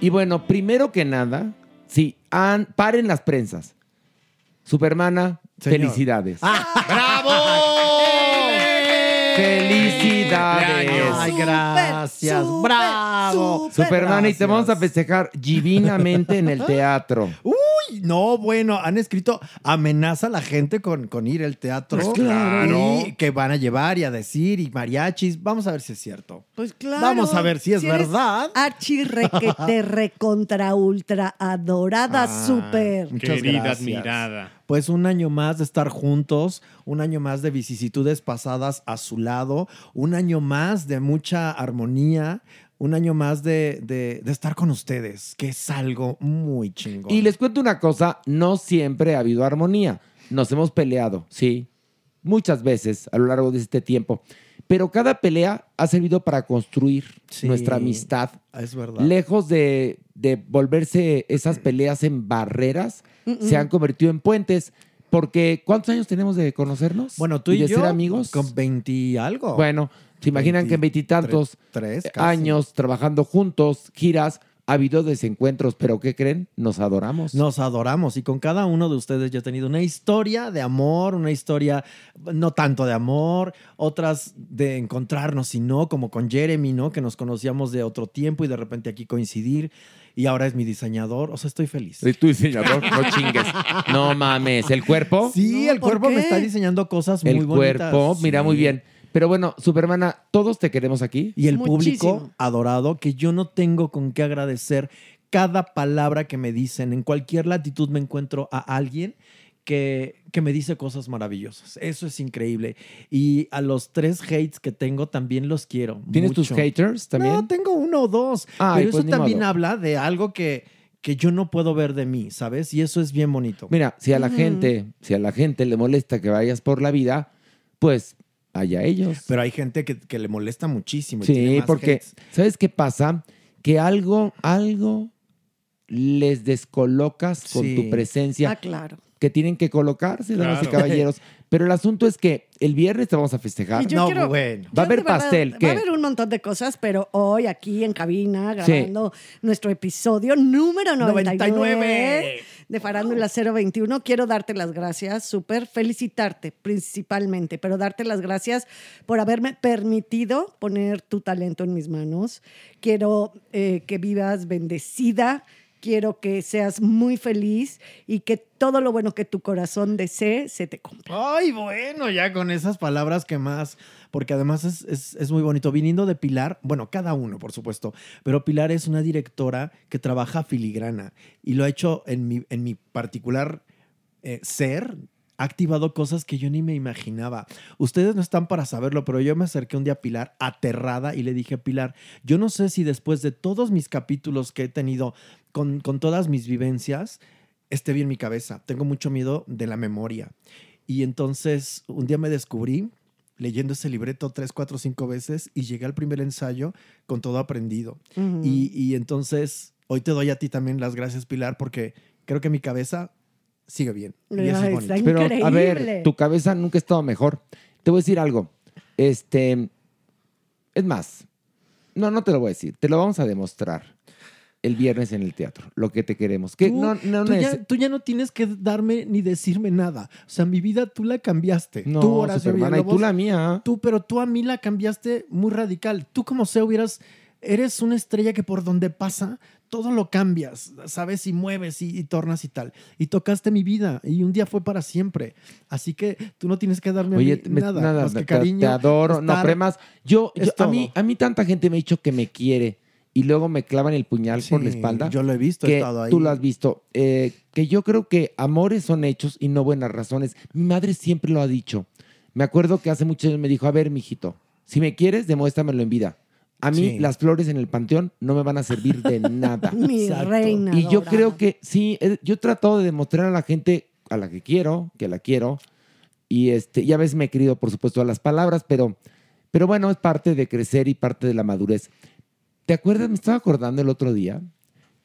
Speaker 4: Y bueno, primero que nada, sí, paren las prensas. Supermana,
Speaker 9: Señor.
Speaker 4: felicidades.
Speaker 8: ¡Bravo!
Speaker 4: ¡Felicidades!
Speaker 10: Ay, gracias. Bravo.
Speaker 5: súper.
Speaker 4: Supermana, y te vamos a festejar divinamente en el teatro.
Speaker 10: Uy, no, bueno, han escrito amenaza a la gente con, con ir al teatro.
Speaker 5: Pues claro.
Speaker 10: Y que van a llevar y a decir y mariachis. Vamos a ver si es cierto.
Speaker 5: Pues claro.
Speaker 10: Vamos a ver si es verdad.
Speaker 5: Archi requete recontra ultra adorada
Speaker 10: Ah. Muchas
Speaker 8: Querida
Speaker 10: gracias.
Speaker 8: admirada.
Speaker 10: Pues un año más de estar juntos, un año más de vicisitudes pasadas a su lado, un año más de mucha armonía, un año más de, de- de estar con ustedes, que es algo muy chingón.
Speaker 4: Y les cuento una cosa, no siempre ha habido armonía. Nos hemos peleado, sí, muchas veces a lo largo de este tiempo. Pero cada pelea ha servido para construir
Speaker 10: Sí,
Speaker 4: nuestra amistad.
Speaker 10: Es verdad.
Speaker 4: Lejos de, de volverse esas peleas en barreras, se han convertido en puentes. Porque, ¿cuántos años tenemos de conocernos?
Speaker 10: bueno, tú y,
Speaker 4: de
Speaker 10: yo
Speaker 4: ser amigos.
Speaker 10: con 20 y algo.
Speaker 4: Bueno, se imaginan que en veintitantos años trabajando juntos, giras, ha habido desencuentros, pero ¿qué creen? Nos adoramos.
Speaker 10: Nos adoramos y con cada uno de ustedes yo he tenido una historia de amor, una historia no tanto de amor, otras de encontrarnos y no, como con Jeremy, ¿no? Que nos conocíamos de otro tiempo y de repente aquí coincidir y ahora es mi diseñador. O sea, estoy feliz.
Speaker 4: Soy tu diseñador, no chingues. No mames, ¿el cuerpo?
Speaker 10: Sí,
Speaker 5: No,
Speaker 10: el
Speaker 5: ¿por
Speaker 10: cuerpo me está diseñando cosas muy
Speaker 4: el
Speaker 10: bonitas.
Speaker 4: cuerpo, mira
Speaker 10: Sí.
Speaker 4: muy bien. Pero bueno, Supermana, todos te queremos aquí.
Speaker 10: Y el
Speaker 5: Muchísimo.
Speaker 10: público adorado, que yo no tengo con qué agradecer cada palabra que me dicen. En cualquier latitud me encuentro a alguien que, que me dice cosas maravillosas. Eso es increíble. Y a los tres hates que tengo también los quiero.
Speaker 4: ¿Tienes tus haters también?
Speaker 10: No, tengo uno o dos.
Speaker 4: Ay,
Speaker 10: pero
Speaker 4: pues
Speaker 10: eso
Speaker 4: ni
Speaker 10: también
Speaker 4: modo.
Speaker 10: habla de algo que, que yo no puedo ver de mí, ¿sabes? Y eso es bien bonito.
Speaker 4: Mira, si a la gente, si a la gente le molesta que vayas por la vida, pues allá ellos.
Speaker 10: Pero hay gente que, que le molesta muchísimo. y tiene
Speaker 4: Sí,
Speaker 10: más
Speaker 4: porque
Speaker 10: hates.
Speaker 4: ¿sabes qué pasa? Que algo, algo les descolocas con
Speaker 10: Sí.
Speaker 4: tu presencia
Speaker 5: Ah, claro.
Speaker 4: que tienen que colocarse, damas y caballeros. Pero el asunto es que el viernes te vamos a festejar.
Speaker 10: No,
Speaker 5: quiero-
Speaker 10: bueno.
Speaker 4: Va a haber pastel,
Speaker 5: Va
Speaker 4: ¿qué?
Speaker 5: a haber un montón de cosas, pero hoy aquí en cabina,
Speaker 4: Sí.
Speaker 5: grabando nuestro episodio número 99,
Speaker 10: 99.
Speaker 5: De Farándula 021, quiero darte las gracias, súper felicitarte principalmente, pero darte las gracias por haberme permitido poner tu talento en mis manos. Quiero eh, que vivas bendecida. Quiero que seas muy feliz y que todo lo bueno que tu corazón desee se te cumpla.
Speaker 10: Ay, bueno, ya con esas palabras que más, porque además es, es- es muy bonito. Viniendo de Pilar, bueno, cada uno, por supuesto, pero Pilar es una directora que trabaja filigrana y lo ha hecho en mi, en mi particular eh, ser. Ha activado cosas que yo ni me imaginaba. Ustedes no están para saberlo, pero yo me acerqué un día a Pilar aterrada y le dije, Pilar, yo no sé si después de todos mis capítulos que he tenido con, con todas mis vivencias, esté bien mi cabeza. Tengo mucho miedo de la memoria. Y entonces un día me descubrí leyendo ese libreto tres, cuatro, cinco veces y llegué al primer ensayo con todo aprendido. Y, y entonces hoy te doy a ti también las gracias, Pilar, porque creo que mi cabeza sigue bien. Y eso es bonito.
Speaker 4: Pero, a
Speaker 5: Increíble.
Speaker 4: ver, tu cabeza nunca ha estado mejor. Te voy a decir algo. Este. Es más. No, no te lo voy a decir. Te lo vamos a demostrar el viernes en el teatro. Lo que te queremos. Que
Speaker 10: Tú,
Speaker 4: no, no,
Speaker 10: tú
Speaker 4: no
Speaker 10: ya,
Speaker 4: es-
Speaker 10: tú ya no tienes que darme ni decirme nada. O sea, mi vida tú la cambiaste.
Speaker 4: No,
Speaker 10: tú, Horacio
Speaker 4: y tú la mía.
Speaker 10: Tú, pero tú a mí la cambiaste muy radical. Tú como sea hubieras... Eres una estrella que por donde pasa, todo lo cambias, ¿sabes? Y mueves y, y tornas y tal. Y tocaste mi vida y un día fue para siempre. Así que tú no tienes que darme a
Speaker 4: Oye,
Speaker 10: mí
Speaker 4: me-
Speaker 10: nada.
Speaker 4: nada,
Speaker 10: más que
Speaker 4: te,
Speaker 10: cariño,
Speaker 4: te adoro. No,
Speaker 10: estar-
Speaker 4: pero además, yo, yo- a, mí, a mí tanta gente me ha dicho que me quiere y luego me clavan el puñal por la
Speaker 10: Sí,
Speaker 4: espalda.
Speaker 10: yo lo he visto, he estado ahí.
Speaker 4: Tú lo has visto. eh, que yo creo que amores son hechos y no buenas razones. Mi madre siempre lo ha dicho. Me acuerdo que hace muchos años me dijo, a ver, mijito, si me quieres, demuéstramelo en vida. A mí
Speaker 5: Sí.
Speaker 4: las flores en el panteón no me van a servir de nada.
Speaker 5: Mi Exacto. reina
Speaker 4: Y yo
Speaker 5: dorada.
Speaker 4: creo que sí, eh, yo he tratado de demostrar a la gente a la que quiero, que la quiero, y este, ya ves, me he querido, por supuesto, a las palabras, pero, pero bueno, es parte de crecer y parte de la madurez. ¿Te acuerdas? Me estaba acordando el otro día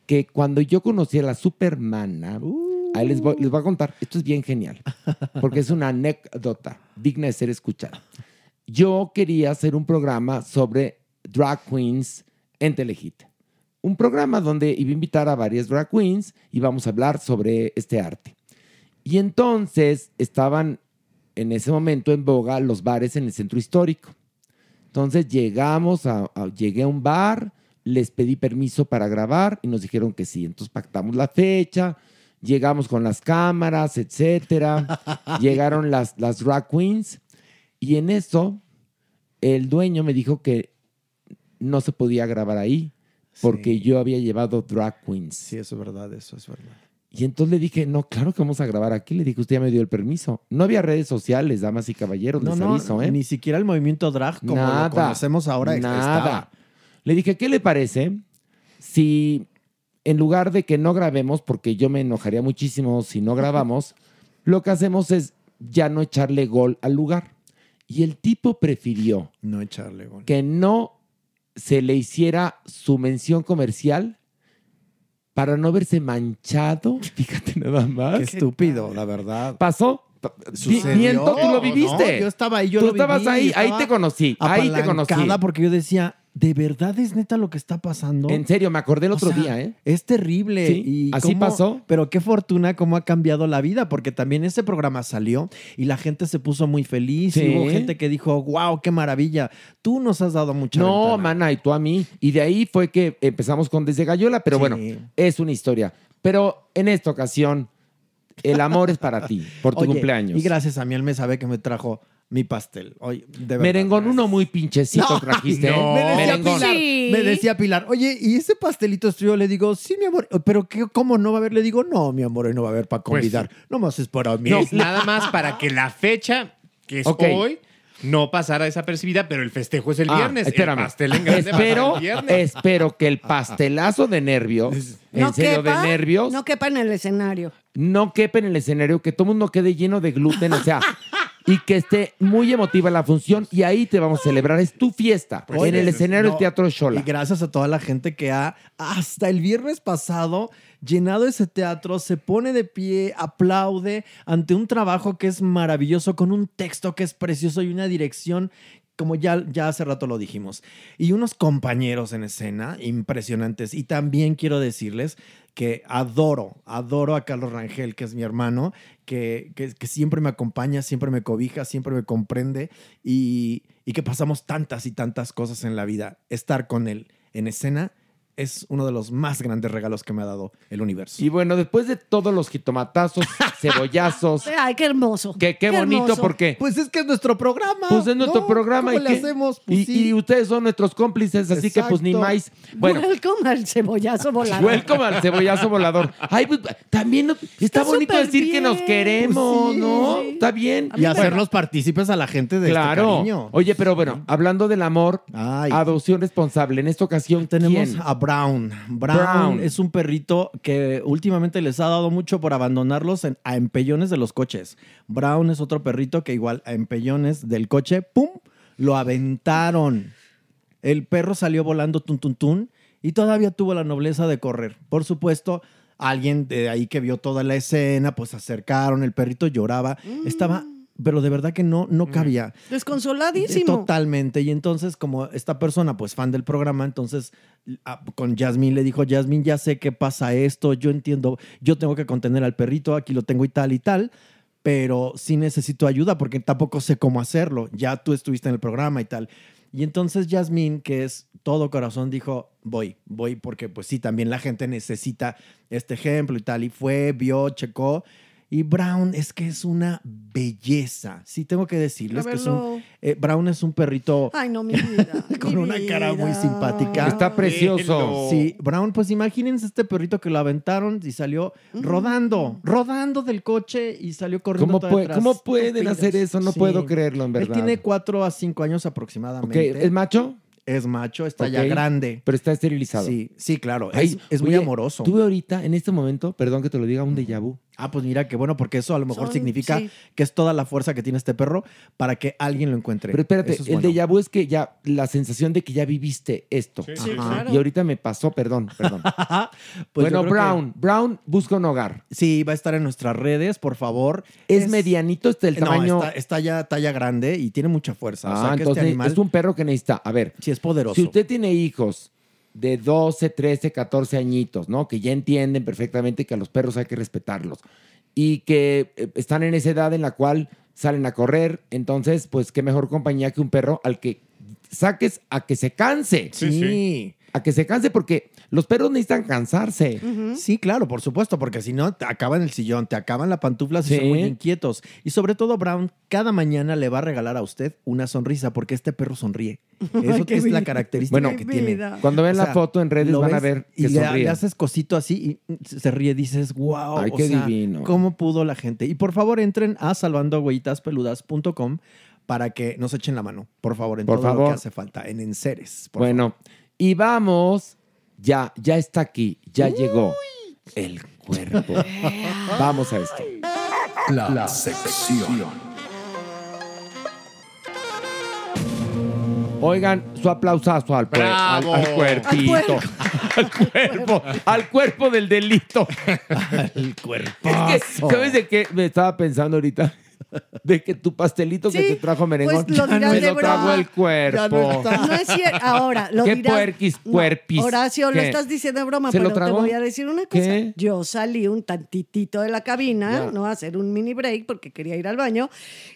Speaker 4: que cuando yo conocí a la Supermana, ahí les voy, les voy a contar, esto es bien genial, porque es una anécdota digna de ser escuchada. Yo quería hacer un programa sobre drag queens en Telehit. Un programa donde iba a invitar a varias drag queens y vamos a hablar sobre este arte. Y entonces estaban en ese momento en boga los bares en el centro histórico. Entonces llegamos a, a- llegué a un bar, les pedí permiso para grabar y nos dijeron que sí. Entonces pactamos la fecha, llegamos con las cámaras, etcétera. Llegaron las, las drag queens y en eso el dueño me dijo que no se podía grabar ahí porque yo había llevado drag queens.
Speaker 10: Sí, eso es verdad, eso es verdad.
Speaker 4: Y entonces le dije, no, claro que vamos a grabar aquí. Le dije, usted ya me dio el permiso. No había redes sociales, damas y caballeros,
Speaker 10: No,
Speaker 4: les
Speaker 10: no,
Speaker 4: aviso, ¿eh?
Speaker 10: ni siquiera el movimiento drag como
Speaker 4: nada,
Speaker 10: lo conocemos ahora
Speaker 4: Nada.
Speaker 10: estaba.
Speaker 4: Le dije, ¿qué le parece si en lugar de que no grabemos, porque yo me enojaría muchísimo si no grabamos, lo que hacemos es ya no echarle gol al lugar? Y el tipo prefirió
Speaker 10: No echarle gol.
Speaker 4: que no se le hiciera su mención comercial para no verse manchado. Fíjate nada más.
Speaker 10: Qué estúpido, la verdad.
Speaker 4: ¿Pasó?
Speaker 10: Sucedió.
Speaker 4: Miento, tú lo
Speaker 10: No,
Speaker 4: viviste.
Speaker 10: yo estaba ahí, yo
Speaker 4: Tú
Speaker 10: lo
Speaker 4: estabas
Speaker 10: viví,
Speaker 4: ahí, ahí te conocí, ahí te conocí.
Speaker 10: porque yo decía, ¿de verdad es neta lo que está pasando?
Speaker 4: En serio, me acordé el
Speaker 10: O
Speaker 4: otro
Speaker 10: sea,
Speaker 4: día, ¿eh?
Speaker 10: Es terrible.
Speaker 4: Sí,
Speaker 10: y
Speaker 4: así
Speaker 10: cómo-
Speaker 4: pasó.
Speaker 10: Pero qué fortuna cómo ha cambiado la vida, porque también ese programa salió y la gente se puso muy feliz.
Speaker 4: Sí.
Speaker 10: Y hubo gente que dijo, wow, qué maravilla. Tú nos has dado mucha
Speaker 4: No,
Speaker 10: ventana.
Speaker 4: mana, y tú a mí. Y de ahí fue que empezamos con Desde Gallola, pero bueno, es una historia. Pero en esta ocasión, el amor es para ti, por tu
Speaker 10: Oye,
Speaker 4: cumpleaños.
Speaker 10: Y gracias a mí, él me sabe que me trajo mi pastel. Oye, de verdad.
Speaker 4: Merengón, uno muy pinchecito
Speaker 10: No,
Speaker 4: trajiste.
Speaker 10: no. Me decía
Speaker 4: Merengón.
Speaker 10: Pilar, me decía Pilar, oye, ¿y ese pastelito es tuyo? Le digo, sí, mi amor, pero ¿qué, ¿cómo no va a haber? Le digo, no, mi amor, hoy no va a haber para
Speaker 7: Pues,
Speaker 10: convidar. Nomás es para mí.
Speaker 7: Nada más para que la fecha, que es hoy, no pasara desapercibida, pero el festejo es el
Speaker 4: Ah,
Speaker 7: viernes.
Speaker 4: espérame.
Speaker 7: El pastel en grande pasa
Speaker 4: espero,
Speaker 7: el viernes.
Speaker 4: espero que el pastelazo de nervios, en
Speaker 5: No
Speaker 4: serio,
Speaker 5: quepa,
Speaker 4: de nervios,
Speaker 5: No quepa en el escenario.
Speaker 4: no quepa en el escenario, que todo el mundo quede lleno de gluten, o sea, y que esté muy emotiva la función y ahí te vamos a celebrar. Es tu fiesta
Speaker 10: Oye,
Speaker 4: en el escenario
Speaker 10: no,
Speaker 4: del Teatro Shola.
Speaker 10: Y gracias a toda la gente que ha, hasta el viernes pasado, llenado ese teatro, se pone de pie, aplaude ante un trabajo que es maravilloso, con un texto que es precioso y una dirección. Como ya, ya hace rato lo dijimos. Y unos compañeros en escena impresionantes. Y también quiero decirles que adoro, adoro a Carlos Rangel, que es mi hermano, que, que- siempre me acompaña, siempre me cobija, siempre me comprende y, y que pasamos tantas y tantas cosas en la vida. Estar con él en escena es uno de los más grandes regalos que me ha dado el universo.
Speaker 4: Y bueno, después de todos los jitomatazos, cebollazos,
Speaker 5: Ay, qué hermoso.
Speaker 4: que qué, bonito
Speaker 5: hermoso.
Speaker 4: porque
Speaker 10: Pues es que es nuestro programa.
Speaker 4: pues es nuestro
Speaker 10: ¿no?
Speaker 4: programa
Speaker 10: ¿Cómo
Speaker 4: y,
Speaker 10: le
Speaker 4: qué?
Speaker 10: hacemos? Pues
Speaker 4: y,
Speaker 10: sí.
Speaker 4: y ustedes son nuestros cómplices, así que pues ni más. Bueno,
Speaker 5: Welcome al cebollazo volador.
Speaker 4: welcome al cebollazo volador. Ay, pues, también no- está, bonito decir que nos queremos,
Speaker 10: Pues sí,
Speaker 4: ¿no?
Speaker 5: sí.
Speaker 4: Está bien.
Speaker 10: Y hacernos partícipes a la gente de este
Speaker 4: Claro.
Speaker 10: cariño.
Speaker 4: Oye, pero bueno, hablando del amor,
Speaker 10: Ay.
Speaker 4: adopción responsable. En esta ocasión,
Speaker 10: Tenemos
Speaker 4: ¿quién?
Speaker 10: a Brown. Brown.
Speaker 4: Brown.
Speaker 10: es un perrito que últimamente les ha dado mucho por abandonarlos en- a empellones de los coches. Brown es otro perrito que igual a empellones del coche, ¡pum! Lo aventaron. El perro salió volando tun tun tun y todavía tuvo la nobleza de correr. Por supuesto, alguien de ahí que vio toda la escena, pues se acercaron, el perrito lloraba,
Speaker 5: Mm.
Speaker 10: estaba, pero de verdad que no, no cabía.
Speaker 5: Desconsoladísimo.
Speaker 10: Totalmente. Y entonces, como esta persona, pues fan del programa, entonces ah, con Jasmine le dijo, Jasmine, ya sé que pasa esto, yo entiendo, yo tengo que contener al perrito, aquí lo tengo y tal y tal, pero sí necesito ayuda porque tampoco sé cómo hacerlo. Ya tú estuviste en el programa y tal. Y entonces Jasmine, que es todo corazón, dijo, voy, voy, porque pues sí, también la gente necesita este ejemplo y tal. Y fue, vio, checó. Y Brown es que es una belleza. Sí, tengo que decirles que es un... eh, Brown es un perrito
Speaker 5: Ay, no, mi vida.
Speaker 10: con
Speaker 5: mi
Speaker 10: una cara muy simpática.
Speaker 4: Está precioso.
Speaker 10: Sí, Brown, pues imagínense este perrito que lo aventaron y salió rodando, rodando del coche y salió corriendo.
Speaker 4: ¿Cómo, puede- cómo pueden hacer eso? No
Speaker 10: Sí.
Speaker 4: puedo creerlo, en
Speaker 10: Él
Speaker 4: verdad.
Speaker 10: tiene cuatro a cinco años aproximadamente.
Speaker 4: ¿Es macho?
Speaker 10: Es macho, está ya grande.
Speaker 4: Pero está esterilizado.
Speaker 10: Sí, sí, claro.
Speaker 4: Ay,
Speaker 10: es, es muy amoroso.
Speaker 4: Tuve ahorita, en este momento, perdón que te lo diga, un déjà vu.
Speaker 10: Ah, pues mira, qué bueno, porque eso a lo mejor
Speaker 5: Son-
Speaker 10: significa
Speaker 5: sí.
Speaker 10: que es toda la fuerza que tiene este perro para que alguien lo encuentre.
Speaker 4: Pero espérate,
Speaker 10: es
Speaker 4: el
Speaker 10: bueno.
Speaker 4: déjà vu es que ya, la sensación de que ya viviste esto.
Speaker 5: Sí,
Speaker 10: Ajá.
Speaker 5: claro.
Speaker 4: Y ahorita me pasó, perdón, perdón.
Speaker 10: Pues
Speaker 4: bueno,
Speaker 10: que-
Speaker 4: Brown, Brown busca un hogar.
Speaker 10: Sí, va a estar en nuestras redes, por favor.
Speaker 4: ¿Es, medianito este el
Speaker 10: No,
Speaker 4: tamaño?
Speaker 10: está, está ya talla grande y tiene mucha fuerza.
Speaker 4: ah,
Speaker 10: o sea que
Speaker 4: entonces
Speaker 10: este animal
Speaker 4: es un perro que necesita. A ver,
Speaker 10: sí es poderoso.
Speaker 4: si usted tiene hijos de 12, 13, 14 añitos, ¿no? Que ya entienden perfectamente que a los perros hay que respetarlos y que eh, están en esa edad en la cual salen a correr, entonces, pues qué mejor compañía que un perro al que saques a que se canse.
Speaker 10: Sí, sí.
Speaker 4: A que se canse porque los perros necesitan cansarse.
Speaker 10: Sí, claro, por supuesto, porque si no, te acaban el sillón, te acaban la pantufla si
Speaker 4: Sí.
Speaker 10: son muy inquietos. Y sobre todo, Brown, cada mañana le va a regalar a usted una sonrisa, porque este perro sonríe. Eso es la característica
Speaker 4: Bueno,
Speaker 10: que tiene.
Speaker 4: Cuando ven
Speaker 10: O
Speaker 4: la foto en redes
Speaker 10: lo
Speaker 4: van a ver
Speaker 10: y
Speaker 4: que
Speaker 10: le,
Speaker 4: sonríe.
Speaker 10: le haces cosito así y se ríe, dices, wow,
Speaker 4: Ay,
Speaker 10: o
Speaker 4: qué
Speaker 10: sea,
Speaker 4: divino.
Speaker 10: ¿cómo pudo la gente? Y por favor, entren a salvandohuellitaspeludas.com para que nos echen la mano, por favor, en
Speaker 4: Por
Speaker 10: todo lo
Speaker 4: favor.
Speaker 10: que hace falta, en enseres. por
Speaker 4: Bueno, y vamos, ya, ya está aquí, ya llegó el cuerpo. vamos a esto.
Speaker 3: La, sección.
Speaker 4: Oigan, su aplausazo al, al, al cuerpito. Al cuerpo, al cuerpo del delito.
Speaker 10: El cuerpo.
Speaker 4: Es que, ¿sabes de qué me estaba pensando ahorita? De que tu pastelito que te trajo merengón
Speaker 5: pues lo dirás
Speaker 4: me
Speaker 5: de
Speaker 4: lo trajo el cuerpo.
Speaker 5: No es cierto. Ahora, lo
Speaker 4: ¿Qué
Speaker 5: dirás.
Speaker 4: puerquis,
Speaker 5: No,
Speaker 4: puerpis?
Speaker 5: Horacio, lo estás diciendo de broma,
Speaker 4: ¿Se lo
Speaker 5: pero te voy a decir una cosa.
Speaker 4: ¿Qué?
Speaker 5: Yo salí un tantitito de la cabina,
Speaker 4: Ya.
Speaker 5: ¿no? A hacer un mini break porque quería ir al baño.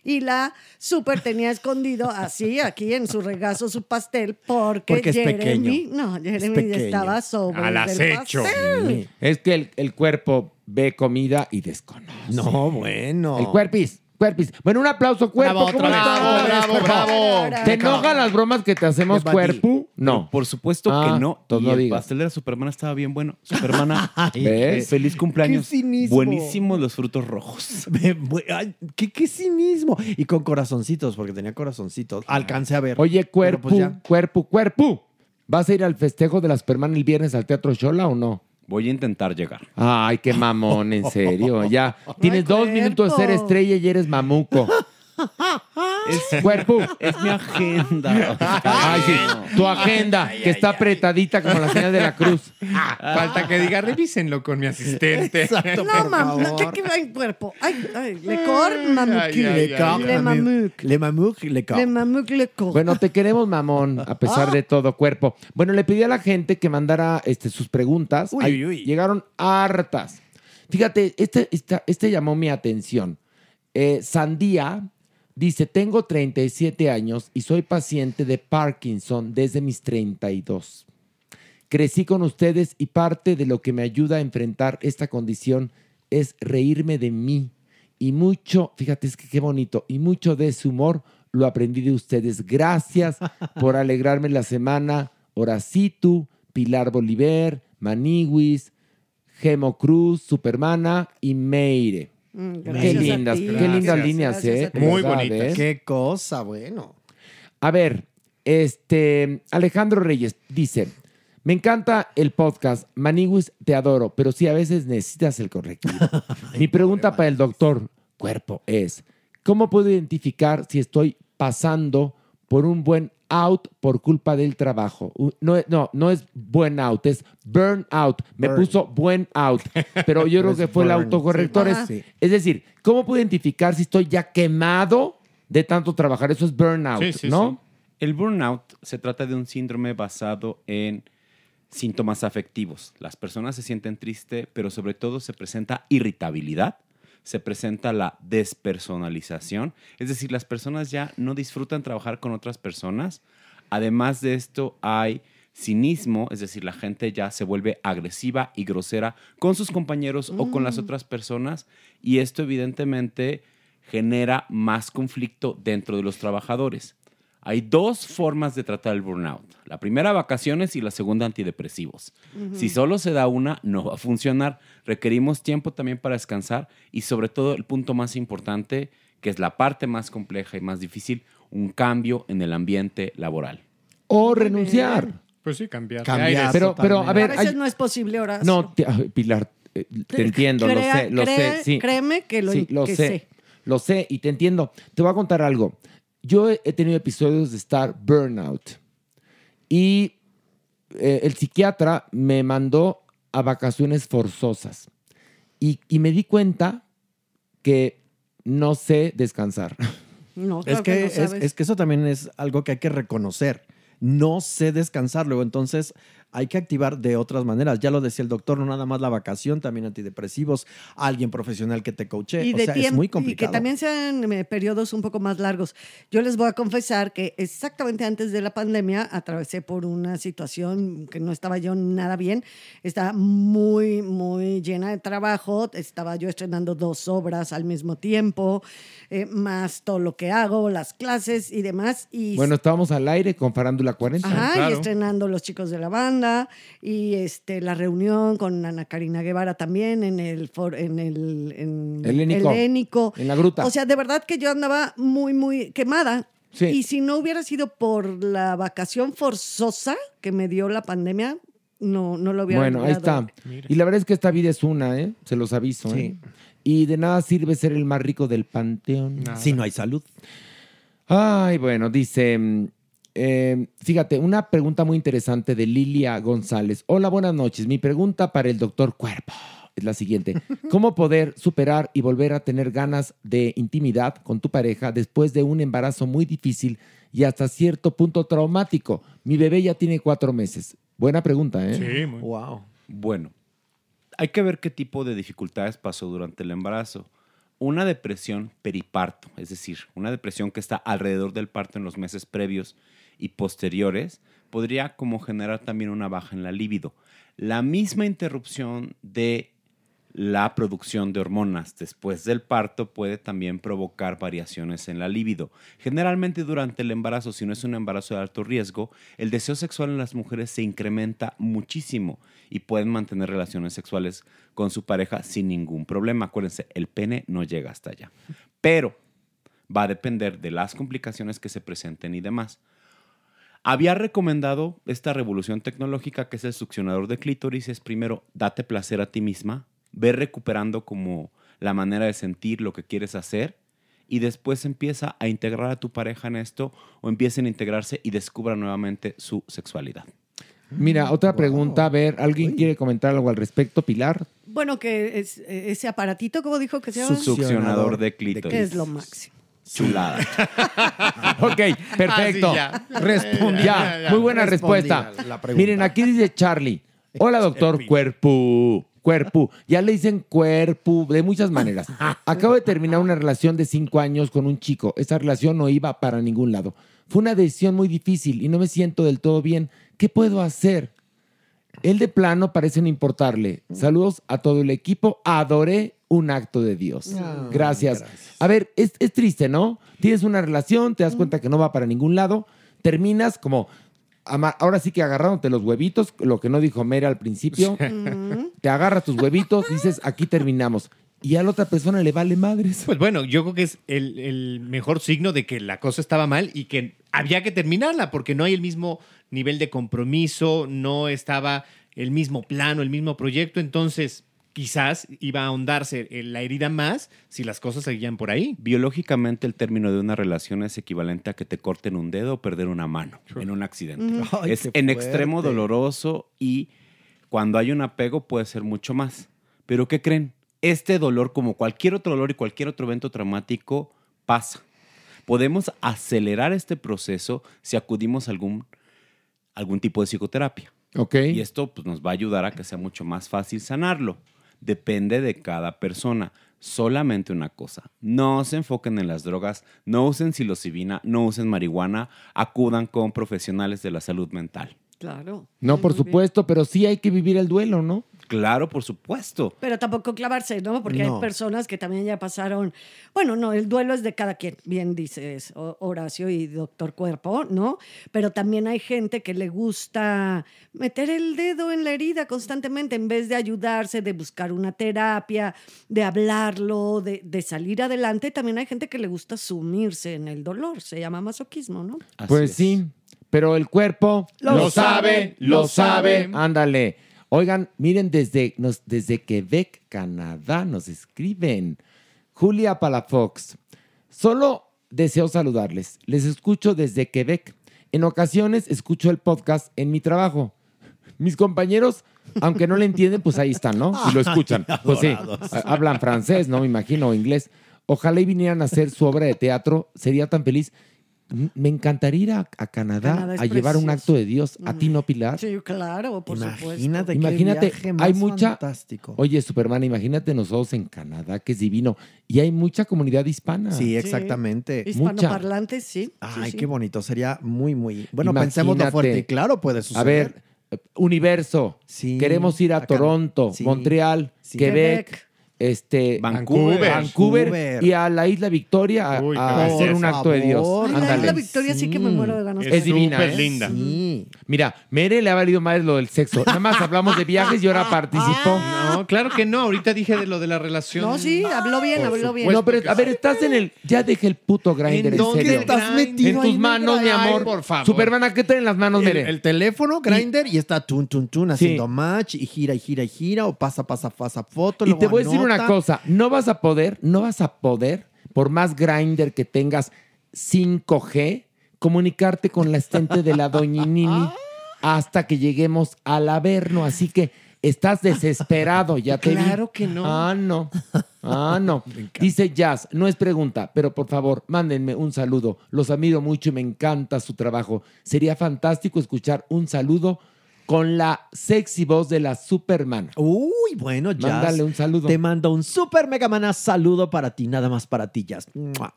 Speaker 5: Y la super tenía escondido así, aquí en su regazo, su pastel, porque,
Speaker 10: Porque es
Speaker 5: Jeremy.
Speaker 10: pequeño.
Speaker 5: No, Jeremy
Speaker 10: pequeño.
Speaker 5: estaba sobre
Speaker 7: Al
Speaker 5: del
Speaker 7: acecho.
Speaker 5: pastel.
Speaker 4: Es que el, el cuerpo ve comida y desconoce.
Speaker 10: No, bueno.
Speaker 4: El cuerpis, cuerpis. Bueno, un aplauso, cuerpo.
Speaker 8: Bravo,
Speaker 4: ¿Cómo
Speaker 7: bravo.
Speaker 4: ¿Te enojan las bromas que te hacemos, cuerpo? No.
Speaker 11: Por supuesto
Speaker 4: Ah,
Speaker 11: que no.
Speaker 4: entonces
Speaker 11: y
Speaker 4: no
Speaker 11: el
Speaker 4: digas.
Speaker 11: pastel de la Supermana estaba bien bueno. Supermana,
Speaker 4: ¿Ves?
Speaker 11: eh, feliz cumpleaños.
Speaker 10: Qué cinismo.
Speaker 11: Buenísimos los frutos rojos.
Speaker 10: Ay, ¿Qué, qué cinismo. Y con corazoncitos, porque tenía corazoncitos. Alcancé a ver.
Speaker 4: Oye,
Speaker 10: Pero
Speaker 4: cuerpo,
Speaker 10: pues ya.
Speaker 4: cuerpo, cuerpo. ¿Vas a ir al festejo de la Superman el viernes al Teatro Shola o no?
Speaker 11: Voy a intentar llegar.
Speaker 4: Ay, qué mamón, en serio. Ya tienes dos minutos de ser estrella y eres mamuco.
Speaker 11: Es,
Speaker 4: Cuerpo.
Speaker 11: es mi agenda.
Speaker 4: Ay, sí. Tu agenda, que está apretadita como la señal de la cruz.
Speaker 7: Falta que diga, revísenlo con mi asistente.
Speaker 10: Exacto,
Speaker 5: No,
Speaker 10: por
Speaker 5: mamá,
Speaker 10: favor.
Speaker 5: ¿de qué va el cuerpo? Ay, ay, le cor,
Speaker 7: ay, ay,
Speaker 5: Le
Speaker 7: ay,
Speaker 5: Le mamuk.
Speaker 10: Le mamuc, le ca-
Speaker 5: Le mamuk, le cor.
Speaker 4: Bueno, te queremos, mamón, a pesar de todo, cuerpo. Bueno, le pedí a la gente que mandara este, sus preguntas.
Speaker 10: Uy,
Speaker 4: Ay,
Speaker 10: uy, uy.
Speaker 4: Llegaron hartas. Fíjate, este, esta- este llamó mi atención. Eh, Sandía dice, tengo 37 años y soy paciente de Parkinson desde mis 32. Crecí con ustedes y parte de lo que me ayuda a enfrentar esta condición es reírme de mí. Y mucho, fíjate, es que qué bonito, y mucho de ese humor lo aprendí de ustedes. Gracias por alegrarme la semana. Horacitu, Pilar Bolívar, Maniwis, Gemo Cruz, Supermana y Meire.
Speaker 5: Mm,
Speaker 4: Qué lindas, qué
Speaker 7: Gracias.
Speaker 4: lindas líneas,
Speaker 5: Gracias
Speaker 4: ¿eh?
Speaker 7: Muy
Speaker 4: ¿Verdad,
Speaker 7: bonitas.
Speaker 10: Qué cosa, bueno.
Speaker 4: A ver, este Alejandro Reyes dice: Me encanta el podcast. Maniwis, te adoro, pero sí a veces necesitas el correctivo. Mi pregunta para el doctor Cuerpo es: ¿Cómo puedo identificar si estoy pasando por un buen out por culpa del trabajo. No, no, no es buen out, es burn out. Me
Speaker 10: Burn.
Speaker 4: puso buen out, pero yo creo que fue el autocorrector.
Speaker 10: sí.
Speaker 4: Es,
Speaker 10: Ajá.
Speaker 4: es decir, ¿cómo puedo identificar si estoy ya quemado de tanto trabajar? Eso es burnout, ¿no?
Speaker 11: El burnout se trata de un síndrome basado en síntomas afectivos. Las personas se sienten tristes, pero sobre todo se presenta irritabilidad, se presenta la despersonalización, es decir, las personas ya no disfrutan trabajar con otras personas. Además de esto hay cinismo, es decir, la gente ya se vuelve agresiva y grosera con sus compañeros o con las
Speaker 12: Mm.
Speaker 11: otras personas y esto evidentemente genera más conflicto dentro de los trabajadores. Hay dos formas de tratar el burnout. La primera, vacaciones y la segunda, antidepresivos. Si solo se da una, no va a funcionar. Requerimos tiempo también para descansar y sobre todo el punto más importante, que es la parte más compleja y más difícil, un cambio en el ambiente laboral.
Speaker 4: O renunciar.
Speaker 7: Pues sí, cambiar.
Speaker 4: Cambiar, pero- pero, a ver,
Speaker 5: a veces
Speaker 4: hay-
Speaker 5: no es posible, Horacio.
Speaker 4: No, te- Pilar, eh, te entiendo, lo
Speaker 5: Crea-
Speaker 4: sé, lo
Speaker 5: cree-
Speaker 4: sé. Sí.
Speaker 5: Créeme que lo,
Speaker 4: Sí, lo
Speaker 5: que
Speaker 4: sé,
Speaker 5: sé.
Speaker 4: Lo sé y te entiendo. Te voy a contar algo. Yo he tenido episodios de estar burnout y eh, el psiquiatra me mandó a vacaciones forzosas y, y me di cuenta que no sé descansar.
Speaker 5: No,
Speaker 10: Es
Speaker 5: claro
Speaker 10: que,
Speaker 5: no
Speaker 10: es que eso también es algo que hay que reconocer. No sé descansar luego, entonces hay que activar de otras maneras. Ya lo decía el doctor, no nada más la vacación, también antidepresivos, alguien profesional que te coache.
Speaker 5: y
Speaker 10: o sea, es muy
Speaker 5: y que
Speaker 10: complicado.
Speaker 5: también sean eh, periodos un poco más largos. Yo les voy a confesar que exactamente antes de la pandemia atravesé por una situación que no estaba yo nada bien. Estaba muy, muy llena de trabajo. Estaba yo estrenando dos obras al mismo tiempo, eh, más todo lo que hago, las clases y demás. Y
Speaker 4: Bueno, estábamos al aire con Farándula 40.
Speaker 5: Ajá, y estrenando Los Chicos de la Banda y este, la reunión con Ana Karina Guevara también en el, for- en el en
Speaker 4: Helénico.
Speaker 5: Helénico.
Speaker 4: En la gruta.
Speaker 5: O sea, de verdad que yo andaba muy, muy quemada.
Speaker 4: Sí.
Speaker 5: Y si no hubiera sido por la vacación forzosa que me dio la pandemia, no, no lo hubiera
Speaker 4: Bueno, ahí está. Y la verdad es que esta vida es una, ¿eh? Se los aviso, ¿eh? Y de nada sirve ser el más rico del panteón.
Speaker 10: Si no hay salud.
Speaker 4: Ay, bueno, dice, mm, eh, fíjate, una pregunta muy interesante de Lilia González. Hola, buenas noches. Mi pregunta para el doctor Cuerpo es la siguiente. ¿Cómo poder superar y volver a tener ganas de intimidad con tu pareja después de un embarazo muy difícil y hasta cierto punto traumático? Mi bebé ya tiene cuatro meses. Buena pregunta, ¿eh?
Speaker 10: Wow.
Speaker 11: Bueno, hay que ver qué tipo de dificultades pasó durante el embarazo. Una depresión periparto, es decir, una depresión que está alrededor del parto en los meses previos y posteriores, podría como generar también una baja en la libido. La misma interrupción de la producción de hormonas después del parto puede también provocar variaciones en la libido. Generalmente durante el embarazo, si no es un embarazo de alto riesgo, el deseo sexual en las mujeres se incrementa muchísimo y pueden mantener relaciones sexuales con su pareja sin ningún problema. Acuérdense, el pene no llega hasta allá. Pero va a depender de las complicaciones que se presenten y demás. Había recomendado esta revolución tecnológica que es el succionador de clítoris. Es primero, date placer a ti misma, ve recuperando como la manera de sentir lo que quieres hacer y después empieza a integrar a tu pareja en esto o empiecen a integrarse y descubran nuevamente su sexualidad.
Speaker 4: Mira, otra pregunta, a ver, ¿alguien quiere comentar algo al respecto, Pilar?
Speaker 5: Bueno, que es, eh, ese aparatito, ¿cómo dijo que se llama?
Speaker 11: Succionador de clítoris.
Speaker 5: Que es lo máximo.
Speaker 11: Chulada.
Speaker 4: Ok, perfecto.
Speaker 10: Ah, sí, ya. Respondí.
Speaker 4: Ya,
Speaker 10: Ya, ya.
Speaker 4: muy buena
Speaker 10: Respondí
Speaker 4: respuesta.
Speaker 10: la- la pregunta.
Speaker 4: Miren, aquí dice Charlie. Hola, doctor Cuerpo. Cuerpo. Ya le dicen cuerpo de muchas maneras. Acabo de terminar una relación de cinco años con un chico. Esa relación no iba para ningún lado. Fue una decisión muy difícil y no me siento del todo bien. ¿Qué puedo hacer? Él de plano parece no importarle. Saludos a todo el equipo. Adoré un acto de Dios.
Speaker 10: Ah,
Speaker 4: gracias. A ver, es, es triste, ¿no? Tienes una relación, te das cuenta que no va para ningún lado, terminas como, ahora sí que agarrándote los huevitos, lo que no dijo Mera al principio, te agarras tus huevitos, dices, aquí terminamos. Y a la otra persona le vale madres.
Speaker 7: Pues bueno, yo creo que es el, el mejor signo de que la cosa estaba mal y que había que terminarla porque no hay el mismo nivel de compromiso, no estaba el mismo plano, el mismo proyecto. Entonces, quizás iba a ahondarse la herida más si las cosas seguían por ahí.
Speaker 11: Biológicamente el término de una relación es equivalente a que te corten un dedo o perder una mano en un accidente.
Speaker 10: Ay,
Speaker 11: es en extremo doloroso y cuando hay un apego puede ser mucho más. Pero ¿qué creen? Este dolor, como cualquier otro dolor y cualquier otro evento traumático, pasa. Podemos acelerar este proceso si acudimos a algún, algún tipo de psicoterapia.
Speaker 4: Ok.
Speaker 11: Y esto pues, nos va a ayudar a que sea mucho más fácil sanarlo. Depende de cada persona. Solamente una cosa, no se enfoquen en las drogas, no usen psilocibina, no usen marihuana, acudan con profesionales de la salud mental.
Speaker 5: Claro.
Speaker 4: No, por supuesto, pero sí hay que vivir el duelo, ¿no?
Speaker 11: Claro, por supuesto.
Speaker 5: Pero tampoco clavarse, ¿no? Porque
Speaker 4: No.
Speaker 5: hay personas que también ya pasaron. Bueno, no, el duelo es de cada quien, bien dices Horacio y Doctor Cuerpo, ¿no? Pero también hay gente que le gusta meter el dedo en la herida constantemente en vez de ayudarse, de buscar una terapia, de hablarlo, de, de salir adelante. También hay gente que le gusta sumirse en el dolor. Se llama masoquismo, ¿no?
Speaker 4: pues sí, pero el cuerpo
Speaker 5: Lo sabe, lo sabe.
Speaker 4: Ándale. Oigan, miren, desde, nos, desde Quebec, Canadá, nos escriben. Julia Palafox. Solo deseo saludarles. Les escucho desde Quebec. En ocasiones escucho el podcast en mi trabajo. Mis compañeros, aunque no le entienden, pues ahí están, ¿no? Y lo escuchan. Pues sí, hablan francés, ¿no? Me imagino, o inglés. Ojalá y vinieran a hacer su obra de teatro. Sería tan feliz. Me encantaría ir a, a Canadá, a llevar un acto de Dios. ¿A ti no, Pilar?
Speaker 5: Sí, claro, por supuesto.
Speaker 4: Imagínate, hay mucha.
Speaker 10: fantástico.
Speaker 4: Oye, Superman, imagínate nosotros en Canadá, que es divino. Y hay mucha comunidad hispana.
Speaker 10: Sí, exactamente.
Speaker 4: Mucha.
Speaker 5: Hispanoparlantes, sí.
Speaker 10: Ay,
Speaker 5: sí, sí.
Speaker 10: qué bonito. Sería muy, muy. Bueno, pensemos lo
Speaker 4: Imagínate.
Speaker 10: fuerte. y Claro, puede suceder.
Speaker 4: A ver, universo. Queremos ir a, Toronto,
Speaker 10: sí,
Speaker 4: Montreal,
Speaker 10: sí.
Speaker 4: Quebec.
Speaker 10: Quebec.
Speaker 4: Este,
Speaker 11: Vancouver.
Speaker 4: Vancouver,
Speaker 10: Vancouver.
Speaker 4: y a la isla Victoria a,
Speaker 11: Uy,
Speaker 4: a
Speaker 11: por
Speaker 4: hacer un acto de Dios.
Speaker 5: Ay, la isla Victoria sí que me muero de ganas.
Speaker 4: Es divina,
Speaker 7: súper
Speaker 4: ¿eh?
Speaker 7: linda.
Speaker 4: Mira, Mere le ha valido más lo del sexo. Nada más hablamos de viajes y ahora participó.
Speaker 7: No, claro que no. Ahorita dije de lo de la relación.
Speaker 5: No, sí, habló bien,
Speaker 7: Por
Speaker 5: habló bien.
Speaker 4: No, pero a ver, estás en el. Ya deje el puto grinder, en,
Speaker 7: dónde
Speaker 4: serio.
Speaker 7: estás metido
Speaker 4: En tus
Speaker 7: en
Speaker 4: manos, mi amor.
Speaker 7: Ay, por favor.
Speaker 4: Superman, ¿a qué traen las manos, Mere?
Speaker 10: el teléfono, Grinder, y, está tun, tun, tun,
Speaker 4: Sí.
Speaker 10: haciendo match, y gira, y gira, y gira, o pasa, pasa, pasa foto.
Speaker 4: Y
Speaker 10: luego
Speaker 4: te voy a decir una cosa, no vas a poder, no vas a poder, por más grinder que tengas 5G, comunicarte con la estente de la doñinini hasta que lleguemos al Averno. Así que estás desesperado, ya te vi.
Speaker 7: Claro que no.
Speaker 4: Ah, no. Ah, no. Dice Jazz, no es pregunta, pero por favor, mándenme un saludo. Los admiro mucho y me encanta su trabajo. Sería fantástico escuchar un saludo con la sexy voz de la Superman.
Speaker 10: Uy, bueno, Jazz.
Speaker 4: Mándale un saludo.
Speaker 10: Te mando un super mega mana saludo para ti, nada más para ti, Jazz. Mua.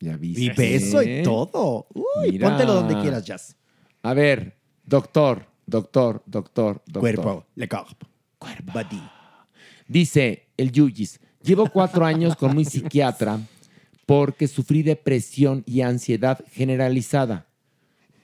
Speaker 4: Ya viste.
Speaker 10: Y beso y todo. Uy,
Speaker 4: Mira.
Speaker 10: póntelo donde quieras, Jazz.
Speaker 4: A ver, doctor, doctor, doctor, doctor.
Speaker 10: Cuerpo, le corpo. Cuerpo. Body.
Speaker 4: Dice el Yuyis, llevo cuatro años con mi psiquiatra porque sufrí depresión y ansiedad generalizada,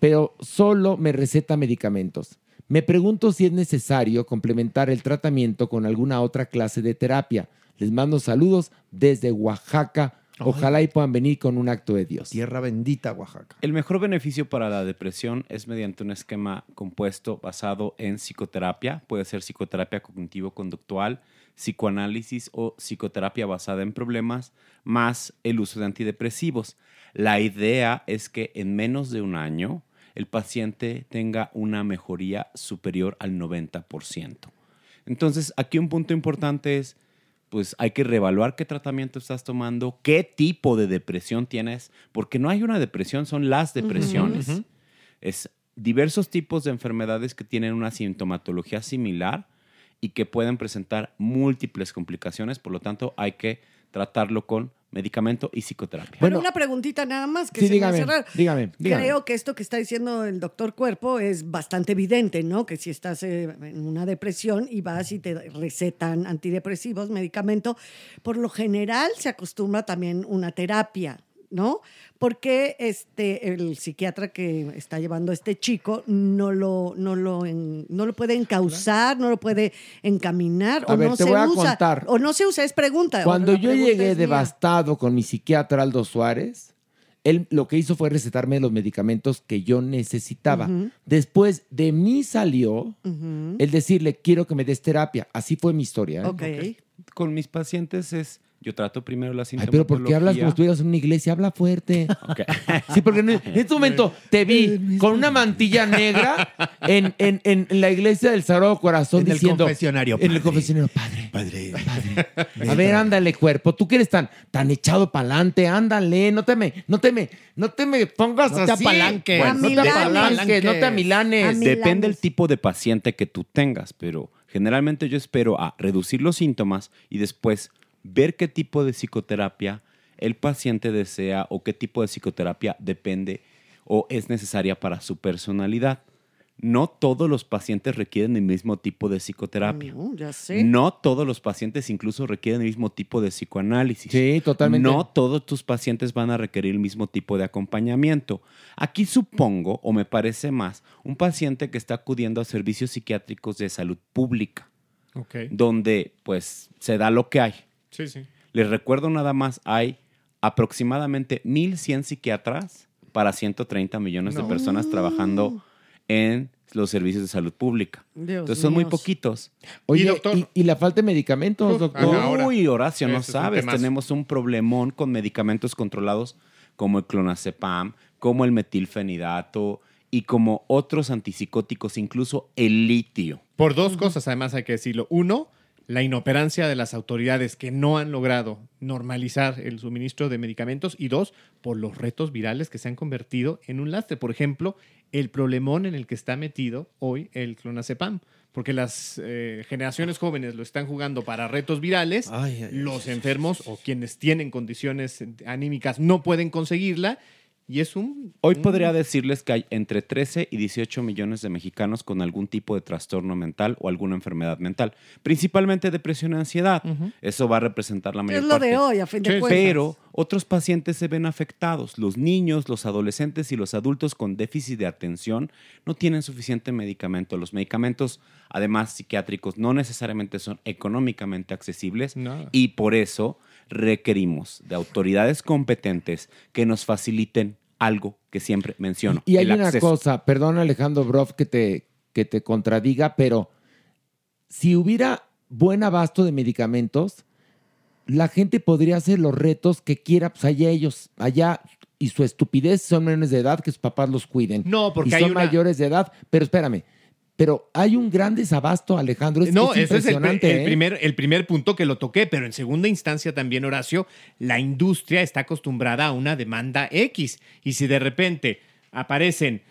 Speaker 4: pero solo me receta medicamentos. Me pregunto si es necesario complementar el tratamiento con alguna otra clase de terapia. Les mando saludos desde Oaxaca. Ojalá y puedan venir con un acto de Dios.
Speaker 10: Tierra bendita, Oaxaca.
Speaker 11: El mejor beneficio para la depresión es mediante un esquema compuesto basado en psicoterapia. Puede ser psicoterapia cognitivo-conductual, psicoanálisis o psicoterapia basada en problemas, más el uso de antidepresivos. La idea es que en menos de un año el paciente tenga una mejoría superior al 90%. Entonces, aquí un punto importante es, pues hay que reevaluar qué tratamiento estás tomando, qué tipo de depresión tienes, porque no hay una depresión, son las depresiones. Es diversos tipos de enfermedades que tienen una sintomatología similar y que pueden presentar múltiples complicaciones, por lo tanto hay que tratarlo con medicamento y psicoterapia.
Speaker 5: Bueno, una preguntita nada más que
Speaker 11: Sí,
Speaker 5: se
Speaker 11: dígame,
Speaker 5: me hace raro.
Speaker 11: dígame, dígame.
Speaker 5: Creo que esto que está diciendo el doctor Cuerpo es bastante evidente, ¿no? Que si estás eh, en una depresión y vas y te recetan antidepresivos, medicamento, por lo general se acostumbra también una terapia, ¿no? Porque este, el psiquiatra que está llevando a este chico no lo, no lo, en- no lo puede encauzar, no lo puede encaminar
Speaker 4: A
Speaker 5: o
Speaker 4: ver,
Speaker 5: no
Speaker 4: te
Speaker 5: se
Speaker 4: voy a
Speaker 5: usa.
Speaker 4: contar.
Speaker 5: O no se usa, es pregunta.
Speaker 4: Cuando yo
Speaker 5: pregunta
Speaker 4: llegué
Speaker 5: mía.
Speaker 4: devastado con mi psiquiatra Aldo Suárez, él lo que hizo fue recetarme los medicamentos que yo necesitaba. Después de mí salió el decirle, quiero que me des terapia. Así fue mi historia. ¿eh?
Speaker 5: Ok.
Speaker 11: Con mis pacientes es, yo trato primero la
Speaker 4: Ay, pero ¿por qué hablas como si estuvieras en una iglesia? Habla fuerte. Sí, porque en, en este momento te vi con una mantilla negra en, en- en- en la iglesia del Sagrado Corazón
Speaker 6: En el
Speaker 4: diciendo...
Speaker 6: confesionario,
Speaker 4: En el confesionario, padre.
Speaker 6: Padre.
Speaker 4: A ver, ándale, cuerpo. Tú que eres tan, tan echado para adelante, ándale. No te me, no te me, no te me pongas
Speaker 8: No te
Speaker 4: así.
Speaker 8: apalanques.
Speaker 4: Bueno, no te
Speaker 8: Amilanes.
Speaker 4: apalanques, no te amilanes.
Speaker 11: Depende del tipo de paciente que tú tengas, pero generalmente yo espero a reducir los síntomas y después ver qué tipo de psicoterapia el paciente desea o qué tipo de psicoterapia depende o es necesaria para su personalidad. No todos los pacientes requieren el mismo tipo de psicoterapia.
Speaker 5: No, ya sé.
Speaker 11: No todos los pacientes incluso requieren el mismo tipo de psicoanálisis.
Speaker 4: Sí, totalmente.
Speaker 11: No todos tus pacientes van a requerir el mismo tipo de acompañamiento. Aquí supongo, o me parece más, un paciente que está acudiendo a servicios psiquiátricos de salud pública, donde pues se da lo que hay.
Speaker 7: Sí, sí.
Speaker 11: Les recuerdo nada más, hay aproximadamente 1.100 psiquiatras para 130 millones de personas trabajando en los servicios de salud pública.
Speaker 5: Dios
Speaker 11: Entonces son muy poquitos.
Speaker 4: Oye,
Speaker 7: Y, doctor-
Speaker 4: y, y la falta de medicamentos, doctor.
Speaker 7: ajá, ahora.
Speaker 11: Uy, Horacio, no sabes. Tenemos un problemón con medicamentos controlados como el clonazepam, como el metilfenidato y como otros antipsicóticos, incluso el litio.
Speaker 7: Por dos cosas, además hay que decirlo. Uno, la inoperancia de las autoridades que no han logrado normalizar el suministro de medicamentos. Y dos, por los retos virales que se han convertido en un lastre. Por ejemplo, el problemón en el que está metido hoy el clonazepam. Porque las eh, generaciones jóvenes lo están jugando para retos virales.
Speaker 6: Ay, ay,
Speaker 7: los enfermos o quienes tienen condiciones anímicas no pueden conseguirla. Y es un...
Speaker 11: Hoy
Speaker 7: un-
Speaker 11: podría decirles que hay entre 13 y 18 millones de mexicanos con algún tipo de trastorno mental o alguna enfermedad mental, principalmente depresión y ansiedad. Eso va a representar la mayor
Speaker 5: Es lo
Speaker 11: parte.
Speaker 5: de hoy, a fin de
Speaker 7: Sí,
Speaker 5: cuentas.
Speaker 11: Pero otros pacientes se ven afectados. Los niños, los adolescentes y los adultos con déficit de atención no tienen suficiente medicamento. Los medicamentos, además psiquiátricos, no necesariamente son económicamente accesibles y por eso requerimos de autoridades competentes que nos faciliten algo que siempre menciono.
Speaker 4: Y hay
Speaker 11: el
Speaker 4: una
Speaker 11: acceso.
Speaker 4: cosa, perdón Alejandro Broff que te, que te contradiga, pero si hubiera buen abasto de medicamentos, la gente podría hacer los retos que quiera, pues allá ellos, allá, y su estupidez son menores de edad, que sus papás los cuiden.
Speaker 7: No, porque
Speaker 4: y
Speaker 7: hay
Speaker 4: son
Speaker 7: una-
Speaker 4: mayores de edad, pero espérame, pero hay un gran desabasto, Alejandro, es,
Speaker 7: no,
Speaker 4: es
Speaker 7: ese es el,
Speaker 4: ¿eh?
Speaker 7: primer, el primer punto que lo toqué, pero en segunda instancia también, Horacio, la industria está acostumbrada a una demanda X. Y si de repente aparecen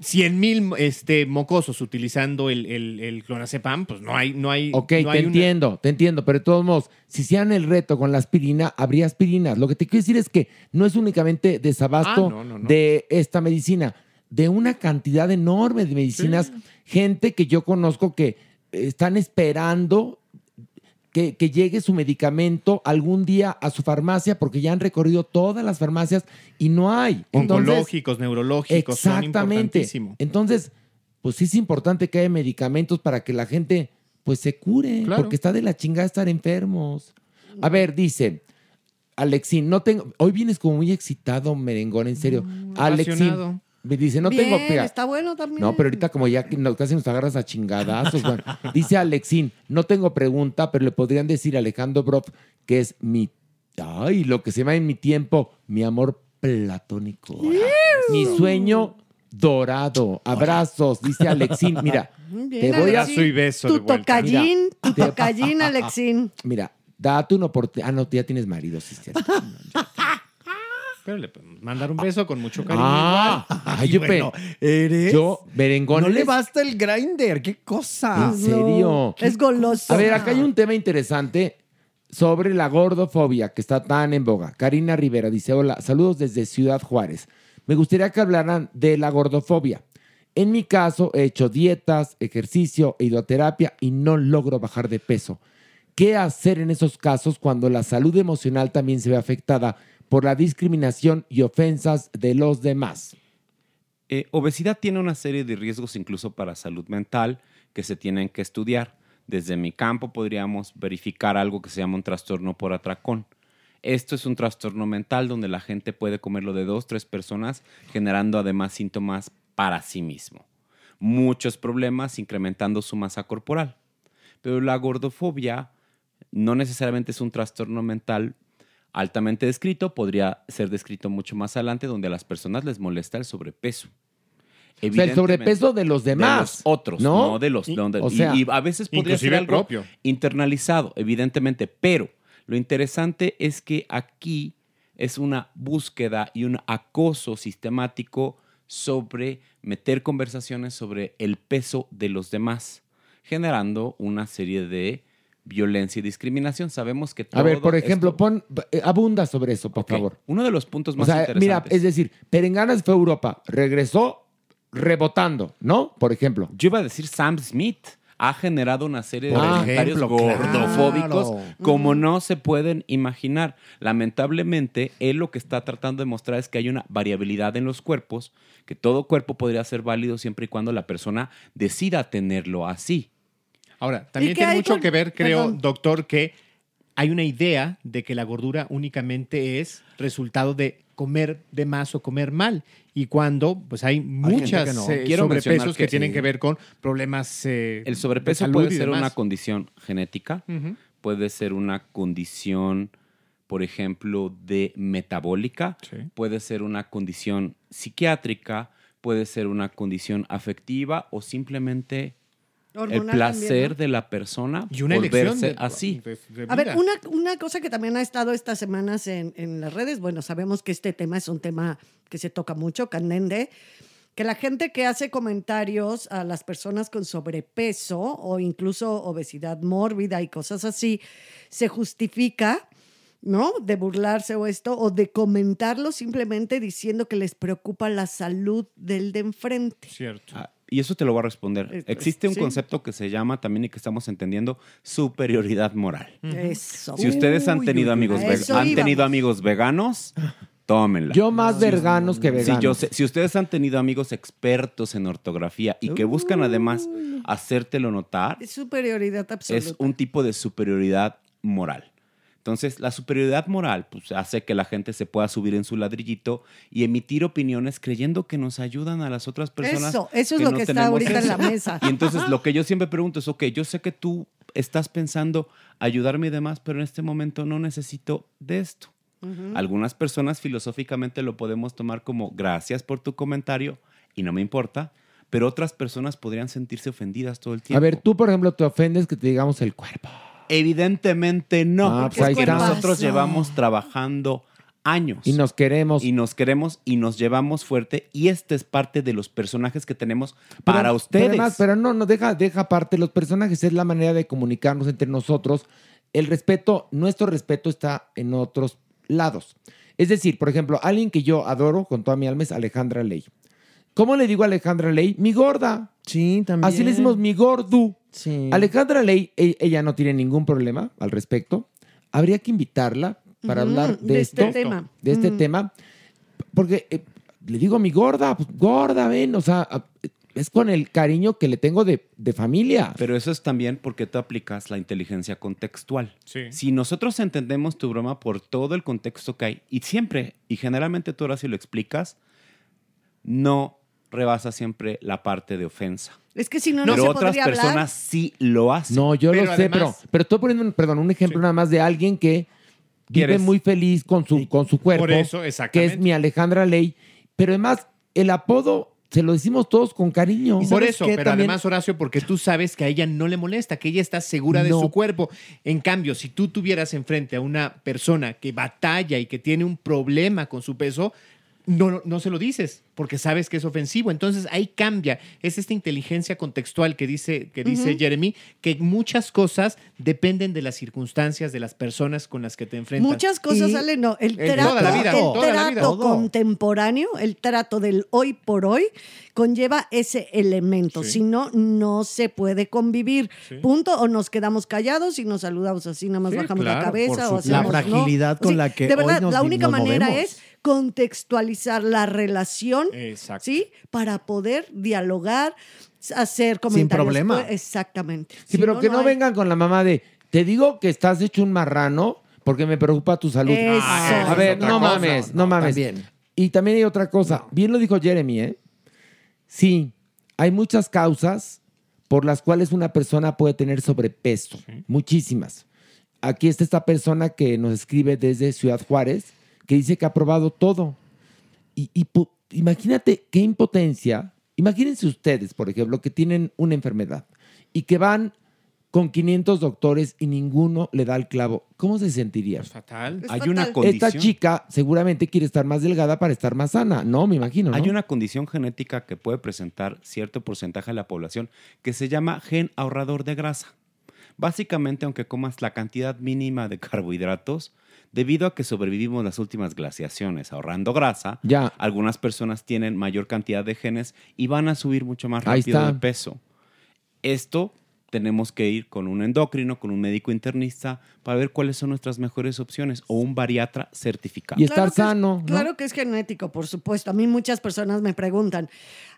Speaker 7: 100 mil este, mocosos utilizando el, el, el clonazepam, pues no hay, no hay,
Speaker 4: Ok,
Speaker 7: no
Speaker 4: te
Speaker 7: hay una-
Speaker 4: entiendo, te entiendo, pero de todos modos, si hicieran el reto con la aspirina, habría aspirinas. Lo que te quiero decir es que no es únicamente desabasto
Speaker 7: Ah, no, no, no.
Speaker 4: de esta medicina, de una cantidad enorme de medicinas, gente que yo conozco que están esperando que, que llegue su medicamento algún día a su farmacia porque ya han recorrido todas las farmacias y no hay. Entonces,
Speaker 7: oncológicos, neurológicos, son
Speaker 4: Exactamente.
Speaker 7: importantísimos.
Speaker 4: Entonces, pues sí es importante que haya medicamentos para que la gente pues se cure,
Speaker 7: Claro.
Speaker 4: porque está de la chingada estar enfermos. A ver, dice Alexín, no tengo, hoy vienes como muy excitado, merengón, en serio. Alexín
Speaker 7: apasionado.
Speaker 4: Me dice, no
Speaker 5: Bien,
Speaker 4: tengo fíjate,
Speaker 5: está bueno también.
Speaker 4: no, pero ahorita como ya casi nos agarras a chingadazos. bueno. Dice Alexín, no tengo pregunta, pero le podrían decir a Alejandro Broff que es mi, ay, lo que se llama en mi tiempo, mi amor platónico. Mi sueño dorado. Abrazos, dice Alexín. Mira, te voy a...
Speaker 7: Abrazo y beso de
Speaker 5: Tu tocallín, tu tocallín, Alexín.
Speaker 4: Mira, date una oportunidad. Ah, no, tú ya tienes marido, sí, cierto.
Speaker 7: Pero le podemos mandar un beso con mucho cariño.
Speaker 4: Ah,
Speaker 7: igual.
Speaker 4: ay, yo,
Speaker 10: bueno, eres.
Speaker 4: yo, merengón.
Speaker 10: no le basta el grinder, qué cosa.
Speaker 4: ¿En serio?
Speaker 5: Es goloso.
Speaker 4: A ver, acá hay un tema interesante sobre la gordofobia que está tan en boga. Karina Rivera dice, hola, saludos desde Ciudad Juárez. Me gustaría que hablaran de la gordofobia. En mi caso, he hecho dietas, ejercicio e hidroterapia y no logro bajar de peso. ¿Qué hacer en esos casos cuando la salud emocional también se ve afectada por la discriminación y ofensas de los demás?
Speaker 11: Eh, obesidad tiene una serie de riesgos incluso para salud mental que se tienen que estudiar. Desde mi campo podríamos verificar algo que se llama un trastorno por atracón. Esto es un trastorno mental donde la gente puede comerlo de dos, tres personas, generando además síntomas para sí mismo. Muchos problemas incrementando su masa corporal. Pero la gordofobia no necesariamente es un trastorno mental altamente descrito, podría ser descrito mucho más adelante, donde a las personas les molesta el sobrepeso.
Speaker 4: O sea, el sobrepeso de los demás.
Speaker 11: De los otros,
Speaker 4: ¿no?
Speaker 11: no, de los.
Speaker 4: Y-
Speaker 11: donde-
Speaker 4: o sea,
Speaker 11: y, a veces podría ser algo
Speaker 7: propio.
Speaker 11: internalizado, evidentemente, pero lo interesante es que aquí es una búsqueda y un acoso sistemático sobre meter conversaciones sobre el peso de los demás, generando una serie de violencia y discriminación. Sabemos que
Speaker 4: A ver,
Speaker 11: todo
Speaker 4: por ejemplo,
Speaker 11: esto-
Speaker 4: pon, eh, abunda sobre eso, por favor.
Speaker 11: Uno de los puntos
Speaker 4: O
Speaker 11: más
Speaker 4: sea,
Speaker 11: interesantes.
Speaker 4: mira, es decir, Perenganas fue a Europa, regresó rebotando, ¿no? Por ejemplo.
Speaker 11: Yo iba a decir Sam Smith. Ha generado una serie de
Speaker 4: Por
Speaker 11: comentarios
Speaker 4: ejemplo,
Speaker 11: gordofóbicos
Speaker 4: claro.
Speaker 11: como no se pueden imaginar. Lamentablemente, él lo que está tratando de mostrar es que hay una variabilidad en los cuerpos, que todo cuerpo podría ser válido siempre y cuando la persona decida tenerlo así.
Speaker 7: Ahora, también tiene
Speaker 11: hay
Speaker 7: mucho
Speaker 11: con-
Speaker 7: que ver, creo,
Speaker 11: perdón.
Speaker 7: doctor, que hay una idea de que la gordura únicamente es resultado de comer de más o comer mal. Y cuando pues hay muchas
Speaker 11: que no.
Speaker 7: eh,
Speaker 11: Quiero mencionar
Speaker 7: sobrepesos que,
Speaker 11: que-
Speaker 7: tienen que ver con problemas eh,
Speaker 11: El
Speaker 7: de
Speaker 11: sobrepeso
Speaker 7: salud
Speaker 11: puede
Speaker 7: y
Speaker 11: ser
Speaker 7: demás.
Speaker 11: una condición genética, puede ser una condición, por ejemplo, de metabólica, puede ser una condición psiquiátrica, puede ser una condición afectiva o simplemente el placer
Speaker 5: también, ¿no?
Speaker 11: de la persona
Speaker 7: Y una elección
Speaker 11: volverse
Speaker 7: de-
Speaker 11: así.
Speaker 5: A ver, una, una cosa que también ha estado estas semanas en, en las redes, bueno, sabemos que este tema es un tema que se toca mucho, candente, que la gente que hace comentarios a las personas con sobrepeso o incluso obesidad mórbida y cosas así, se justifica, ¿no? De burlarse o esto, o de comentarlo simplemente diciendo que les preocupa la salud del de enfrente.
Speaker 7: Cierto.
Speaker 11: Ah, y eso te lo voy a responder. Existe un
Speaker 5: sí.
Speaker 11: concepto que se llama también y que estamos entendiendo superioridad moral.
Speaker 5: Eso.
Speaker 11: Si ustedes han tenido amigos, han tenido amigos veganos, tómenla.
Speaker 4: Yo más veganos que veganos.
Speaker 11: yo sé. Si ustedes han tenido amigos expertos en ortografía y que buscan además hacértelo notar,
Speaker 5: Es superioridad absoluta.
Speaker 11: es un tipo de superioridad moral. Entonces, la superioridad moral pues, hace que la gente se pueda subir en su ladrillito y emitir opiniones creyendo que nos ayudan a las otras personas.
Speaker 5: Eso, eso es lo que está ahorita en la
Speaker 11: eso.
Speaker 5: mesa.
Speaker 11: Y entonces lo que yo siempre pregunto es, ok, yo sé que tú estás pensando ayudarme y demás, pero en este momento no necesito de esto. Algunas personas filosóficamente lo podemos tomar como gracias por tu comentario y no me importa, pero otras personas podrían sentirse ofendidas todo el tiempo.
Speaker 4: A ver, tú, por ejemplo, te ofendes que te digamos el cuerpo.
Speaker 11: Evidentemente no,
Speaker 4: Ah, pues ahí
Speaker 11: porque
Speaker 4: está.
Speaker 11: nosotros llevamos trabajando años.
Speaker 4: Y nos queremos.
Speaker 11: Y nos queremos y nos llevamos fuerte. Y este es parte de los personajes que tenemos
Speaker 4: Pero-
Speaker 11: para
Speaker 4: Pero,
Speaker 11: ustedes.
Speaker 4: además, pero no, no, deja, deja aparte los personajes, es la manera de comunicarnos entre nosotros. El respeto, nuestro respeto está en otros lados. Es decir, por ejemplo, alguien que yo adoro con toda mi alma es Alejandra Ley. ¿Cómo le digo a Alejandra Ley? Mi gorda.
Speaker 10: Sí, también.
Speaker 4: Así le decimos mi gordu.
Speaker 10: Sí.
Speaker 4: Alejandra Ley, e- ella no tiene ningún problema al respecto. Habría que invitarla para hablar de,
Speaker 5: de
Speaker 4: esto,
Speaker 5: este tema.
Speaker 4: de este tema, porque eh, le digo a mi gorda, pues, gorda, ven, o sea, a- es con el cariño que le tengo de, de familia.
Speaker 11: Pero eso es también porque tú aplicas la inteligencia contextual.
Speaker 7: Sí.
Speaker 11: Si nosotros entendemos tu broma por todo el contexto que hay, y siempre, y generalmente tú ahora si lo explicas, no rebasa siempre la parte de ofensa.
Speaker 5: Es que si no, no,
Speaker 11: pero
Speaker 5: se
Speaker 11: otras
Speaker 5: podría
Speaker 11: personas
Speaker 5: hablar.
Speaker 11: sí lo hacen.
Speaker 4: No, yo
Speaker 11: Pero
Speaker 4: lo sé,
Speaker 11: además-
Speaker 4: pero, pero estoy poniendo, un, perdón, un ejemplo nada más de alguien que vive
Speaker 11: ¿Quieres?
Speaker 4: muy feliz con su, con su cuerpo,
Speaker 7: Por eso,
Speaker 4: que
Speaker 7: exactamente.
Speaker 4: es mi Alejandra Ley, pero además el apodo se lo decimos todos con cariño.
Speaker 7: Por eso, pero además, Horacio, porque tú sabes que a ella no le molesta, que ella está segura de su cuerpo. En cambio, si tú tuvieras enfrente a una persona que batalla y que tiene un problema con su peso, no, no, no se lo dices, porque sabes que es ofensivo. Entonces ahí cambia. Es esta inteligencia contextual que dice, que dice. Jeremy, que muchas cosas dependen de las circunstancias, de las personas con las que te enfrentas.
Speaker 5: Muchas cosas
Speaker 7: Y-
Speaker 5: salen, no, el trato,
Speaker 7: toda la vida,
Speaker 5: el
Speaker 7: toda la vida.
Speaker 5: trato contemporáneo, el trato del hoy por hoy, conlleva ese elemento.
Speaker 10: Sí.
Speaker 5: Si no, no se puede convivir.
Speaker 10: Sí.
Speaker 5: Punto. O nos quedamos callados y nos saludamos así, nada más
Speaker 10: Sí,
Speaker 5: bajamos
Speaker 10: claro,
Speaker 5: la cabeza. O.
Speaker 10: La
Speaker 5: hacemos, ¿no?
Speaker 10: fragilidad con
Speaker 5: Sí,
Speaker 10: la que
Speaker 5: De verdad,
Speaker 10: hoy nos
Speaker 5: la única manera
Speaker 10: movemos.
Speaker 5: es contextualizar la relación,
Speaker 7: Exacto.
Speaker 5: ¿sí? Para poder dialogar, hacer comentarios.
Speaker 4: problema.
Speaker 5: Pues, Exactamente.
Speaker 4: Sí,
Speaker 5: Si
Speaker 4: pero que no,
Speaker 5: hay-
Speaker 4: vengan con la mamá de, te digo que estás hecho un marrano, porque me preocupa tu salud.
Speaker 5: Eso.
Speaker 4: A ver, no
Speaker 8: cosa.
Speaker 4: mames, no,
Speaker 8: No,
Speaker 4: mames.
Speaker 8: también.
Speaker 4: Y también hay otra cosa. Bien lo dijo Jeremy, ¿eh? Sí, hay muchas causas por las cuales una persona puede tener sobrepeso. Muchísimas. Aquí está esta persona que nos escribe desde Ciudad Juárez, que dice que ha probado todo. Y, imagínate qué impotencia. Imagínense ustedes, por ejemplo, que tienen una enfermedad y que van con 500 doctores y ninguno le da el clavo. ¿Cómo se sentiría?
Speaker 7: fatal.
Speaker 5: Es
Speaker 11: Hay
Speaker 5: fatal.
Speaker 11: una condición.
Speaker 4: Esta chica seguramente quiere estar más delgada para estar más sana, ¿no? Me imagino, ¿no?
Speaker 11: Hay una condición genética que puede presentar cierto porcentaje de la población que se llama gen ahorrador de grasa. Básicamente, aunque comas la cantidad mínima de carbohidratos, debido a que sobrevivimos las últimas glaciaciones ahorrando grasa,
Speaker 4: Ya.
Speaker 11: algunas personas tienen mayor cantidad de genes y van a subir mucho más rápido de peso. Esto tenemos que ir con un endocrino, con un médico internista, para ver cuáles son nuestras mejores opciones o un bariatra certificado.
Speaker 4: Y estar
Speaker 5: Claro que es-
Speaker 4: sano, ¿no?
Speaker 5: Claro que es genético, por supuesto. A mí muchas personas me preguntan,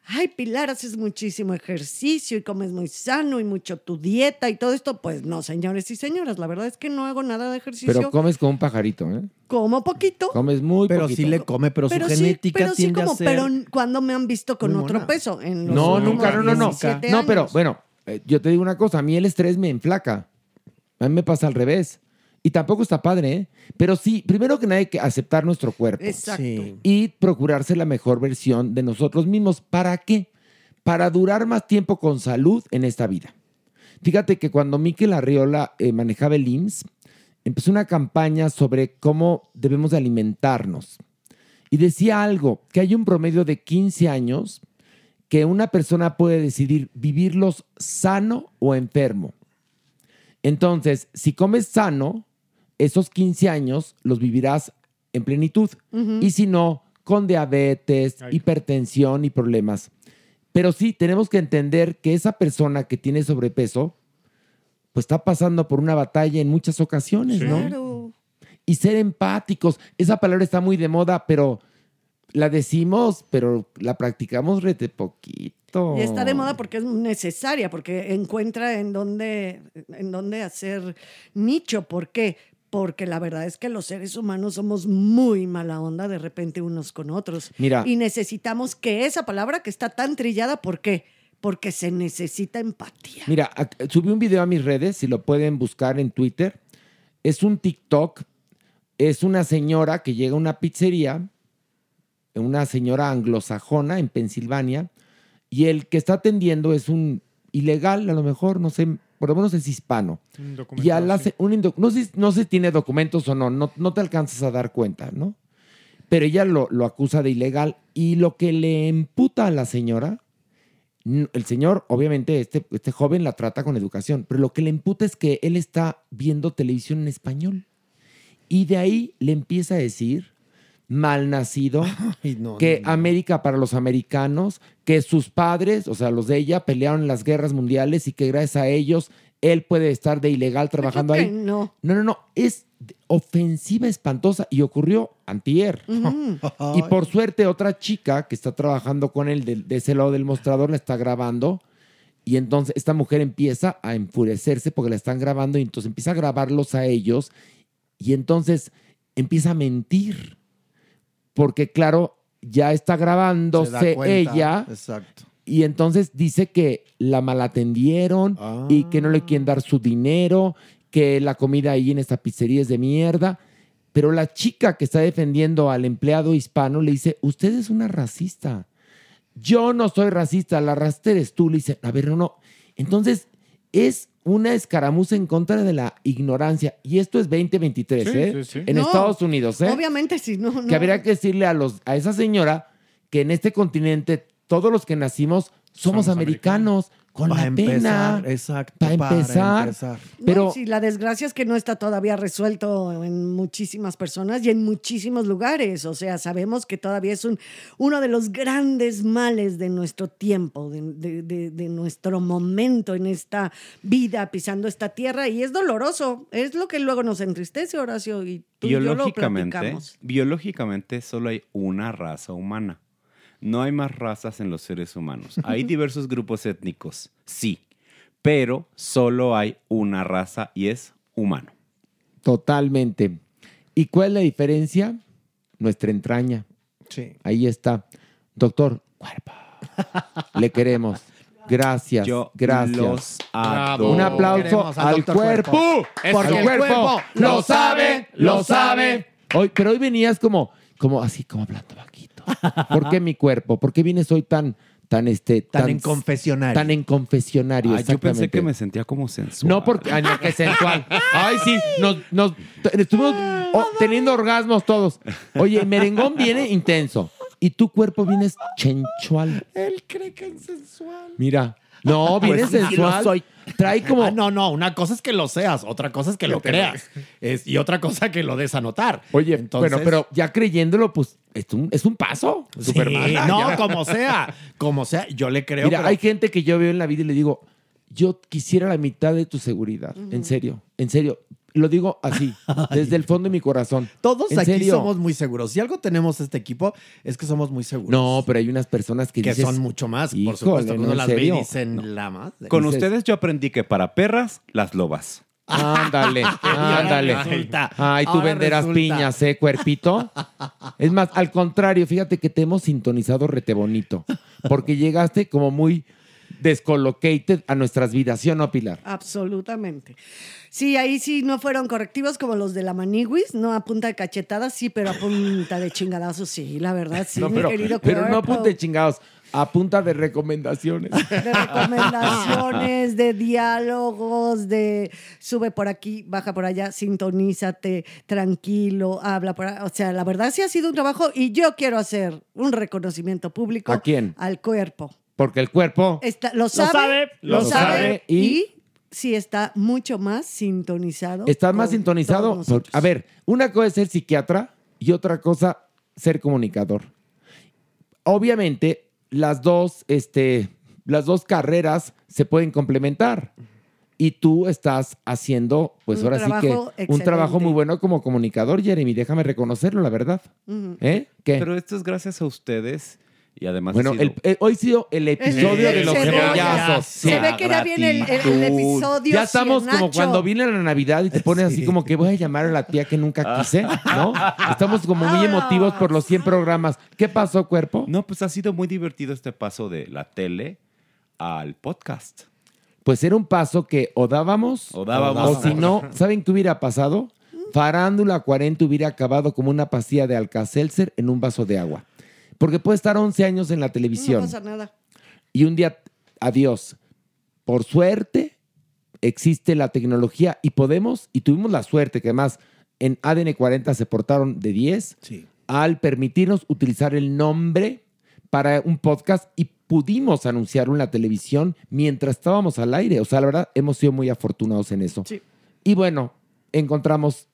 Speaker 5: ay, Pilar, haces muchísimo ejercicio y comes muy sano y mucho tu dieta y todo esto. Pues no, señores y señoras, la verdad es que no hago nada de ejercicio.
Speaker 4: Pero comes como un pajarito, ¿eh?
Speaker 5: como poquito.
Speaker 4: Comes muy
Speaker 10: Pero
Speaker 4: poquito.
Speaker 10: sí le come, pero,
Speaker 5: pero
Speaker 10: su
Speaker 5: sí,
Speaker 10: genética
Speaker 5: pero sí
Speaker 10: tiende
Speaker 5: como,
Speaker 10: a ser...
Speaker 5: pero cuando me han visto con otro peso. En los
Speaker 4: No, nunca, no, no, no.
Speaker 5: 17
Speaker 4: No, pero
Speaker 5: años.
Speaker 4: bueno, eh, yo te digo una cosa, a mí el estrés me enflaca. A mí me pasa al revés. Y tampoco está padre, ¿eh? Pero sí, primero que nada hay que aceptar nuestro cuerpo.
Speaker 5: Exacto.
Speaker 10: Sí.
Speaker 4: Y procurarse la mejor versión de nosotros mismos. ¿Para qué? Para durar más tiempo con salud en esta vida. Fíjate que cuando Miquel Arriola eh, manejaba el IMSS, empezó una campaña sobre cómo debemos de alimentarnos. Y decía algo, que hay un promedio de 15 años que una persona puede decidir vivirlos sano o enfermo. Entonces, si comes sano, esos 15 años los vivirás en plenitud. Y si no, con diabetes, hipertensión y problemas. Pero sí, tenemos que entender que esa persona que tiene sobrepeso, pues está pasando por una batalla en muchas ocasiones, ¿no?
Speaker 5: Claro.
Speaker 4: Y ser empáticos. Esa palabra está muy de moda, pero la decimos, pero la practicamos rete poquito.
Speaker 5: Y está de moda porque es necesaria, porque encuentra en dónde, en dónde hacer nicho. ¿Por qué? Porque la verdad es que los seres humanos somos muy mala onda de repente unos con otros.
Speaker 4: Mira.
Speaker 5: Y necesitamos que esa palabra que está tan trillada, ¿por qué? Porque se necesita empatía.
Speaker 4: Mira, subí un video a mis redes, si lo pueden buscar en Twitter. Es un TikTok. Es una señora que llega a una pizzería, una señora anglosajona en Pensilvania, y el que está atendiendo es un ilegal, a lo mejor, no sé, por lo menos es hispano. Y un indo- no, sé, no sé si tiene documentos o no, no, no te alcanzas a dar cuenta, ¿no? Pero ella lo, lo acusa de ilegal y lo que le emputa a la señora, el señor, obviamente, este, este joven la trata con educación, pero lo que le emputa es que él está viendo televisión en español. Y de ahí le empieza a decir, malnacido, que América para los americanos, que sus padres, o sea, los de ella, pelearon en las guerras mundiales y que gracias a ellos él puede estar de ilegal trabajando ahí.
Speaker 5: no.
Speaker 4: No, no, no, es ofensiva espantosa y ocurrió antier. Y por suerte otra chica que está trabajando con él de, de ese lado del mostrador la está grabando y entonces esta mujer empieza a enfurecerse porque la están grabando y entonces empieza a grabarlos a ellos y entonces empieza a mentir porque claro, ya está grabándose ella
Speaker 10: Exacto.
Speaker 4: y entonces dice que la malatendieron y que no le quieren dar su dinero, que la comida ahí en esta pizzería es de mierda. Pero la chica que está defendiendo al empleado hispano le dice, usted es una racista. Yo no soy racista, la racista eres tú. Le dice, a ver, no, no. Entonces es una escaramuza en contra de la ignorancia. Y esto es 2023,
Speaker 5: Sí,
Speaker 4: ¿eh?
Speaker 5: sí, sí.
Speaker 4: En
Speaker 5: No,
Speaker 4: Estados Unidos, ¿eh?
Speaker 5: Obviamente, si no, no.
Speaker 4: que habría que decirle a, los, a esa señora que en este continente todos los que nacimos somos, americanos, con
Speaker 10: Para
Speaker 4: la
Speaker 10: empezar,
Speaker 4: pena.
Speaker 10: exacto,
Speaker 4: Para
Speaker 10: para
Speaker 4: empezar.
Speaker 10: empezar.
Speaker 4: Pero
Speaker 5: No, sí, la desgracia es que no está todavía resuelto en muchísimas personas y en muchísimos lugares. O sea, sabemos que todavía es un, uno de los grandes males de nuestro tiempo, de, de- de- de nuestro momento en esta vida, pisando esta tierra. Y es doloroso. Es lo que luego nos entristece, Horacio. Y tú y yo lo
Speaker 11: Biológicamente, biológicamente solo hay una raza humana. No hay más razas en los seres humanos. Hay diversos grupos étnicos, sí, pero solo hay una raza y es humano.
Speaker 4: Totalmente. ¿Y cuál es la diferencia? Nuestra entraña.
Speaker 10: Sí.
Speaker 4: Ahí está. Doctor, cuerpo. Le queremos. Gracias.
Speaker 11: Yo
Speaker 4: gracias.
Speaker 11: los adoro.
Speaker 4: Un aplauso
Speaker 10: Queremos al
Speaker 4: cuerpo.
Speaker 10: Cuerpo. Porque el cuerpo lo sabe, lo sabe.
Speaker 4: Hoy, pero hoy venías como, como así, como hablando bajito. ¿Por qué mi cuerpo? ¿Por qué vienes hoy tan, tan, este,
Speaker 10: Tan en confesionario.
Speaker 4: Tan en confesionario.
Speaker 11: Ay, yo pensé que me sentía como sensual.
Speaker 4: No, porque. Ay, no, que sensual. Ay, sí. Nos, nos, estuvimos oh, teniendo orgasmos todos. Oye, merengón viene intenso. Y tu cuerpo vienes chenchual.
Speaker 10: Él cree que es sensual.
Speaker 4: Mira. No, viene
Speaker 10: Pues
Speaker 4: sensual.
Speaker 10: soy.
Speaker 4: Trae como.
Speaker 10: Ah, no, no, una cosa es que lo seas, otra cosa es que lo creas. Es- y otra cosa que lo des a notar.
Speaker 4: Oye,
Speaker 10: Entonces-
Speaker 4: bueno, pero ya creyéndolo, pues es un, es un paso.
Speaker 10: Sí,
Speaker 4: Superman.
Speaker 10: no,
Speaker 4: Ya.
Speaker 10: como sea, como sea, yo le creo.
Speaker 4: Mira,
Speaker 10: pero-
Speaker 4: hay gente que yo veo en la vida y le digo, yo quisiera la mitad de tu seguridad. En serio, en serio. Lo digo así, desde el fondo de mi corazón.
Speaker 10: Todos
Speaker 4: ¿En
Speaker 10: aquí
Speaker 4: serio?
Speaker 10: somos muy seguros. Si algo tenemos este equipo, es que somos muy seguros.
Speaker 4: No, pero hay unas personas que,
Speaker 10: que
Speaker 4: dices,
Speaker 10: son mucho más, por
Speaker 4: "Híjole,
Speaker 10: supuesto.
Speaker 4: no,
Speaker 10: las ve y
Speaker 4: serio".
Speaker 10: dicen la más.
Speaker 11: Con
Speaker 4: Dices-
Speaker 11: ustedes yo aprendí que para perras, las lobas.
Speaker 4: Ándale, ándale. Ay, tú
Speaker 10: Ahora
Speaker 4: venderás
Speaker 10: resulta.
Speaker 4: piñas, ¿eh, cuerpito? Es más, al contrario, fíjate que te hemos sintonizado rete bonito. Porque llegaste como muy descolocated a nuestras vidas, ¿sí o no, Pilar?
Speaker 5: Absolutamente. Sí, ahí sí no fueron correctivos como los de la Maniwis, no a punta de cachetadas, sí, pero a punta de chingadazos, sí, la verdad, sí,
Speaker 4: no,
Speaker 5: mi
Speaker 4: pero,
Speaker 5: querido
Speaker 4: pero no
Speaker 5: cuerpo.
Speaker 4: apunte chingados, a punta de recomendaciones.
Speaker 5: de recomendaciones, de diálogos, de sube por aquí, baja por allá, sintonízate, tranquilo, habla por. O sea, la verdad sí ha sido un trabajo y yo quiero hacer un reconocimiento público
Speaker 4: ¿A quién?
Speaker 5: al cuerpo.
Speaker 4: Porque el cuerpo
Speaker 5: Está- lo sabe,
Speaker 10: sabe,
Speaker 5: lo,
Speaker 4: lo
Speaker 5: sabe,
Speaker 4: sabe
Speaker 5: y,
Speaker 4: y-
Speaker 5: sí está mucho más sintonizado.
Speaker 4: está más sintonizado. por- a ver, una cosa es ser psiquiatra y otra cosa ser comunicador. Obviamente, las dos, este, las dos carreras se pueden complementar. Y tú estás haciendo, pues
Speaker 5: Un
Speaker 4: ahora sí que, un trabajo muy bueno como comunicador, Jeremy. Déjame reconocerlo, la verdad. ¿Eh? ¿Qué?
Speaker 11: Pero esto es gracias a ustedes y además
Speaker 4: bueno,
Speaker 11: ha sido-
Speaker 4: el- eh, hoy ha sido el episodio
Speaker 5: El
Speaker 4: de los
Speaker 5: cebolla.
Speaker 4: cebollazos.
Speaker 5: Se ve que ya viene el, el- el episodio.
Speaker 4: Ya estamos como cuando viene la Navidad y te pones así como que voy a llamar a la tía que nunca quise, ¿no? Estamos como muy emotivos por los 100 programas. ¿Qué pasó, cuerpo?
Speaker 11: No, pues ha sido muy divertido este paso de la tele al podcast.
Speaker 4: Pues era un paso que o dábamos
Speaker 11: O dábamos.
Speaker 4: o si no, ¿saben qué hubiera pasado? Farándula 40 hubiera acabado como una pastilla de Alka-Seltzer en un vaso de agua. Porque puede estar 11 años en la
Speaker 5: No
Speaker 4: televisión.
Speaker 5: pasa nada.
Speaker 4: y un día, adiós. Por suerte, existe la tecnología y podemos, y tuvimos la suerte que además en ADN 40 se portaron de 10 al permitirnos utilizar el nombre para un podcast y pudimos anunciarlo en la televisión mientras estábamos al aire. O sea, la verdad, hemos sido muy afortunados en eso.
Speaker 5: Sí.
Speaker 4: Y bueno, encontramos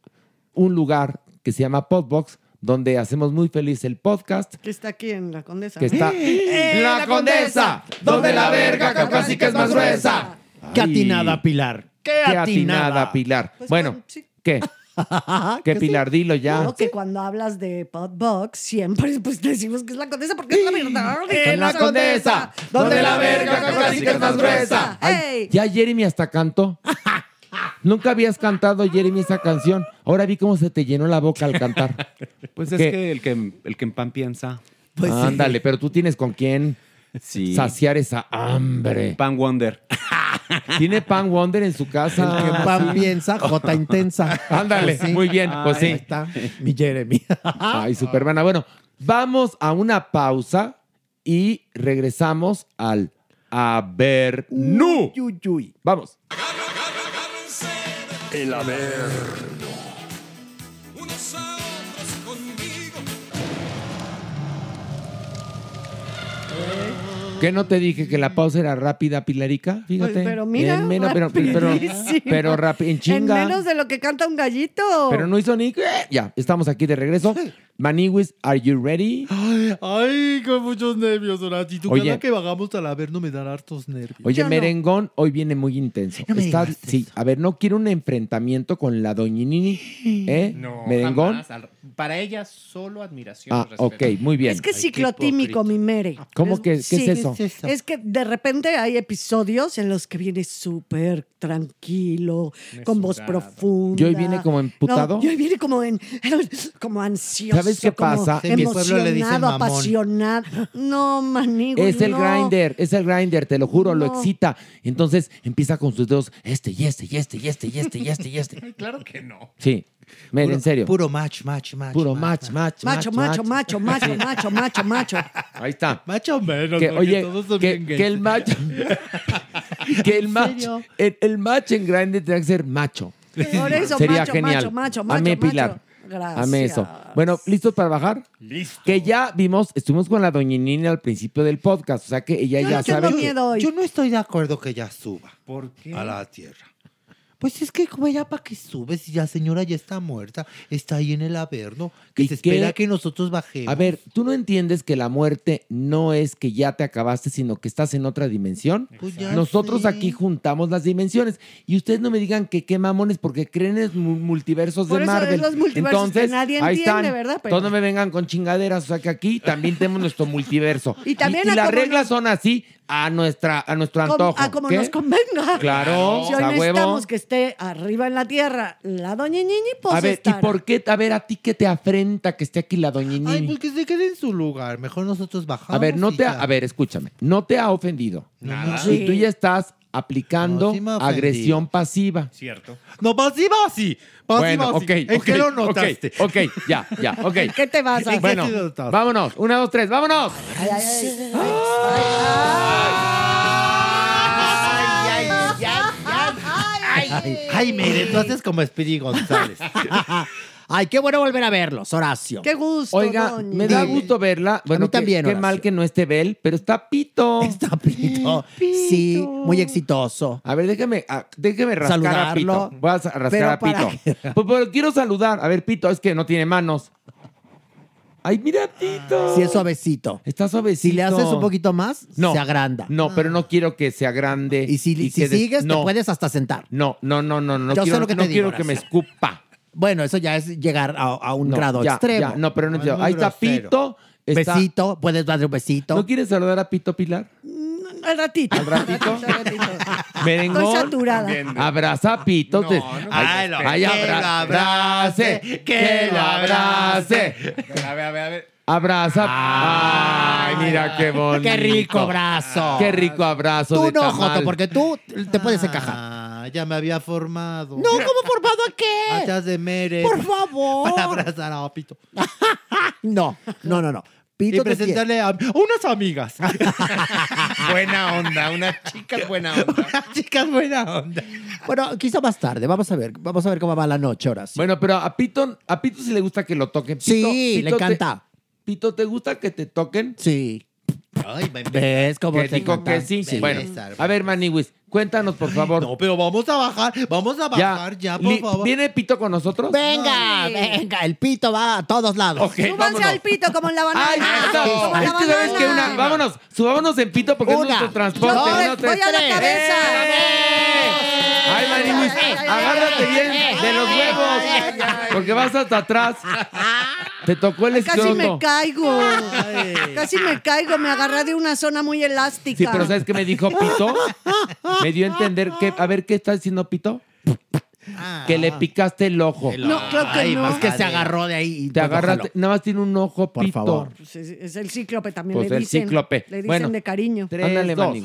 Speaker 4: un lugar que se llama Podbox, donde hacemos muy feliz el podcast
Speaker 5: Que está aquí en la Condesa.
Speaker 4: que está
Speaker 5: ¡Eh,
Speaker 4: la condesa, donde la verga caucásica es más gruesa.
Speaker 10: Qué atinada, Pilar. Qué,
Speaker 4: Qué atinada, Pilar.
Speaker 5: Pues
Speaker 4: bueno,
Speaker 5: sí.
Speaker 4: ¿qué? ¿Qué, Pilar? Dilo ya.
Speaker 5: No, que cuando hablas de Podbox, siempre pues decimos que es la condesa porque es la verdad.
Speaker 4: En la condesa, donde la verga caucásica es más gruesa. Ay,
Speaker 5: ¡Ey!
Speaker 4: ya Jeremy hasta cantó. Nunca habías cantado, Jeremy, esa canción. Ahora vi cómo se te llenó la boca al cantar.
Speaker 11: Pues es
Speaker 4: ¿Qué?
Speaker 11: que el, que el que en pan piensa.
Speaker 10: Pues sí.
Speaker 4: Ándale, pero tú tienes con quién
Speaker 11: Sí.
Speaker 4: saciar esa hambre.
Speaker 11: Pan Wonder.
Speaker 4: Tiene Pan Wonder en su casa.
Speaker 10: El que pan piensa, J intensa.
Speaker 4: Ándale,
Speaker 10: Pues sí.
Speaker 4: muy bien, pues
Speaker 10: Ahí
Speaker 4: sí.
Speaker 10: está, mi Jeremy.
Speaker 4: Ay, Supermana. Bueno, vamos a una pausa y regresamos al A ver, no.
Speaker 10: Uy, uy, uy.
Speaker 4: Vamos.
Speaker 3: El Averno.
Speaker 4: ¿Qué no te dije que la pausa era rápida, Pilarica? Fíjate.
Speaker 5: Pues, pero mira,
Speaker 4: En menos, pero, pero, pero,
Speaker 5: rapidísimo.
Speaker 4: pero rápido, en chinga.
Speaker 5: En menos de lo que canta un gallito.
Speaker 4: Pero no hizo ni... Ya, estamos aquí de regreso. Maniwis, are you ready?
Speaker 6: Ay, ay, con muchos nervios, Horacio. Tú
Speaker 4: Oye.
Speaker 6: cada que bajamos al Averno me dan hartos nervios.
Speaker 4: Oye, Merengón hoy viene muy intenso.
Speaker 6: No me
Speaker 4: Está- sí, a ver, no quiero un enfrentamiento con la doñinini, ¿eh?
Speaker 7: No,
Speaker 4: Merengón.
Speaker 7: jamás. Para ella solo admiración.
Speaker 4: Ah,
Speaker 7: respeto.
Speaker 4: ok, muy bien.
Speaker 5: Es que es ciclotímico, mi mere.
Speaker 4: ¿Cómo que- qué es eso?
Speaker 5: Es que de repente hay episodios en los que viene súper tranquilo, con voz profunda.
Speaker 4: ¿Y hoy viene como emputado?
Speaker 5: No, y hoy viene como, en, como ansioso.
Speaker 4: ¿Sabes qué pasa?
Speaker 6: En mi pueblo le dicen mamón.
Speaker 5: apasionado. No, manigo.
Speaker 4: Es el
Speaker 5: no.
Speaker 4: grinder, es el grinder, te lo juro, lo excita. Entonces empieza con sus dedos, este y este y este y este y este y este y este.
Speaker 7: Claro que no.
Speaker 4: Sí, en serio.
Speaker 6: Puro match, match, match.
Speaker 4: Puro match, match,
Speaker 5: Macho, macho, macho, macho,
Speaker 4: Sí.
Speaker 5: macho, macho, macho.
Speaker 4: Ahí está.
Speaker 6: Macho menos,
Speaker 4: Que, oye,
Speaker 6: todos son
Speaker 4: que,
Speaker 6: bien
Speaker 4: que el macho. que el
Speaker 5: ¿En
Speaker 4: match.
Speaker 5: serio?
Speaker 4: El, el match en grande tendría que ser macho.
Speaker 5: Por eso,
Speaker 4: Sería
Speaker 5: macho,
Speaker 4: genial.
Speaker 5: macho, macho, macho,
Speaker 4: Amé,
Speaker 5: macho.
Speaker 4: Pilar.
Speaker 5: Gracias.
Speaker 4: Amé eso. Bueno, ¿listos para bajar?
Speaker 7: Listo.
Speaker 4: Que ya vimos, estuvimos con la doñinini al principio del podcast, o sea que ella
Speaker 5: Yo
Speaker 4: ya
Speaker 5: no tengo
Speaker 4: sabe. que-
Speaker 5: miedo hoy.
Speaker 6: Yo no estoy de acuerdo que ella suba
Speaker 7: ¿Por qué?
Speaker 6: a la tierra. Pues es que como ya para qué sube si la señora ya está muerta, está ahí en el Averno, que
Speaker 4: ¿Y
Speaker 6: se
Speaker 4: qué?
Speaker 6: espera que nosotros bajemos.
Speaker 4: A ver, ¿tú no entiendes que la muerte no es que ya te acabaste, sino que estás en otra dimensión?
Speaker 6: Pues ya
Speaker 4: Nosotros
Speaker 6: sé.
Speaker 4: aquí juntamos las dimensiones. Y ustedes no me digan que qué mamones, porque creen en mu- multiversos
Speaker 5: Por
Speaker 4: de
Speaker 5: eso es
Speaker 4: Marvel.
Speaker 5: los multiversos que
Speaker 4: Entonces,
Speaker 5: nadie
Speaker 4: ahí
Speaker 5: entiende,
Speaker 4: están.
Speaker 5: ¿verdad? Pero-
Speaker 4: Todos no me vengan con chingaderas. O sea que aquí también tenemos nuestro multiverso.
Speaker 5: Y también
Speaker 4: y, las reglas son así a, nuestra, a nuestro antojo.
Speaker 5: a como
Speaker 4: ¿Qué?
Speaker 5: nos convenga.
Speaker 4: Claro,
Speaker 5: Si hoy
Speaker 4: a huevo.
Speaker 5: necesitamos que esté arriba en la tierra la doña Ñiñi, pues
Speaker 4: A ver, ¿y por qué? A ver, a ti que te afrenta que esté aquí la doñinini.
Speaker 6: Ay, pues que se quede en su lugar. Mejor nosotros bajamos.
Speaker 4: A ver, no
Speaker 6: y
Speaker 4: te ha-
Speaker 6: ya.
Speaker 4: a ver, escúchame, no te ha ofendido.
Speaker 6: Nada.
Speaker 4: Y tú ya estás aplicando
Speaker 6: No, sí
Speaker 4: agresión pasiva.
Speaker 7: Cierto.
Speaker 6: No, pasiva sí. Pasiva
Speaker 4: Bueno,
Speaker 6: sí.
Speaker 4: ok,
Speaker 6: ¿En
Speaker 4: ok,
Speaker 6: qué lo
Speaker 4: ok,
Speaker 6: notaste?
Speaker 4: Ok, ya, ya, ok.
Speaker 5: ¿Qué te vas a hacer?
Speaker 4: Bueno, vámonos. Una, dos, tres, vámonos.
Speaker 5: Ay, ay, ay.
Speaker 6: Ay, ay, mire, tú haces como Speedy González.
Speaker 8: Ay, qué bueno volver a verlos, Horacio.
Speaker 5: Qué gusto,
Speaker 4: Oiga,
Speaker 5: doña.
Speaker 4: me da
Speaker 8: Dime.
Speaker 4: gusto verla. Bueno,
Speaker 8: mí también,
Speaker 4: Qué, qué mal que no esté Bel, pero está Pito.
Speaker 8: Está Pito. Sí, muy exitoso.
Speaker 4: A ver, déjeme, déjeme rascar
Speaker 8: Saludarlo.
Speaker 4: a Pito. Voy a rascar
Speaker 8: Pero
Speaker 4: a Pito. Pues, pero quiero saludar. A ver, Pito, es que no tiene manos. Ay, mira, Pito.
Speaker 8: Sí, es suavecito.
Speaker 4: Está suavecito.
Speaker 8: Si le haces un poquito más,
Speaker 4: No.
Speaker 8: se agranda.
Speaker 4: No, pero no quiero que se agrande.
Speaker 8: Y si,
Speaker 4: des-
Speaker 8: sigues,
Speaker 4: no,
Speaker 8: te puedes hasta sentar.
Speaker 4: No, no, no, no, no.
Speaker 8: Yo sé
Speaker 4: quiero,
Speaker 8: lo que
Speaker 4: no
Speaker 8: te digo,
Speaker 4: quiero que me escupa.
Speaker 8: Bueno, eso ya es llegar a, a un
Speaker 4: No,
Speaker 8: grado
Speaker 4: ya,
Speaker 8: extremo.
Speaker 4: ya, no, pero no entiendo. Ahí está
Speaker 6: grosero.
Speaker 4: Pito. está-
Speaker 8: Besito, puedes darle un besito.
Speaker 4: ¿No quieres saludar a Pito Pilar?
Speaker 5: Al ratito.
Speaker 4: ¿Al ratito?
Speaker 5: Al ratito.
Speaker 4: Merengón.
Speaker 5: Estoy saturada.
Speaker 4: Abraza a Pito.
Speaker 7: No,
Speaker 4: ay,
Speaker 6: no.
Speaker 4: ay,
Speaker 6: Que
Speaker 4: abra-
Speaker 6: lo abrace, que lo abrace.
Speaker 7: A ver, a ver, a ver.
Speaker 4: Abraza. Ay, mira qué bonito.
Speaker 8: Qué rico abrazo.
Speaker 4: Qué rico abrazo
Speaker 8: Tú
Speaker 4: de
Speaker 8: no,
Speaker 4: tamal.
Speaker 8: Joto, porque tú te puedes encajar.
Speaker 6: Ah, ya me había formado.
Speaker 8: No, ¿cómo formado a qué?
Speaker 6: Hachas de mere.
Speaker 8: Por favor.
Speaker 6: Para abrazar a Pito.
Speaker 8: No, no, no, no.
Speaker 6: Y
Speaker 8: Pito te quiere.
Speaker 6: presentarle a unas amigas.
Speaker 7: Buena onda, una chica buena onda.
Speaker 6: Chicas, buena onda.
Speaker 8: Bueno, quizá más tarde. Vamos a ver. Vamos a ver cómo va la noche, ahora sí.
Speaker 4: Bueno, pero a Pito, a Pito sí le gusta que lo toquen. Pito,
Speaker 8: Sí, le
Speaker 4: Pito te-
Speaker 8: encanta.
Speaker 4: Pito, ¿te gusta que te toquen?
Speaker 8: Sí.
Speaker 6: Ay.
Speaker 8: ¿Ves cómo te
Speaker 4: digo que sí.
Speaker 6: Sí.
Speaker 4: Bueno, a ver, Maniwis, cuéntanos, por favor.
Speaker 6: No, pero vamos a bajar. Vamos a bajar ya, por
Speaker 4: Li-
Speaker 6: favor.
Speaker 4: ¿Viene Pito con nosotros?
Speaker 8: Venga, venga, el pito va a todos lados.
Speaker 5: Súbanse
Speaker 4: vámonos.
Speaker 5: al pito como en la banana.
Speaker 4: Ay, no,
Speaker 5: como en
Speaker 4: es
Speaker 5: la
Speaker 4: que sabes
Speaker 5: banana.
Speaker 4: que una, vámonos, subámonos en pito porque
Speaker 8: Una,
Speaker 4: es nuestro transporte.
Speaker 5: dos,
Speaker 4: Uno,
Speaker 5: voy
Speaker 4: tres,
Speaker 5: a la
Speaker 4: tres.
Speaker 5: cabeza.
Speaker 4: ¡Eh! Ay, Maniwis, agárrate bien de los huevos, porque vas hasta atrás. Te tocó el
Speaker 5: Casi me
Speaker 4: escroto.
Speaker 5: caigo. Casi me caigo. Me agarré de una zona muy elástica.
Speaker 4: Sí, pero ¿sabes qué me dijo Pito? Me dio a entender que, a ver, ¿qué está diciendo Pito? Que le picaste el ojo.
Speaker 5: No, creo que
Speaker 6: Ay,
Speaker 5: no.
Speaker 8: Es que se agarró de ahí. y
Speaker 4: Te agarraste, nada más tiene un ojo,
Speaker 8: Por
Speaker 4: Pito.
Speaker 8: favor.
Speaker 5: Pues es, es el cíclope también
Speaker 4: Pues
Speaker 5: le
Speaker 4: el
Speaker 5: dicen.
Speaker 4: cíclope.
Speaker 5: Le dicen
Speaker 4: Bueno,
Speaker 5: de cariño.
Speaker 4: Tres, Ándale, dos.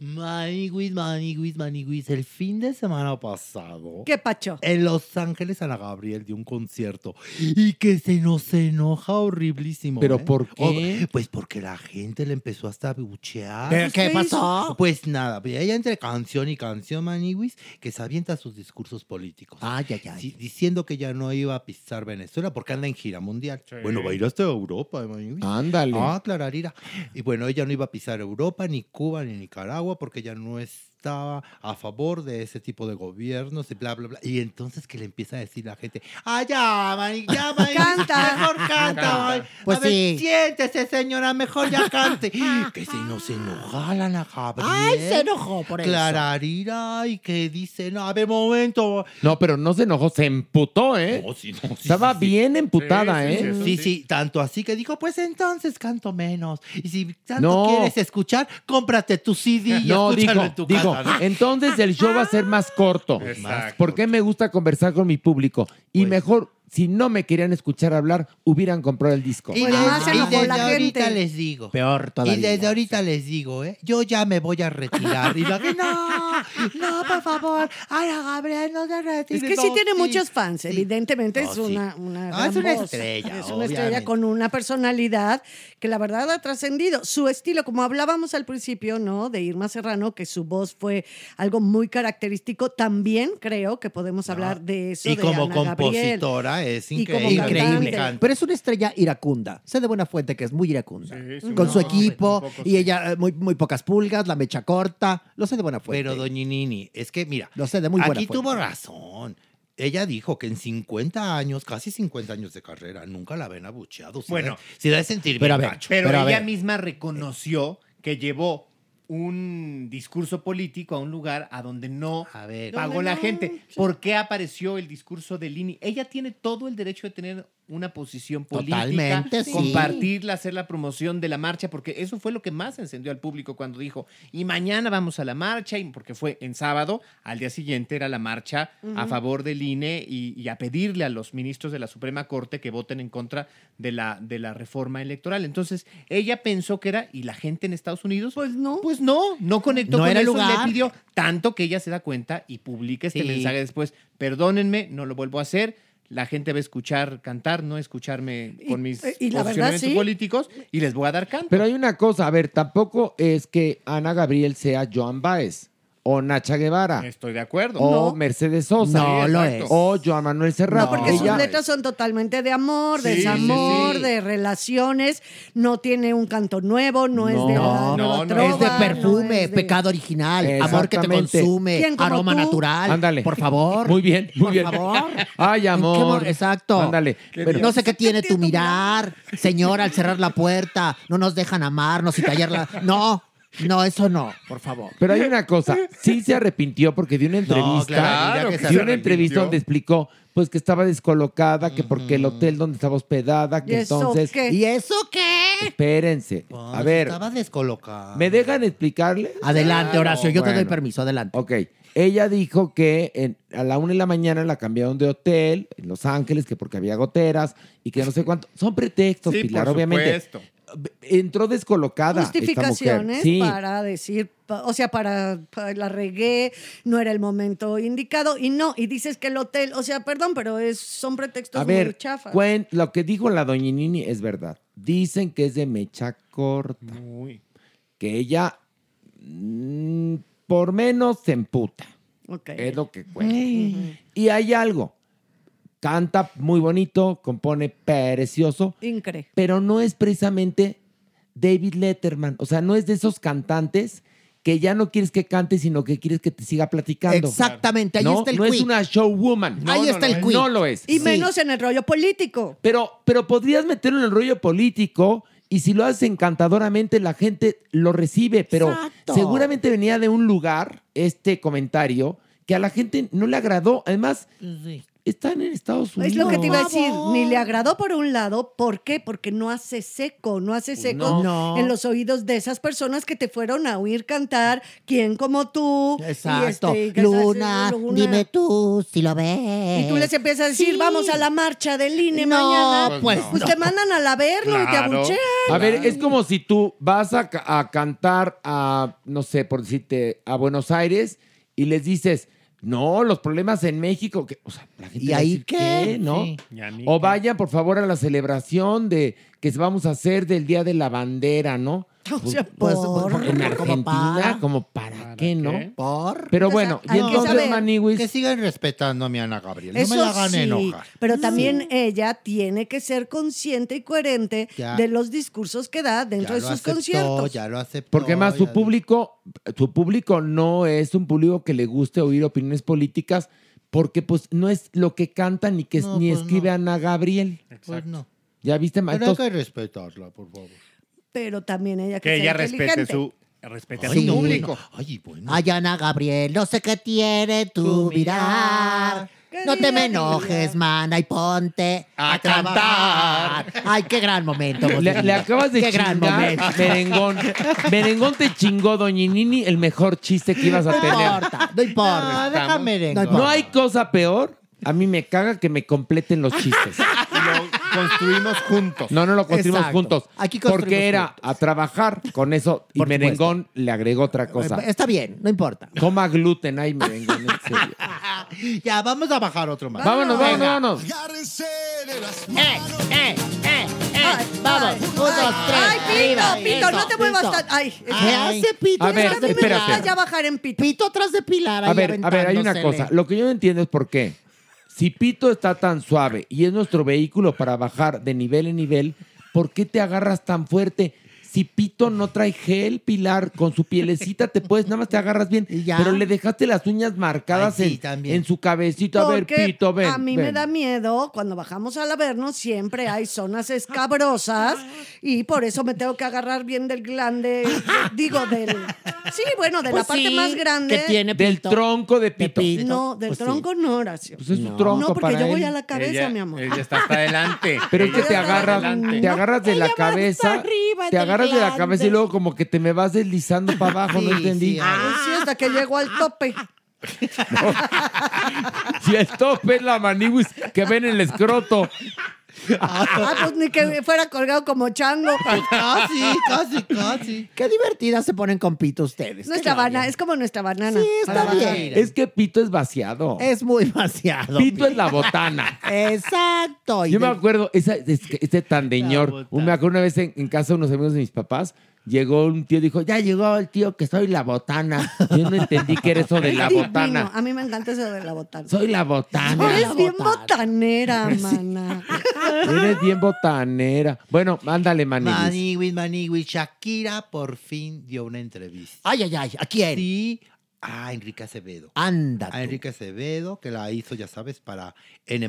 Speaker 6: Maniguis, maniguis, maniguis. El fin de semana pasado.
Speaker 5: ¿Qué pacho?
Speaker 6: En Los Ángeles Ana Gabriel dio un concierto y que se nos enoja horriblísimo.
Speaker 4: ¿Pero
Speaker 6: ¿eh?
Speaker 4: por qué?
Speaker 6: Oh, pues porque la gente le empezó hasta a buchear.
Speaker 8: ¿Qué, qué
Speaker 5: ¿Qué
Speaker 8: pasó?
Speaker 6: Pues nada, pues ella entre canción y canción, Maniwis, que se avienta sus discursos políticos.
Speaker 8: Ay, ay, ay.
Speaker 6: Sí, diciendo que ya no iba a pisar Venezuela porque anda en gira mundial. Bueno, va a ir hasta Europa.
Speaker 4: Ándale.
Speaker 6: Ah, clararira. Y bueno, ella no iba a pisar Europa, ni Cuba, ni Nicaragua, porque ella no es está a favor de ese tipo de gobiernos y bla, bla, bla. Y entonces que le empieza a decir la gente, ah, ya, Mari, ya, Mari,
Speaker 5: Canta.
Speaker 6: mejor canta.
Speaker 8: Pues
Speaker 6: a ver,
Speaker 8: sí.
Speaker 6: siéntese, señora, mejor ya cante. que si no se enoja la Ana Gabriel.
Speaker 8: Ay, se enojó por eso.
Speaker 6: Clararira, y que dice, no, a ver, momento.
Speaker 4: No, pero no se enojó, se emputó, ¿eh?
Speaker 6: No, sí, no, sí,
Speaker 4: Estaba
Speaker 6: sí, sí.
Speaker 4: bien emputada, ¿eh?
Speaker 6: Sí, sí, tanto así que dijo, pues entonces canto menos. Y si tanto
Speaker 4: No.
Speaker 6: quieres escuchar, cómprate tu CD y
Speaker 4: No,
Speaker 6: escúchalo
Speaker 4: dijo,
Speaker 6: en tu
Speaker 4: digo,
Speaker 6: casa. ¿No?
Speaker 4: entonces el show va a ser más corto.
Speaker 6: Exacto.
Speaker 4: Porque me gusta conversar con mi público. Y mejor, si no me querían escuchar hablar, hubieran comprado el disco.
Speaker 6: Y desde,
Speaker 5: más se
Speaker 6: y
Speaker 5: enojó
Speaker 6: desde
Speaker 5: la
Speaker 6: ahorita
Speaker 5: gente.
Speaker 6: les digo.
Speaker 8: Peor todavía.
Speaker 6: Y desde ahorita les digo, ¿eh? Yo ya me voy a retirar. Y la gente, no, no, por favor. Ana Gabriel, no se retire.
Speaker 5: Es que sí tiene
Speaker 6: sí.
Speaker 5: muchos fans, evidentemente
Speaker 6: No,
Speaker 5: es
Speaker 6: sí.
Speaker 5: una, una,
Speaker 6: Ah, es una
Speaker 5: voz.
Speaker 6: estrella,
Speaker 5: Es una estrella con una personalidad que la verdad ha trascendido. Su estilo, como hablábamos al principio, ¿no? De Irma Serrano, que su voz fue algo muy característico, también creo que podemos hablar de eso.
Speaker 6: Y
Speaker 5: de
Speaker 6: como
Speaker 5: Ana Gabriel.
Speaker 6: Es increíble.
Speaker 5: cantante.
Speaker 8: Pero es una estrella iracunda. Sé de buena fuente que es muy iracunda.
Speaker 7: Sí, sí,
Speaker 8: Con
Speaker 7: no,
Speaker 8: su equipo y
Speaker 7: sí.
Speaker 8: ella eh, muy, muy pocas pulgas, la mecha corta. Lo sé de buena fuente.
Speaker 6: Pero, Doñinini, es que mira,
Speaker 8: Lo sé de muy buena
Speaker 6: aquí
Speaker 8: fuente.
Speaker 6: tuvo razón. Ella dijo que en 50 años, casi 50 años de carrera, nunca la ven abucheado.
Speaker 7: Bueno.
Speaker 6: se da de sentir
Speaker 8: Pero a
Speaker 6: bien
Speaker 8: ver,
Speaker 6: gacho.
Speaker 7: Pero,
Speaker 8: Pero a
Speaker 7: ella
Speaker 8: ver.
Speaker 7: misma reconoció que llevó un discurso político a un lugar a donde no
Speaker 6: A ver.
Speaker 7: pagó la
Speaker 5: no,
Speaker 7: gente. ¿Por qué apareció el discurso de Lini? Ella tiene todo el derecho de tener una posición política,
Speaker 8: Totalmente, sí.
Speaker 7: compartirla, hacer la promoción de la marcha, porque eso fue lo que más encendió al público cuando dijo, y mañana vamos a la marcha, y porque fue en sábado, al día siguiente era la marcha a favor del INE y, y a pedirle a los ministros de la Suprema Corte que voten en contra de la, de la reforma electoral. Entonces, ella pensó que era, y la gente en Estados Unidos,
Speaker 5: Pues no.
Speaker 7: pues no, no conectó
Speaker 8: No
Speaker 7: con
Speaker 8: era el
Speaker 7: eso,
Speaker 8: lugar.
Speaker 7: le pidió tanto que ella se da cuenta y publica este
Speaker 6: Sí.
Speaker 7: mensaje después. Perdónenme, no lo vuelvo a hacer. La gente va a escuchar cantar, no escucharme
Speaker 5: Y-
Speaker 7: con mis
Speaker 5: y la verdad,
Speaker 7: posicionamientos
Speaker 5: sí.
Speaker 7: políticos y les voy a dar canto.
Speaker 4: Pero hay una cosa, a ver, tampoco es que Ana Gabriel sea Joan Baez o Nacha Guevara
Speaker 7: Estoy de acuerdo.
Speaker 4: o
Speaker 5: No.
Speaker 4: Mercedes Sosa
Speaker 8: No lo es.
Speaker 4: o Joan Manuel Serrat.
Speaker 5: No, porque sus letras son totalmente de amor, de
Speaker 7: Sí,
Speaker 5: desamor,
Speaker 7: sí.
Speaker 5: de relaciones. No tiene un canto nuevo, no, es de la
Speaker 8: No,
Speaker 5: nueva
Speaker 7: no, no.
Speaker 5: trova,
Speaker 8: es de
Speaker 5: no
Speaker 8: perfume,
Speaker 5: es de-
Speaker 8: pecado original, amor que te consume,
Speaker 5: ¿Quién como
Speaker 8: aroma
Speaker 5: tú?
Speaker 8: natural.
Speaker 4: Ándale.
Speaker 8: Por favor.
Speaker 4: Muy bien, muy
Speaker 8: Por
Speaker 4: bien.
Speaker 8: favor.
Speaker 4: Ay,
Speaker 8: ¿En qué mo-
Speaker 4: amor.
Speaker 8: Exacto.
Speaker 4: Ándale. Pero-
Speaker 8: no sé qué tiene tu mirar, señora, al cerrar la puerta. No nos dejan amarnos y callarla. No, no, eso no, por favor.
Speaker 4: Pero hay una cosa, sí se arrepintió porque dio una entrevista,
Speaker 6: claro, que se
Speaker 4: dio una entrevista donde explicó pues que estaba descolocada, que porque el hotel donde estaba hospedada,
Speaker 5: ¿Y
Speaker 4: que
Speaker 5: eso
Speaker 4: entonces,
Speaker 5: qué?
Speaker 8: ¿Y eso qué?
Speaker 4: espérense,
Speaker 6: Pues,
Speaker 4: a ver,
Speaker 6: Estaba descolocada.
Speaker 4: ¿me dejan explicarle?
Speaker 8: Adelante, Horacio, yo te doy permiso, adelante.
Speaker 4: Ok, ella dijo que en- a la una de la mañana la cambiaron de hotel en Los Ángeles, que porque había goteras y que no sé cuánto. Son pretextos,
Speaker 7: Sí,
Speaker 4: Pilar,
Speaker 7: por
Speaker 4: obviamente. Entró descolocada. esta mujer.
Speaker 5: justificaciones
Speaker 4: Sí.
Speaker 5: para decir, o sea, para, para la regué, no era el momento indicado y no, y dices que el hotel, o sea, perdón, pero es, son pretextos
Speaker 4: A
Speaker 5: muy
Speaker 4: ver,
Speaker 5: chafas.
Speaker 4: cuen- lo que dijo la doñinini es verdad. Dicen que es de mecha corta,
Speaker 7: Muy.
Speaker 4: que ella mm, por menos se emputa.
Speaker 5: Ok.
Speaker 4: Es lo que cuenta. Y hay algo. Canta muy bonito, compone precioso,
Speaker 5: Incre.
Speaker 4: pero no es precisamente David Letterman. O sea, no es de esos cantantes que ya no quieres que cante, sino que quieres que te siga platicando.
Speaker 8: Exactamente, ahí
Speaker 4: no,
Speaker 8: está el
Speaker 4: no es una showwoman.
Speaker 8: Ahí
Speaker 4: No,
Speaker 8: está
Speaker 4: no,
Speaker 8: el
Speaker 4: no,
Speaker 8: quick.
Speaker 4: No lo es.
Speaker 5: Y
Speaker 8: Sí.
Speaker 5: menos en el rollo político.
Speaker 4: Pero, pero podrías meterlo en el rollo político y si lo haces encantadoramente, la gente lo recibe. Pero
Speaker 8: Exacto.
Speaker 4: seguramente venía de un lugar, este comentario, que a la gente no le agradó. Además, están en Estados Unidos.
Speaker 5: Es lo que te iba a decir, ni le agradó por un lado, ¿por qué? Porque no hace seco, no hace seco
Speaker 8: Pues No.
Speaker 5: en los oídos de esas personas que te fueron a oír cantar, ¿quién como tú?
Speaker 8: Exacto.
Speaker 5: este, y que
Speaker 8: Luna, dime tú si lo ves.
Speaker 5: Y tú les empiezas a decir,
Speaker 8: Sí.
Speaker 5: vamos a la marcha del INE
Speaker 8: No,
Speaker 5: mañana.
Speaker 8: pues
Speaker 5: Pues
Speaker 8: no.
Speaker 5: te mandan al averno y te abuchean.
Speaker 4: A ver, es como si tú vas a, a cantar a, no sé, por decirte, a Buenos Aires y les dices, no, los problemas en México. que- o sea, la gente
Speaker 8: ¿Y ahí qué?
Speaker 4: ¿No?
Speaker 8: Sí.
Speaker 7: ¿Y a mí
Speaker 4: O
Speaker 7: qué?
Speaker 4: vayan, por favor, a la celebración de que vamos a hacer del Día de la Bandera, ¿no?
Speaker 5: O sea,
Speaker 8: Pues,
Speaker 5: por-
Speaker 8: pues,
Speaker 4: En
Speaker 8: como
Speaker 4: Argentina,
Speaker 8: para-
Speaker 4: como para, qué, ¿no?
Speaker 8: ¿Por?
Speaker 4: Pero
Speaker 5: O sea,
Speaker 4: bueno, y entonces Maniwis,
Speaker 6: Que sigan respetando a mi Ana Gabriel. No
Speaker 5: Eso
Speaker 6: me la hagan
Speaker 5: sí,
Speaker 6: enojar.
Speaker 5: pero también ella tiene que ser consciente y coherente
Speaker 6: Ya.
Speaker 5: de los discursos que da dentro
Speaker 6: Ya
Speaker 5: de sus
Speaker 6: aceptó,
Speaker 5: conciertos.
Speaker 6: ya lo aceptó.
Speaker 4: porque más su público, su público no es un público que le guste oír opiniones políticas, porque pues no es lo que canta ni que
Speaker 6: No,
Speaker 4: ni
Speaker 6: pues,
Speaker 4: escribe
Speaker 6: no.
Speaker 4: Ana Gabriel.
Speaker 6: Pues no.
Speaker 4: Ya viste,
Speaker 6: Pero hay que respetarla, por favor.
Speaker 5: Pero también ella que,
Speaker 7: Que ella
Speaker 5: sea
Speaker 7: respete
Speaker 5: inteligente.
Speaker 7: su respete a
Speaker 8: Sí.
Speaker 7: su público.
Speaker 6: Ay, bueno.
Speaker 8: Ay, Ana Gabriel, no sé qué tiene tu mirar. No te me enojes, mana, y ponte
Speaker 7: A
Speaker 8: a, trabajar. Ay, qué gran momento.
Speaker 4: Le, le acabas de
Speaker 8: Qué gran
Speaker 4: chingar,
Speaker 8: momento.
Speaker 4: merengón. Merengón te chingó, Doñinini, el mejor chiste que ibas a
Speaker 8: No
Speaker 4: tener.
Speaker 8: importa, no importa.
Speaker 6: Ah, déjame
Speaker 8: No
Speaker 6: rengo.
Speaker 4: No hay cosa peor. A mí me caga que me completen los chistes.
Speaker 7: Construimos juntos.
Speaker 4: No, no lo construimos
Speaker 8: Exacto.
Speaker 4: juntos.
Speaker 8: Aquí construimos
Speaker 4: porque era
Speaker 8: juntos.
Speaker 4: a trabajar con eso y
Speaker 8: Por
Speaker 4: Merengón le agregó otra cosa.
Speaker 8: Está bien, no importa.
Speaker 4: Coma gluten ahí, Merengón, en serio.
Speaker 6: Ya, vamos a bajar otro más.
Speaker 4: Vámonos, vámonos, vámonos.
Speaker 8: Eh, eh, eh, eh.
Speaker 5: Ay,
Speaker 8: Vamos,
Speaker 5: ay,
Speaker 8: un, dos, tres.
Speaker 5: Ay, Pito,
Speaker 8: arriba.
Speaker 5: Pito, no
Speaker 8: Eso,
Speaker 5: te muevas
Speaker 8: Pito.
Speaker 5: tan. Ay,
Speaker 8: ¿Qué
Speaker 6: Ay.
Speaker 8: hace Pito?
Speaker 4: A ver, espérate.
Speaker 5: ya bajar en Pito.
Speaker 8: Pito atrás de Pilar.
Speaker 4: A ver, a ver, hay una cosa. Lo que yo no entiendo es por qué. Si Pito está tan suave y es nuestro vehículo para bajar de nivel en nivel, ¿por qué te agarras tan fuerte? Si Pito no trae gel, Pilar, con su pielecita te puedes, nada más te agarras bien.
Speaker 8: Ya.
Speaker 4: Pero le dejaste las uñas marcadas
Speaker 6: Ay, sí,
Speaker 4: en,
Speaker 6: también.
Speaker 4: en su cabecito. A ver, Pito, ven.
Speaker 5: a mí me da miedo, cuando bajamos al Averno siempre hay zonas escabrosas y por eso me tengo que agarrar bien del glande, digo, del... Sí, bueno, de
Speaker 8: Pues
Speaker 5: la parte
Speaker 8: sí,
Speaker 5: más grande.
Speaker 8: que tiene
Speaker 4: Del
Speaker 8: Pito.
Speaker 4: tronco de
Speaker 8: De
Speaker 4: Pito.
Speaker 5: No, del
Speaker 8: Pues sí.
Speaker 5: tronco no, Horacio.
Speaker 4: Pues es su
Speaker 8: No.
Speaker 4: tronco
Speaker 5: no, porque
Speaker 4: para
Speaker 5: yo voy
Speaker 4: él.
Speaker 5: a la cabeza,
Speaker 7: ella,
Speaker 5: mi amor.
Speaker 7: Ella está hasta adelante.
Speaker 4: Pero es que te agarras, te agarras de la cabeza,
Speaker 8: arriba
Speaker 4: te
Speaker 8: del
Speaker 4: agarras de la cabeza y luego como que te me vas deslizando para abajo, no entendí.
Speaker 6: sí,
Speaker 5: Pues sí, hasta que llego al tope.
Speaker 4: Si el tope es la maniwis que ven en el escroto.
Speaker 5: Ah, pues ni que fuera colgado como chango.
Speaker 6: Casi, casi, casi.
Speaker 8: Qué divertidas se ponen con Pito ustedes.
Speaker 5: Nuestra banana, es como nuestra banana.
Speaker 8: Sí, está
Speaker 6: Para
Speaker 8: bien.
Speaker 4: Es que Pito es vaciado.
Speaker 8: Es muy vaciado.
Speaker 4: Pito es la botana.
Speaker 8: Exacto.
Speaker 4: Yo me acuerdo, esa, es este tandeñor,
Speaker 6: botana.
Speaker 4: me acuerdo una vez en, en casa de unos amigos de mis papás, llegó un tío y dijo, ya llegó el tío que soy la botana. Yo no entendí qué era eso de la
Speaker 5: Divino.
Speaker 4: botana.
Speaker 5: A mí me encanta eso de la botana.
Speaker 4: Soy la botana.
Speaker 5: Eres bien
Speaker 8: botana.
Speaker 5: botanera, mana.
Speaker 4: Eres bien botanera. Bueno, ándale, maniwis.
Speaker 6: Maniwis, Maniwis. Shakira por fin dio una entrevista.
Speaker 8: Ay, ay, ay. ¿A quién?
Speaker 6: Sí, a Enrique Acevedo.
Speaker 8: Anda.
Speaker 6: A. Enrique Acevedo, que la hizo, ya sabes, para N+,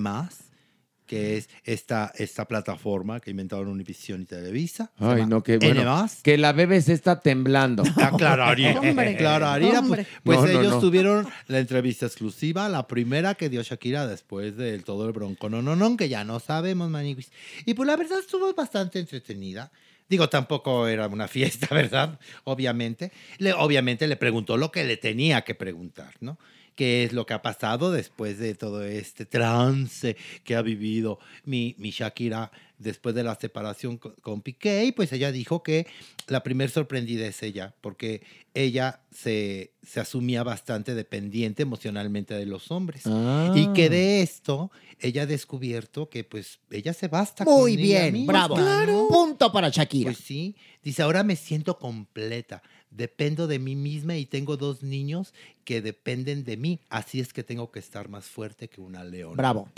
Speaker 6: que es esta, esta plataforma que inventaron Univision y Televisa.
Speaker 4: Ay, no, qué
Speaker 6: N+.
Speaker 4: bueno. Que la BBC está temblando.
Speaker 6: Ah, claro, Arina.
Speaker 5: Hombre,
Speaker 6: claro, Arina.
Speaker 5: hombre.
Speaker 6: Pues, pues
Speaker 4: No,
Speaker 6: ellos
Speaker 4: no.
Speaker 6: tuvieron la entrevista exclusiva, la primera que dio Shakira después del todo el bronco. No, no, no, que ya no sabemos, Maniwis. Y pues la verdad estuvo bastante entretenida. Digo, tampoco era una fiesta, ¿verdad? Obviamente. Le, obviamente le preguntó lo que le tenía que preguntar, ¿no? Qué es lo que ha pasado después de todo este trance que ha vivido mi, mi Shakira después de la separación con, con Piqué. Y pues ella dijo que la primer sorprendida es ella, porque ella se, se asumía bastante dependiente emocionalmente de los hombres.
Speaker 4: Ah.
Speaker 6: Y que de esto ella ha descubierto que pues ella se basta
Speaker 8: Muy
Speaker 6: con ella
Speaker 8: bien,
Speaker 6: misma,
Speaker 8: bravo.
Speaker 6: ¿no?
Speaker 8: Punto para Shakira.
Speaker 6: Pues sí. Dice, ahora me siento completa. Dependo de mí misma y tengo dos niños que dependen de mí. Así es que tengo que estar más fuerte que una leona.
Speaker 8: Bravo.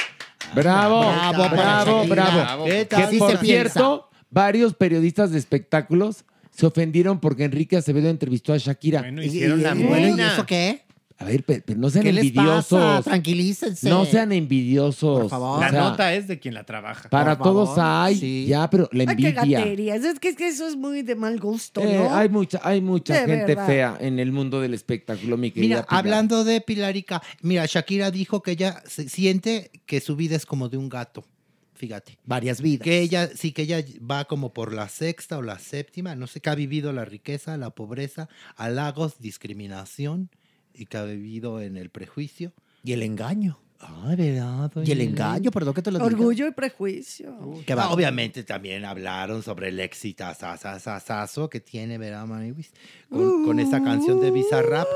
Speaker 4: Bravo,
Speaker 8: Bravo,
Speaker 4: bravo, bravo, bravo.
Speaker 6: ¿Qué
Speaker 4: Que
Speaker 6: tal?
Speaker 4: Por
Speaker 8: se piensa.
Speaker 4: cierto, varios periodistas de espectáculos se ofendieron porque Enrique Acevedo entrevistó a Shakira.
Speaker 7: Bueno,
Speaker 8: Y-
Speaker 7: hicieron
Speaker 8: y-
Speaker 7: la
Speaker 8: y bueno, ¿y
Speaker 7: buena.
Speaker 8: eso qué?
Speaker 4: A ver, pe- pero no sean
Speaker 8: ¿Qué les
Speaker 4: envidiosos.
Speaker 8: pasa? Tranquilícense.
Speaker 4: No sean envidiosos.
Speaker 8: Por favor.
Speaker 7: La
Speaker 4: O sea,
Speaker 7: nota es de quien la trabaja.
Speaker 4: Para
Speaker 8: Por favor,
Speaker 4: todos hay,
Speaker 8: sí.
Speaker 4: ya, pero la
Speaker 5: Ay, qué
Speaker 4: envidia.
Speaker 5: gaterías. Es que, es que eso es muy de mal gusto,
Speaker 4: Eh,
Speaker 5: ¿no?
Speaker 4: hay mucha, hay mucha
Speaker 5: De
Speaker 4: gente
Speaker 5: verdad.
Speaker 4: fea en el mundo del espectáculo, mi querida.
Speaker 6: Mira,
Speaker 4: Pilar.
Speaker 6: hablando de Pilarica, mira, Shakira dijo que ella se- siente que su vida es como de un gato. Fíjate.
Speaker 8: Varias vidas.
Speaker 6: Que ella, sí, que ella va como por la sexta o la séptima, no sé, que ha vivido la riqueza, la pobreza, halagos, discriminación y que ha vivido en el prejuicio.
Speaker 8: Y el engaño.
Speaker 6: Ay, ¿verdad?
Speaker 8: Y el engaño, perdón que te lo diga.
Speaker 5: Orgullo y prejuicio.
Speaker 8: Qué
Speaker 6: Ah,
Speaker 8: bárbaro.
Speaker 6: obviamente también hablaron sobre el éxito que tiene, ¿verdad, Maniwis? Con, con esa canción de Bizarrap.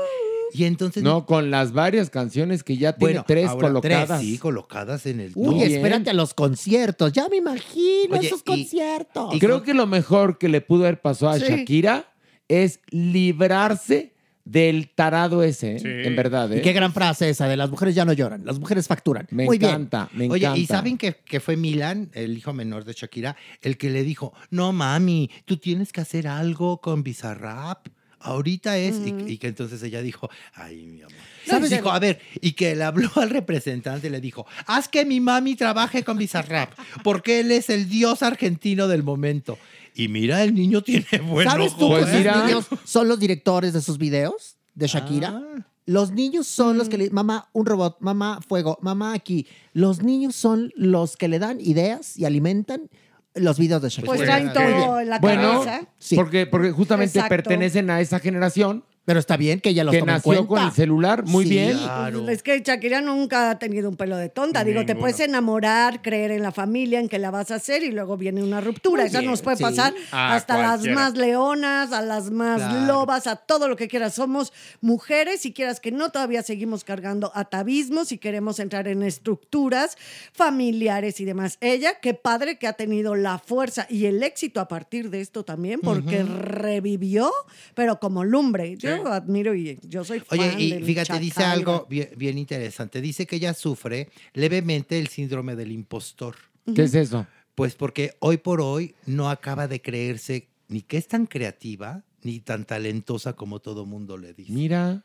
Speaker 6: Y entonces.
Speaker 4: No, con las varias canciones que ya tiene
Speaker 6: Bueno,
Speaker 4: tres
Speaker 6: ahora
Speaker 4: colocadas.
Speaker 6: Sí, colocadas en el.
Speaker 8: Uy, espérate a los conciertos. Ya me imagino
Speaker 6: Oye,
Speaker 8: esos
Speaker 6: y-
Speaker 8: conciertos.
Speaker 4: Creo que lo mejor que le pudo haber pasado a
Speaker 8: Sí.
Speaker 4: Shakira es librarse del tarado ese, ¿eh? en verdad. ¿eh?
Speaker 8: Y qué gran frase esa de las mujeres ya no lloran, las mujeres facturan.
Speaker 4: Me
Speaker 8: Muy
Speaker 4: encanta, me
Speaker 6: Oye,
Speaker 4: encanta.
Speaker 6: ¿y saben que, que fue Milan, el hijo menor de Shakira, el que le dijo, no mami, tú tienes que hacer algo con Bizarrap? Ahorita es, y- y, que entonces ella dijo, ay, mi amor. ¿Sabes? Dijo, a ver, y que le habló al representante y le dijo, haz que mi mami trabaje con Bizarrap, porque él es el dios argentino del momento. Y mira, el niño tiene buen
Speaker 8: ¿Sabes tú que
Speaker 6: ¿eh?
Speaker 8: esos niños son los directores de sus videos de Shakira?
Speaker 6: Ah.
Speaker 8: Los niños son los que le mamá, un robot, mamá, fuego, mamá, aquí. Los niños son los que le dan ideas y alimentan los videos de Shakira.
Speaker 5: Pues traen todo en la
Speaker 4: Bueno,
Speaker 5: cabeza.
Speaker 4: porque, porque justamente
Speaker 5: Exacto.
Speaker 4: pertenecen a esa generación
Speaker 8: Pero está bien que ella los
Speaker 4: que
Speaker 8: tome en
Speaker 4: nació con
Speaker 8: cuenta.
Speaker 4: el celular. Muy
Speaker 8: Sí.
Speaker 4: bien.
Speaker 5: Pues es que Shakira nunca ha tenido un pelo de tonta. Digo, te puedes enamorar, creer en la familia, en que la vas a hacer y luego viene una ruptura.
Speaker 4: Muy
Speaker 5: Esa
Speaker 4: bien,
Speaker 5: nos puede
Speaker 4: sí.
Speaker 5: pasar
Speaker 4: A
Speaker 5: hasta las más leonas, a las más
Speaker 4: Claro.
Speaker 5: lobas, a todo lo que quieras. Somos mujeres y quieras que no, todavía seguimos cargando atavismos y queremos entrar en estructuras familiares y demás. Ella, qué padre que ha tenido la fuerza y el éxito a partir de esto también, porque revivió, pero como lumbre. Yo admiro y yo soy fan
Speaker 6: Oye, y
Speaker 5: del
Speaker 6: fíjate, dice algo bien, bien interesante. Dice que ella sufre levemente el síndrome del impostor.
Speaker 4: ¿Qué es eso?
Speaker 6: Pues porque hoy por hoy no acaba de creerse ni que es tan creativa ni tan talentosa como todo mundo le dice.
Speaker 4: Mira.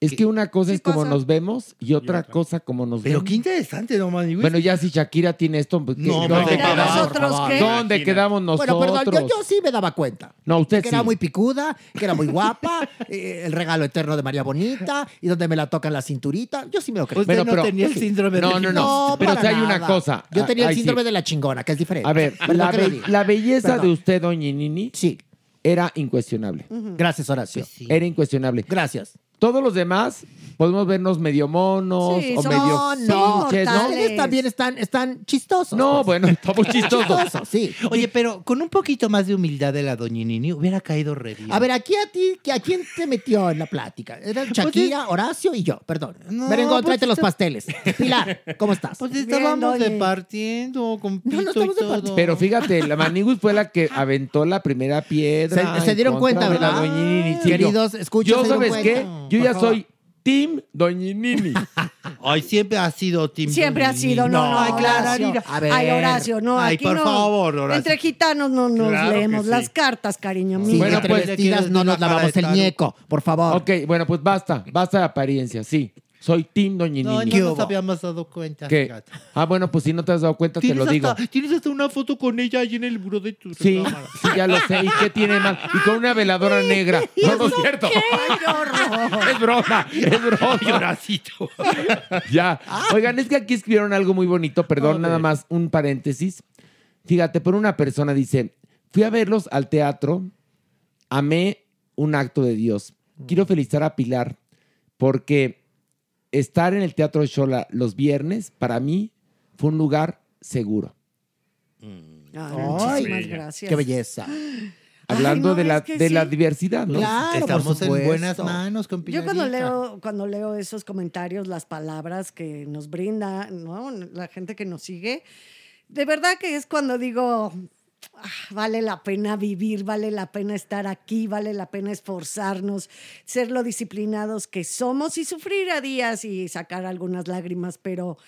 Speaker 4: Es que una cosa
Speaker 6: sí
Speaker 4: es como nos vemos y otra cosa como nos
Speaker 6: Pero
Speaker 4: ven.
Speaker 6: qué interesante, ¿no, Manny?
Speaker 4: Bueno, ya si Shakira tiene esto, pues, ¿qué-
Speaker 6: No,
Speaker 4: ¿dónde
Speaker 6: pero
Speaker 4: quedamos?
Speaker 6: ¿nosotros qué?
Speaker 4: ¿Dónde
Speaker 6: Imagina.
Speaker 4: quedamos nosotros?
Speaker 8: Bueno, perdón, yo, yo sí me daba cuenta.
Speaker 4: No, usted
Speaker 8: que
Speaker 4: sí.
Speaker 8: era muy picuda, que era muy guapa, eh, el regalo eterno de María Bonita, y donde me la tocan la cinturita. Yo sí me lo creo.
Speaker 4: Usted Bueno, no pero-
Speaker 6: tenía el síndrome
Speaker 4: No,
Speaker 6: del
Speaker 4: no, no. Pero
Speaker 8: para
Speaker 4: si hay una cosa.
Speaker 8: Yo
Speaker 4: Ah,
Speaker 8: tenía el
Speaker 4: sí.
Speaker 8: síndrome de la chingona, que es diferente.
Speaker 4: A ver, la,
Speaker 8: que
Speaker 4: be- belleza
Speaker 8: Perdón.
Speaker 4: de usted, doña Nini,
Speaker 8: sí.
Speaker 4: era incuestionable.
Speaker 8: Gracias, Horacio.
Speaker 4: Era incuestionable.
Speaker 8: Gracias.
Speaker 4: Todos los demás podemos vernos medio monos
Speaker 8: Sí,
Speaker 4: o medio
Speaker 8: no, no.
Speaker 4: pinches, ¿no?
Speaker 8: Ustedes también están, están chistosos.
Speaker 4: No, bueno, está muy chistoso.
Speaker 8: Chistosos, sí.
Speaker 6: Oye, pero con un poquito más de humildad de la doña Nini hubiera caído re bien.
Speaker 8: A ver, aquí a ti, que ¿a quién te metió en la plática? Era Shakira, Horacio y yo, perdón.
Speaker 6: No,
Speaker 8: Merengón,
Speaker 6: pues
Speaker 8: tráete los
Speaker 6: está-
Speaker 8: pasteles. Pilar, ¿cómo estás?
Speaker 6: Pues estábamos departiendo con pito
Speaker 8: estamos
Speaker 6: y todo.
Speaker 4: Pero fíjate, la Manigus fue la que aventó la primera piedra.
Speaker 8: Se- se
Speaker 4: en
Speaker 8: dieron
Speaker 4: contra
Speaker 8: cuenta,
Speaker 4: de la
Speaker 8: ¿verdad?
Speaker 4: Doña. Sí,
Speaker 8: Queridos,
Speaker 4: yo-
Speaker 8: escuchas,
Speaker 4: ¿sabes qué?
Speaker 8: cuenta.
Speaker 4: Yo
Speaker 8: Por
Speaker 4: ya
Speaker 8: favor.
Speaker 4: soy Team Doña Nini.
Speaker 6: Ay, siempre ha sido Tim
Speaker 5: Siempre ha sido, no, no,
Speaker 6: Ay, claro,
Speaker 5: Horacio.
Speaker 8: A ver.
Speaker 5: Ay, Horacio, no,
Speaker 6: Ay,
Speaker 5: aquí
Speaker 6: por
Speaker 5: no.
Speaker 6: favor, Horacio.
Speaker 5: Entre gitanos no nos
Speaker 4: Claro que
Speaker 5: leemos
Speaker 4: sí.
Speaker 5: las cartas, cariño mío.
Speaker 8: Sí,
Speaker 4: Bueno,
Speaker 8: entre
Speaker 4: pues,
Speaker 8: vestidas no nos lavamos el ñeco, por favor.
Speaker 4: ok, bueno, pues basta. Basta de apariencia, sí. Soy Team Doña
Speaker 6: No,
Speaker 4: Nini.
Speaker 6: no nos habíamos dado cuenta.
Speaker 4: ¿Qué?
Speaker 6: fíjate.
Speaker 4: Ah, bueno, pues si no te has dado cuenta, te
Speaker 6: ¿Tienes
Speaker 4: lo digo.
Speaker 6: hasta, tienes hasta una foto con ella ahí en el buró de tu
Speaker 4: Sí,
Speaker 6: recámara.
Speaker 4: sí, ya lo sé. ¿Y qué tiene mal? Y con una veladora negra. No, no es cierto. Es broma, es broma.
Speaker 6: Lloracito.
Speaker 4: Ya. Oigan, es que aquí escribieron algo muy bonito, perdón, nada más un paréntesis. Fíjate, por una persona dice, fui a verlos al teatro, amé un acto de Dios. Quiero felicitar a Pilar porque estar en el Teatro de Shola los viernes, para mí, fue un lugar seguro.
Speaker 5: Ay,
Speaker 8: Ay,
Speaker 5: muchísimas gracias.
Speaker 8: Qué belleza.
Speaker 4: Hablando
Speaker 5: no,
Speaker 4: de, la, de la diversidad, ¿no?
Speaker 8: Claro, por
Speaker 6: Estamos en buenas manos con
Speaker 5: Yo cuando leo, cuando leo esos comentarios, las palabras que nos brinda ¿no? la gente que nos sigue, de verdad que es cuando digo, "Ah, vale la pena vivir, vale la pena estar aquí, vale la pena esforzarnos, ser lo disciplinados que somos y sufrir a días y sacar algunas lágrimas, pero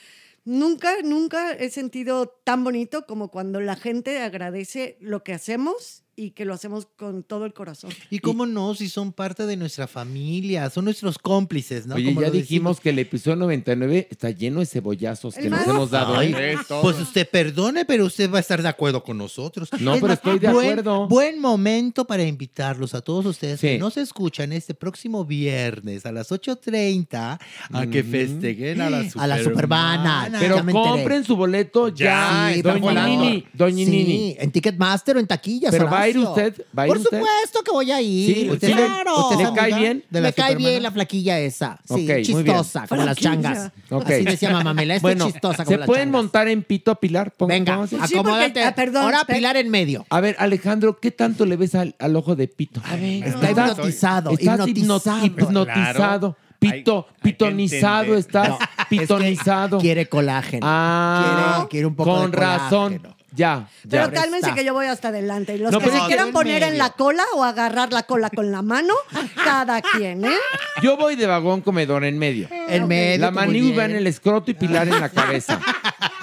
Speaker 5: nunca, nunca he sentido tan bonito como cuando la gente agradece lo que hacemos y que lo hacemos con todo el corazón.
Speaker 6: Y cómo no, si son parte de nuestra familia, son nuestros cómplices, ¿no?
Speaker 4: Oye,
Speaker 6: Como
Speaker 4: ya
Speaker 6: lo
Speaker 4: dijimos que el episodio 99 está lleno de cebollazos que nos hemos dado.
Speaker 6: Ay,
Speaker 4: ¿eh?
Speaker 6: pues usted perdone, pero usted va a estar de acuerdo con nosotros.
Speaker 4: No, pero estoy de
Speaker 6: buen-
Speaker 4: acuerdo.
Speaker 6: Buen momento para invitarlos a todos ustedes
Speaker 4: Sí.
Speaker 6: que nos escuchan este próximo viernes a las 8.30 a que
Speaker 4: Mm.
Speaker 6: festejen a la super
Speaker 8: A la supermana.
Speaker 4: Pero compren su boleto ya.
Speaker 8: Sí,
Speaker 4: Doña. Nini, Doña
Speaker 8: Sí,
Speaker 4: Nini.
Speaker 8: en Ticketmaster o en taquillas.
Speaker 4: Pero ¿va a ir usted? ¿Va a ir
Speaker 8: Por
Speaker 4: usted?
Speaker 8: supuesto que voy a ir.
Speaker 4: Sí,
Speaker 6: ¿usted-
Speaker 8: claro.
Speaker 6: usted
Speaker 4: ¿Le cae bien?
Speaker 6: de la
Speaker 8: Me cae
Speaker 6: Supermana?
Speaker 8: bien la flaquilla esa. Sí,
Speaker 4: Ok, muy bien.
Speaker 8: chistosa, como las changas.
Speaker 4: Ok.
Speaker 8: Así decía Mamamela, esta
Speaker 4: Bueno,
Speaker 8: es chistosa como
Speaker 4: ¿se
Speaker 8: las
Speaker 4: pueden
Speaker 8: changas.
Speaker 4: montar en pito a Pilar? Pon-
Speaker 8: Venga.
Speaker 5: Sí, porque- ah, perdón,
Speaker 8: Ahora
Speaker 5: espera.
Speaker 8: Pilar en medio.
Speaker 4: A ver, Alejandro, ¿qué tanto le ves al, al ojo de pito? A ver,
Speaker 8: Está hipnotizado,
Speaker 4: estás hipno-
Speaker 8: hipnotizado.
Speaker 4: hipnotizado. Pito, pitonizado
Speaker 8: entender.
Speaker 4: estás,
Speaker 8: No, es que
Speaker 4: pitonizado.
Speaker 8: quiere colágeno.
Speaker 4: Ah,
Speaker 8: Quiere- quiere un poco
Speaker 4: con
Speaker 8: de
Speaker 4: razón. Ya,
Speaker 5: Pero
Speaker 4: ya.
Speaker 5: cálmense que yo voy hasta adelante. Y los
Speaker 4: No,
Speaker 5: que se
Speaker 4: no,
Speaker 5: quieran poner en la cola o agarrar la cola con la mano, cada quien, ¿eh?
Speaker 4: Yo voy de vagón comedor en medio.
Speaker 8: En medio,
Speaker 4: La
Speaker 8: tú muy
Speaker 4: Maniu va
Speaker 8: bien.
Speaker 4: en el escroto y Pilar en la cabeza.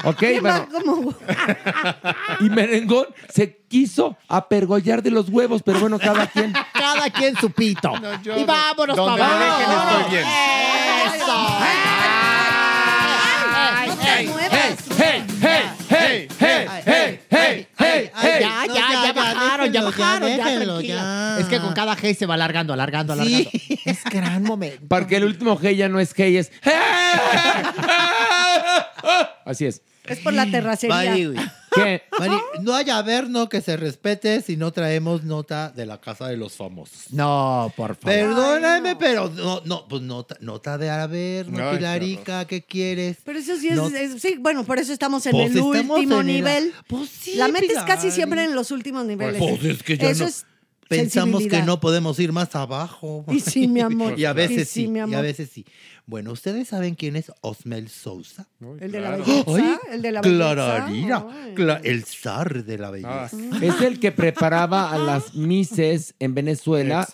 Speaker 4: ¿Ok?
Speaker 5: ¿Quién va
Speaker 4: Bueno,
Speaker 5: como-
Speaker 4: y Merengón se quiso apergollar de los huevos, pero bueno, cada quien.
Speaker 8: Cada quien su pito. y vámonos
Speaker 7: donde
Speaker 8: para
Speaker 7: me dejen estoy bien.
Speaker 4: ¡Hey,
Speaker 8: Ya, ya, ya, bajaron, ya bajaron, ya, tranquila. Es que con cada hey se va alargando, alargando, alargando. Es gran momento.
Speaker 4: Porque el último hey ya no es hey, es. Así es.
Speaker 5: Es por la terracería.
Speaker 6: Mari, güey.
Speaker 4: ¿Qué?
Speaker 6: Mari, no hay averno que se respete si no traemos nota de la casa de los famosos.
Speaker 8: No, por favor.
Speaker 6: Perdóname, pero no, no, pues nota, nota de averno,
Speaker 5: Ay, qué
Speaker 6: Pilarica, ¿qué quieres?
Speaker 5: Pero eso sí es,
Speaker 6: No-
Speaker 5: es- sí, bueno, por eso estamos en
Speaker 6: Pues
Speaker 5: el
Speaker 6: estamos
Speaker 5: último
Speaker 6: en el-
Speaker 5: nivel.
Speaker 6: Pues sí,
Speaker 5: la metes
Speaker 6: Pilar.
Speaker 5: casi siempre en los últimos niveles.
Speaker 6: Pues es que ya
Speaker 5: eso
Speaker 6: no-
Speaker 5: es
Speaker 6: Pensamos que
Speaker 5: sensibilidad.
Speaker 6: no podemos ir más abajo.
Speaker 5: Y sí, mi amor.
Speaker 6: y a veces
Speaker 5: Y sí,
Speaker 6: sí,
Speaker 5: mi
Speaker 6: y a
Speaker 5: amor.
Speaker 6: veces sí. Bueno, ¿ustedes saben quién es Osmel Sousa?
Speaker 5: El de la belleza,
Speaker 6: Ay,
Speaker 5: el de la belleza.
Speaker 6: Clararira, cla- el zar de la belleza.
Speaker 4: Es el que preparaba a las Misses en Venezuela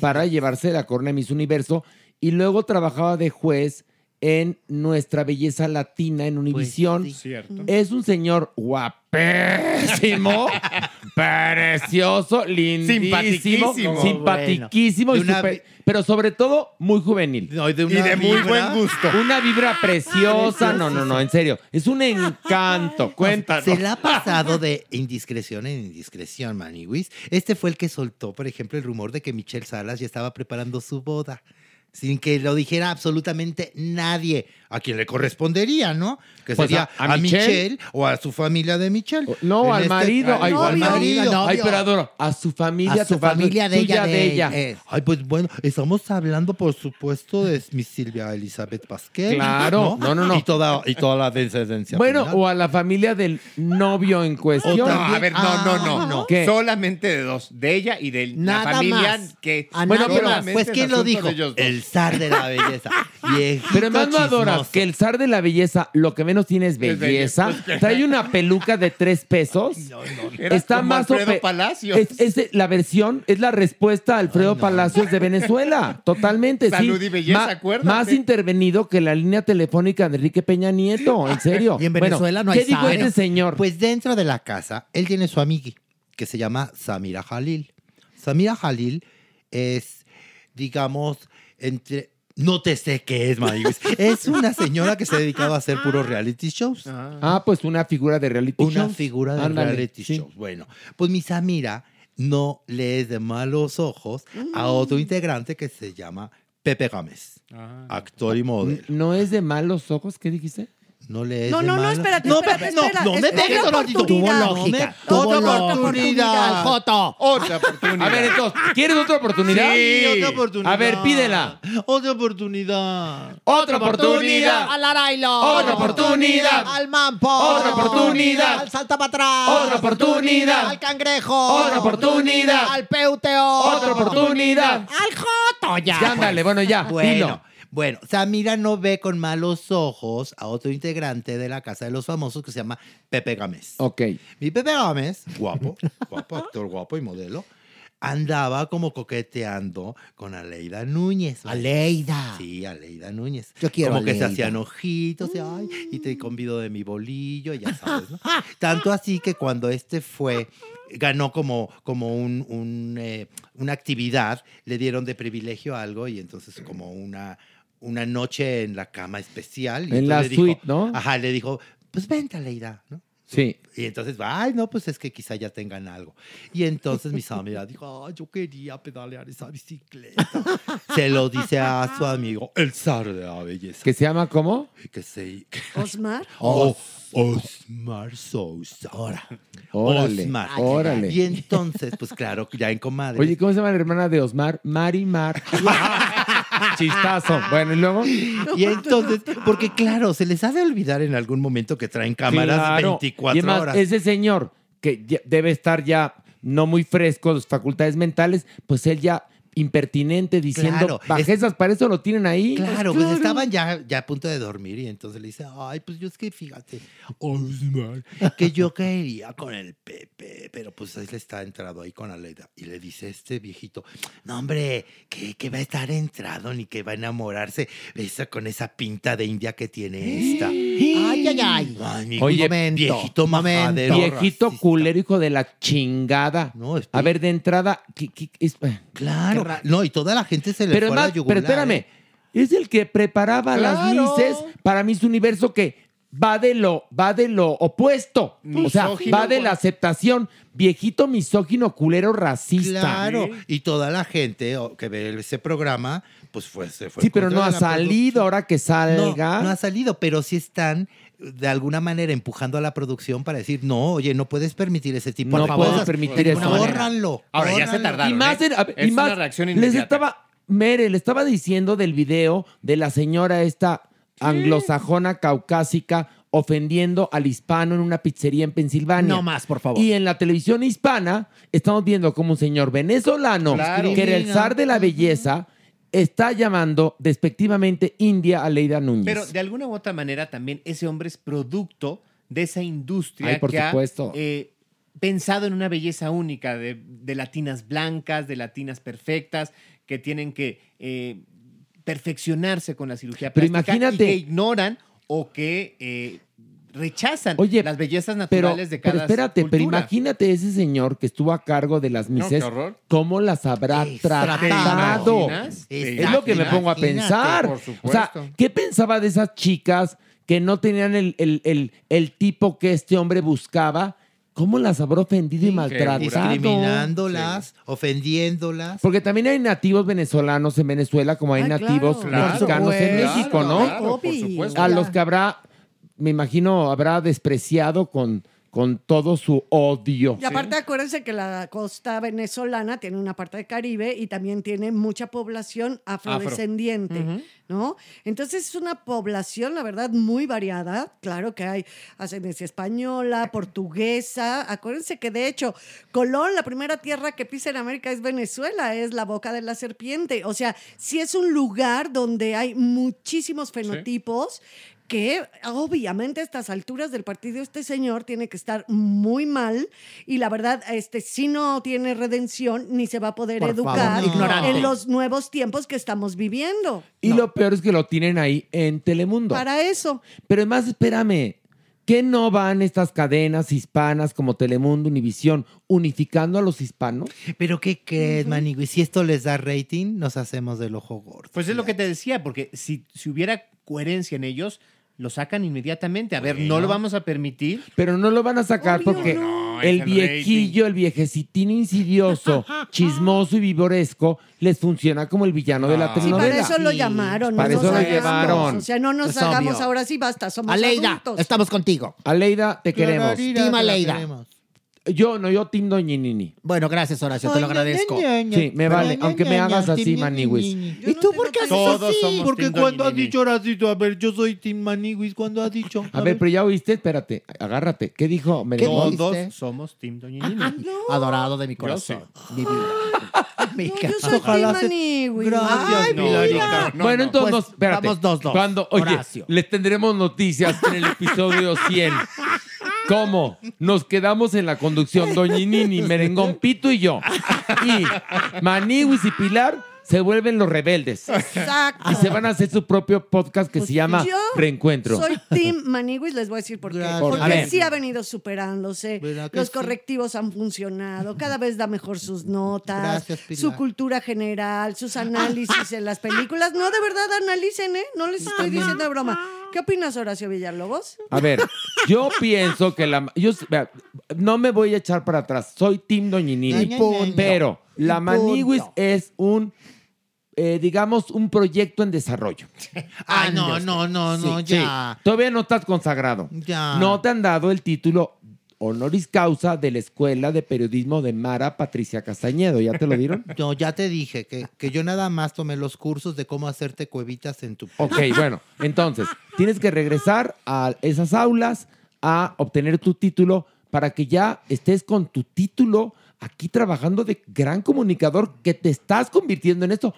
Speaker 4: para llevarse la corona de Miss Universo y luego trabajaba de juez en Nuestra Belleza Latina en Univisión.
Speaker 7: Cierto.
Speaker 4: Es un señor guapísimo, precioso, lindísimo,
Speaker 7: Simpaticísimo.
Speaker 4: simpatiquísimo, y
Speaker 6: una
Speaker 4: super- pero sobre todo muy juvenil.
Speaker 6: No, y de,
Speaker 7: Y de muy buen gusto.
Speaker 4: Una vibra preciosa. No, no, no, en serio. Es un encanto. Cuéntanos.
Speaker 6: Se la ha pasado de indiscreción en indiscreción, Maniwis. Este fue el que soltó, por ejemplo, el rumor de que Michelle Salas ya estaba preparando su boda. Sin que lo dijera absolutamente nadie. A quien le correspondería, ¿no? Que
Speaker 4: Pues
Speaker 6: sería
Speaker 4: a-
Speaker 6: a,
Speaker 4: a
Speaker 6: Michelle?
Speaker 4: Michelle.
Speaker 6: o a su familia de Michelle.
Speaker 4: No, al
Speaker 6: este-
Speaker 4: marido. Ay,
Speaker 6: al
Speaker 4: al marido.
Speaker 6: novio.
Speaker 4: Ay, pero adoro. A su familia.
Speaker 8: A su
Speaker 4: familia,
Speaker 8: familia de ella, de
Speaker 4: de ella.
Speaker 6: Ay, pues bueno, estamos hablando, por supuesto, de mi Silvia Elizabeth Pasquel.
Speaker 4: Claro. No, no, no.
Speaker 6: Y toda, y toda la descendencia.
Speaker 4: Bueno,
Speaker 6: final.
Speaker 4: o a la familia del novio en cuestión.
Speaker 7: No, a ver, no, no, no, no.
Speaker 4: ¿Qué?
Speaker 7: Solamente de dos. De ella y de
Speaker 8: Nada
Speaker 7: la familia
Speaker 8: más.
Speaker 7: que.
Speaker 8: A
Speaker 4: Bueno, pero-
Speaker 8: más.
Speaker 6: Pues,
Speaker 7: es
Speaker 6: ¿quién lo dijo?
Speaker 7: dos.
Speaker 6: El zar de la belleza. Viejito
Speaker 4: Pero más no adoras que el zar de la belleza, lo que menos tiene es
Speaker 7: belleza.
Speaker 4: Trae una peluca de tres pesos.
Speaker 7: Era
Speaker 4: Está
Speaker 7: como
Speaker 4: más
Speaker 7: Alfredo Palacios.
Speaker 4: Es, es la versión, es la respuesta a Alfredo Palacios de Venezuela. Totalmente. sí.
Speaker 7: Salud y belleza,
Speaker 4: Ma-
Speaker 7: acuérdate.
Speaker 4: Más intervenido que la línea telefónica de Enrique Peña Nieto. En serio.
Speaker 8: Y en
Speaker 4: Bueno,
Speaker 8: Venezuela no hay
Speaker 4: ¿Qué dijo este señor?
Speaker 6: Pues dentro de la casa, él tiene su amigui, que se llama Samira Jalil. Samira Jalil es, digamos, entre... No te sé qué es, Maribis. Es una señora que se ha dedicado a hacer puros reality shows.
Speaker 4: Ah, pues una figura de reality
Speaker 6: Una
Speaker 4: shows.
Speaker 6: figura de
Speaker 4: Ándale,
Speaker 6: reality
Speaker 4: sí.
Speaker 6: shows. Bueno, pues mi Samira no le es de malos ojos a otro integrante que se llama Pepe Gámez, actor y modelo.
Speaker 4: ¿No es de malos ojos? ¿Qué dijiste?
Speaker 6: No le es
Speaker 5: No,
Speaker 6: de
Speaker 5: no, no, espérate,
Speaker 6: No,
Speaker 5: espérate,
Speaker 6: Pepe, no,
Speaker 5: espera,
Speaker 6: no me pegues,
Speaker 5: otra oportunidad.
Speaker 8: Tuvo
Speaker 6: No me-
Speaker 8: lógica.
Speaker 6: Otra
Speaker 8: Tuvo lógica.
Speaker 6: oportunidad.
Speaker 8: Joto.
Speaker 7: Otra oportunidad.
Speaker 4: A ver, entonces, ¿quieres otra oportunidad?
Speaker 6: Sí, otra oportunidad.
Speaker 4: A ver, pídela.
Speaker 6: Otra oportunidad.
Speaker 4: Otra oportunidad.
Speaker 8: Al Arailo.
Speaker 4: Otra oportunidad.
Speaker 8: Al Mampo.
Speaker 4: Otra oportunidad.
Speaker 8: Al Salta para atrás.
Speaker 4: Otra oportunidad.
Speaker 8: Al Cangrejo.
Speaker 4: Otra oportunidad.
Speaker 8: Al Peuteo.
Speaker 4: Otra oportunidad.
Speaker 8: Al Joto. Ya.
Speaker 4: Ya, ándale, bueno, ya.
Speaker 6: Bueno. Bueno, Samira no ve con malos ojos a otro integrante de la Casa de los Famosos que se llama Pepe Gámez.
Speaker 4: Ok.
Speaker 6: Mi Pepe Gámez, guapo, guapo, actor guapo y modelo, andaba como coqueteando con Aleida Núñez.
Speaker 8: Aleida.
Speaker 6: Sí, Aleida Núñez.
Speaker 8: Yo quiero
Speaker 6: Como que se hacían ojitos y, ay, y te convido de mi bolillo, ya sabes, ¿no? Tanto así que cuando este fue, ganó como, como un, un, eh, una actividad, le dieron de privilegio algo y entonces como una, una noche en la cama especial. y
Speaker 4: En la
Speaker 6: le dijo-
Speaker 4: suite, ¿no?
Speaker 6: Ajá, le dijo, pues vente, Aleida, ¿no?
Speaker 4: Sí.
Speaker 6: Y entonces, ay, no, pues es que quizá ya tengan algo. Y entonces mi Samira dijo, ay, yo quería pedalear esa bicicleta. Se lo dice a su amigo, el zar de la belleza.
Speaker 4: ¿Que se llama cómo?
Speaker 6: Que se...
Speaker 5: Osmar.
Speaker 6: Oh, Osmar Sousa.
Speaker 4: Órale.
Speaker 6: Osmar.
Speaker 4: Órale.
Speaker 6: Y entonces, pues claro, ya en comadre.
Speaker 4: Oye, ¿cómo se llama la hermana de Osmar? Marimar. Chistazo. Bueno, y luego.
Speaker 6: Y entonces, porque claro, se les ha de olvidar en algún momento que traen cámaras
Speaker 4: Claro.
Speaker 6: 24
Speaker 4: y además,
Speaker 6: horas.
Speaker 4: Ese señor que debe estar ya no muy fresco, sus facultades mentales, pues él ya impertinente diciendo
Speaker 6: Claro,
Speaker 4: bajezas, para eso lo tienen ahí.
Speaker 6: Claro, pues estaban ya, ya a punto de dormir y entonces le dice, ay, pues yo es que fíjate, que yo caería con el Pepe, pero pues él está entrado ahí con Aleida. Y le dice este viejito, no hombre, que, que va a estar entrado ni que va a enamorarse esa, con esa pinta de india que tiene esta.
Speaker 8: Ay, ay, ay.
Speaker 6: Ay,
Speaker 4: Oye,
Speaker 6: viejito majadero.
Speaker 4: Viejito culero, hijo de la chingada. a ver, de entrada, ¿qué- qué- es-
Speaker 6: Claro, no, y toda la gente se le
Speaker 4: pero,
Speaker 6: fue a la yugular,
Speaker 4: pero espérame,
Speaker 6: ¿eh?
Speaker 4: es el que preparaba las mises para Miss Universo que va de lo, va de lo opuesto. O sea,
Speaker 6: Misógino
Speaker 4: va de la aceptación. Viejito misógino, culero, racista.
Speaker 6: Claro, y toda la gente o, que ve ese programa, pues fue, se fue.
Speaker 4: Sí, pero no ha salido ahora que salga.
Speaker 6: No, no ha salido, pero sí están de alguna manera empujando a la producción para decir, no, oye, no puedes permitir ese tipo
Speaker 4: No
Speaker 6: de
Speaker 4: puedes
Speaker 6: cosas.
Speaker 4: permitir eso.
Speaker 6: Córranlo.
Speaker 7: Ahora, ya se tardaron,
Speaker 4: Y más,
Speaker 7: ¿eh? Es
Speaker 4: y más,
Speaker 7: una reacción
Speaker 4: les
Speaker 7: inmediata.
Speaker 4: estaba, Mere, le estaba diciendo del video de la señora esta anglosajona caucásica ofendiendo al hispano en una pizzería en Pensilvania.
Speaker 8: No más, por favor.
Speaker 4: Y en la televisión hispana estamos viendo como un señor venezolano,
Speaker 7: Claro.
Speaker 4: que era el zar de la belleza, está llamando despectivamente India a Leida Núñez.
Speaker 7: Pero de alguna u otra manera también ese hombre es producto de esa industria
Speaker 4: Ay, por
Speaker 7: que
Speaker 4: supuesto.
Speaker 7: ha eh, pensado en una belleza única de, de latinas blancas, de latinas perfectas, que tienen que eh, perfeccionarse con la cirugía
Speaker 4: Pero
Speaker 7: plástica
Speaker 4: imagínate-
Speaker 7: y que ignoran o que eh, rechazan
Speaker 4: Oye,
Speaker 7: las bellezas
Speaker 4: Pero,
Speaker 7: naturales de
Speaker 4: pero
Speaker 7: cada
Speaker 4: espérate, pero imagínate ese señor que estuvo a cargo de las mises, cómo las habrá tratado. Es lo que me pongo a pensar.
Speaker 7: por
Speaker 4: o
Speaker 7: supuesto.
Speaker 4: sea, ¿qué pensaba de esas chicas que no tenían el, el- el- el tipo que este hombre buscaba? ¿Cómo las habrá ofendido y maltratado?
Speaker 6: Discriminándolas, ofendiéndolas.
Speaker 4: Porque también hay nativos venezolanos en Venezuela, como hay
Speaker 6: Ah,
Speaker 4: nativos
Speaker 6: claro.
Speaker 4: mexicanos en
Speaker 6: Claro,
Speaker 4: México, ¿no?
Speaker 6: claro, por supuesto.
Speaker 4: A los que habrá, me imagino, habrá despreciado con, con todo su odio.
Speaker 5: Y aparte acuérdense que la costa venezolana tiene una parte de Caribe y también tiene mucha población afrodescendiente. ¿no? Entonces es una población, la verdad, muy variada. Claro que hay ascendencia española, portuguesa. Acuérdense que de hecho Colón, la primera tierra que pisa en América es Venezuela, es la boca de la serpiente. O sea, sí es un lugar donde hay muchísimos fenotipos que obviamente a estas alturas del partido este señor tiene que estar muy mal y la verdad este si no tiene redención ni se va a poder
Speaker 4: Por
Speaker 5: educar
Speaker 4: favor, no. Ignorante.
Speaker 5: en los nuevos tiempos que estamos viviendo.
Speaker 4: Y lo peor es que lo tienen ahí en Telemundo.
Speaker 5: Para eso.
Speaker 4: Pero además, espérame, ¿qué no van estas cadenas hispanas como Telemundo, Univisión, unificando a los hispanos?
Speaker 6: Pero ¿qué crees, Manigui? Si esto les da rating, nos hacemos del ojo gordo.
Speaker 7: Pues es lo que te decía, porque si, si hubiera coherencia en ellos, lo sacan inmediatamente. A ver, no lo vamos a permitir.
Speaker 4: Pero no lo van a sacar porque
Speaker 7: no.
Speaker 4: el viejillo, el viejecitín insidioso, chismoso y vivoresco, les funciona como el villano de la
Speaker 5: Sí,
Speaker 4: telenovela.
Speaker 5: para eso lo llamaron.
Speaker 4: Para
Speaker 5: no
Speaker 4: eso
Speaker 5: nos
Speaker 4: lo llevaron.
Speaker 5: O sea, no nos
Speaker 4: Es
Speaker 5: hagamos
Speaker 4: obvio.
Speaker 5: ahora sí, basta, somos
Speaker 8: Aleida,
Speaker 5: adultos.
Speaker 8: estamos contigo.
Speaker 4: Aleida, te queremos.
Speaker 8: Aleida.
Speaker 4: Yo, no, yo Team Doñinini.
Speaker 8: Bueno, gracias, Horacio, te lo agradezco.
Speaker 4: Sí, me vale, aunque me hagas así, Maniwis.
Speaker 8: ¿Y tú por qué haces
Speaker 7: Todos
Speaker 8: así?
Speaker 7: somos
Speaker 6: Porque
Speaker 7: Team
Speaker 6: cuando has
Speaker 7: Doñinini.
Speaker 6: dicho Horacito, a ver, yo soy Team Maniguis, cuando has dicho.
Speaker 4: A ver, pero ya oíste, espérate, agárrate. ¿Qué dijo? Merengón?
Speaker 7: Todos somos Team Doñinini.
Speaker 8: Adorado de mi corazón. Mi vida. Mi
Speaker 5: Yo soy
Speaker 6: Ojalá
Speaker 5: Team
Speaker 6: se-
Speaker 5: Manigui.
Speaker 6: Gracias,
Speaker 5: Ay,
Speaker 6: Pilarica.
Speaker 4: bueno, entonces,
Speaker 8: Pues,
Speaker 4: espérate.
Speaker 8: vamos dos, dos.
Speaker 4: Cuando, oye,
Speaker 8: Horacio.
Speaker 4: les tendremos noticias en el episodio 100. ¿Cómo? Nos quedamos en la conducción Doñinini, Merengón, Pito y yo. Y Maniwis y Pilar se vuelven los rebeldes.
Speaker 5: Exacto.
Speaker 4: Y se van a hacer su propio podcast que se llama
Speaker 5: Yo
Speaker 4: Reencuentro.
Speaker 5: Soy Team Maniguis, les voy a decir por qué.
Speaker 6: Gracias.
Speaker 5: Porque sí ha venido superándose.
Speaker 6: ¿Verdad que
Speaker 5: Los
Speaker 6: sí?
Speaker 5: correctivos han funcionado. Cada vez da mejor sus notas.
Speaker 6: Gracias, Pilar.
Speaker 5: su cultura general, sus análisis en las películas. No, de verdad, analicen, ¿eh? No les estoy diciendo de broma. ¿Qué opinas, Horacio Villalobos?
Speaker 4: A ver, yo pienso que la. Yo, vea, no me voy a echar para atrás. Soy Team Doñinini. Pero la
Speaker 8: punto.
Speaker 4: es un. eh, digamos, un proyecto en desarrollo.
Speaker 6: Ah, no, no, no, no,
Speaker 4: Sí,
Speaker 6: ya.
Speaker 4: sí. Todavía no estás consagrado.
Speaker 6: Ya.
Speaker 4: No te han dado el título honoris causa de la Escuela de Periodismo de Mara Patricia Castañedo. ¿Ya te lo dieron?
Speaker 6: Yo ya te dije que, que yo nada más tomé los cursos de cómo hacerte cuevitas en tu.
Speaker 4: Ok, bueno, entonces tienes que regresar a esas aulas a obtener tu título para que ya estés con tu título aquí trabajando de gran comunicador que te estás convirtiendo en esto.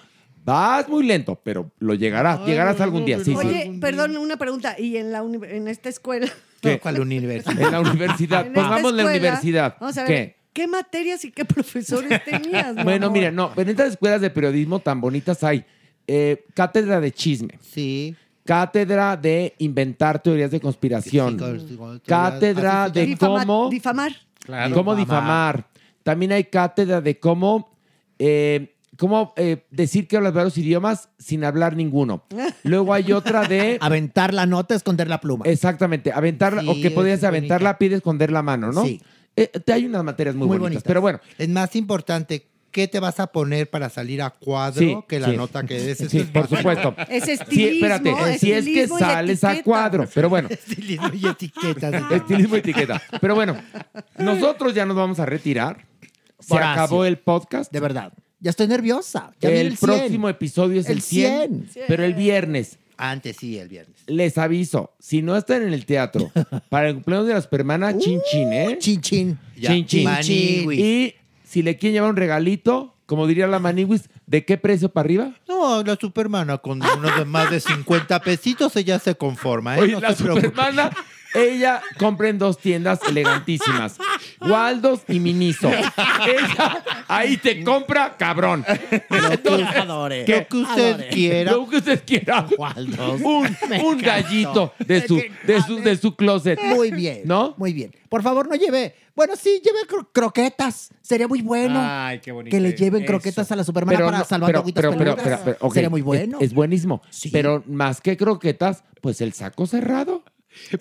Speaker 4: Vas muy lento, pero lo llegarás, llegarás algún día. Sí, sí.
Speaker 5: Oye, perdón, una pregunta. ¿Y en, la uni- en esta escuela?
Speaker 4: ¿Qué?
Speaker 6: ¿Cuál universidad?
Speaker 4: En la universidad. Pongamos la universidad.
Speaker 5: Vamos a ver,
Speaker 4: ¿Qué?
Speaker 5: ¿qué? materias y qué profesores tenías? mi
Speaker 4: Bueno,
Speaker 5: amor?
Speaker 4: mira, no, en estas escuelas de periodismo tan bonitas hay eh, cátedra de chisme.
Speaker 6: Sí.
Speaker 4: Cátedra de inventar teorías de conspiración. Cátedra de
Speaker 5: Difamar-
Speaker 4: cómo,
Speaker 5: Difamar.
Speaker 4: cómo difamar. También hay cátedra de cómo, eh, cómo eh, decir que hablas varios idiomas sin hablar ninguno. Luego hay otra de...
Speaker 8: Aventar la nota, esconder la pluma.
Speaker 4: Exactamente, aventar,
Speaker 6: Sí,
Speaker 4: o que podías
Speaker 6: es
Speaker 4: aventar
Speaker 6: bonita.
Speaker 4: la pide esconder la mano, ¿no?
Speaker 6: Sí.
Speaker 4: Eh, te hay unas materias muy,
Speaker 6: Muy
Speaker 4: bonitas,
Speaker 6: bonitas.
Speaker 4: pero bueno.
Speaker 6: Es más importante qué te vas a poner para salir a cuadro
Speaker 4: Sí,
Speaker 6: que la
Speaker 4: sí.
Speaker 6: nota que des. Eso
Speaker 4: Sí,
Speaker 6: es
Speaker 4: por supuesto.
Speaker 5: Es
Speaker 4: Sí,
Speaker 5: estilismo,
Speaker 4: espérate, si es que
Speaker 5: estilismo y
Speaker 4: sales a
Speaker 5: etiqueta.
Speaker 4: cuadro, pero bueno.
Speaker 6: Estilismo y etiquetas.
Speaker 4: Estilismo y etiqueta. Pero bueno, nosotros ya nos vamos a retirar. Se
Speaker 8: Horacio.
Speaker 4: acabó el podcast.
Speaker 8: De verdad. Ya estoy nerviosa. Ya
Speaker 4: el,
Speaker 8: el 100.
Speaker 4: próximo episodio es el,
Speaker 8: El
Speaker 4: 100,
Speaker 8: 100.
Speaker 4: pero el viernes.
Speaker 6: Antes sí, el viernes.
Speaker 4: Les aviso, si no están en el teatro para el cumpleaños de la supermana, chin chin, ¿eh?
Speaker 8: Chin chin.
Speaker 6: Ya,
Speaker 4: Chin chin.
Speaker 6: Maniwis.
Speaker 4: Y si le quieren llevar un regalito, como diría la Maniwis, ¿de qué precio para arriba?
Speaker 6: No, la supermana con unos de más de 50 pesitos ella se conforma. ¿eh?
Speaker 4: Oye,
Speaker 6: No
Speaker 4: la
Speaker 6: preocupe.
Speaker 4: Ella compra en dos tiendas elegantísimas. Waldos y Miniso. Ella ahí te compra, cabrón. Entonces. ¿qué?
Speaker 6: Lo que usted
Speaker 8: Adore.
Speaker 6: quiera.
Speaker 4: Lo que usted quiera.
Speaker 8: Waldos.
Speaker 4: Un, gallito de su, de, su, de su closet.
Speaker 8: Muy bien.
Speaker 4: ¿No?
Speaker 8: Muy bien. Por favor, no lleve. Bueno, sí, lleve cro- croquetas. Sería muy bueno.
Speaker 7: Ay, qué bonito.
Speaker 8: que le lleven
Speaker 7: Eso.
Speaker 8: croquetas a la supermana para
Speaker 4: no,
Speaker 8: salvar
Speaker 4: pero, pero, pero, pero, ok,
Speaker 8: Sería muy
Speaker 4: es-
Speaker 8: bueno.
Speaker 4: Es, buenísimo.
Speaker 8: Sí.
Speaker 4: Pero más que croquetas, pues el saco cerrado.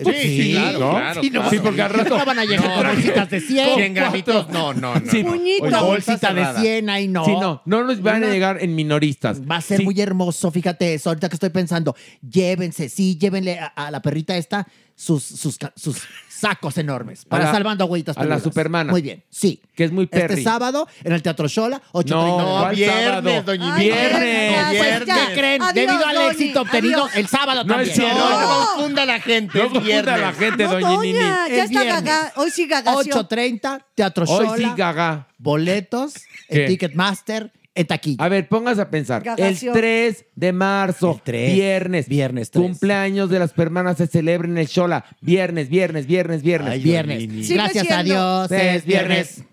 Speaker 7: Pues sí, claro,
Speaker 4: ¿no?
Speaker 7: claro,
Speaker 4: Sí, no,
Speaker 7: claro.
Speaker 4: sí, porque al rato.
Speaker 8: No van a llegar con bolsitas de 100.
Speaker 7: 100 gramitos, no, no, no.
Speaker 4: Sí.
Speaker 5: Puñito.
Speaker 8: Bolsita de
Speaker 7: cerrada.
Speaker 8: 100 ahí no.
Speaker 4: Sí, no, no nos van a llegar en minoristas.
Speaker 8: Va a ser
Speaker 4: Sí,
Speaker 8: muy hermoso, fíjate eso. Ahorita que estoy pensando, llévense, sí, llévenle a, a la perrita esta sus, sus, sus sacos enormes para
Speaker 4: la-
Speaker 8: salvando agüitas
Speaker 4: a la. Supermana.
Speaker 8: Muy bien, sí.
Speaker 4: Que es muy perry.
Speaker 8: Este sábado en el Teatro Shola, 8.30.
Speaker 4: No,
Speaker 7: No,
Speaker 4: ¿cuál
Speaker 7: viernes,
Speaker 4: sábado?
Speaker 7: doña
Speaker 5: Ay,
Speaker 4: Viernes.
Speaker 5: pues
Speaker 7: viernes.
Speaker 8: ¿Qué creen?
Speaker 5: Adiós,
Speaker 8: Debido al éxito obtenido
Speaker 5: adiós.
Speaker 8: el sábado
Speaker 4: No es
Speaker 8: también.
Speaker 4: cierto.
Speaker 7: No,
Speaker 4: No.
Speaker 7: no confunda a la gente.
Speaker 4: No
Speaker 7: es
Speaker 4: confunda a
Speaker 7: viernes.
Speaker 4: la gente, doña
Speaker 5: doña,
Speaker 4: Nini.
Speaker 5: ya está
Speaker 8: viernes.
Speaker 5: gaga. Hoy sí gagació.
Speaker 8: 8.30, Teatro
Speaker 4: Hoy
Speaker 8: Shola.
Speaker 4: sí, gaga.
Speaker 8: Boletos en Ticketmaster, en taquilla.
Speaker 4: A ver, póngase a pensar.
Speaker 5: Gagación.
Speaker 4: El 3 de marzo,
Speaker 8: El 3,
Speaker 4: viernes.
Speaker 8: viernes 3.
Speaker 4: Cumpleaños de las hermanas se celebra en el Shola. Viernes, viernes, viernes, viernes.
Speaker 6: Ay,
Speaker 8: viernes.
Speaker 5: Sigue
Speaker 8: Gracias a
Speaker 5: siendo.
Speaker 8: Dios.
Speaker 4: Es viernes.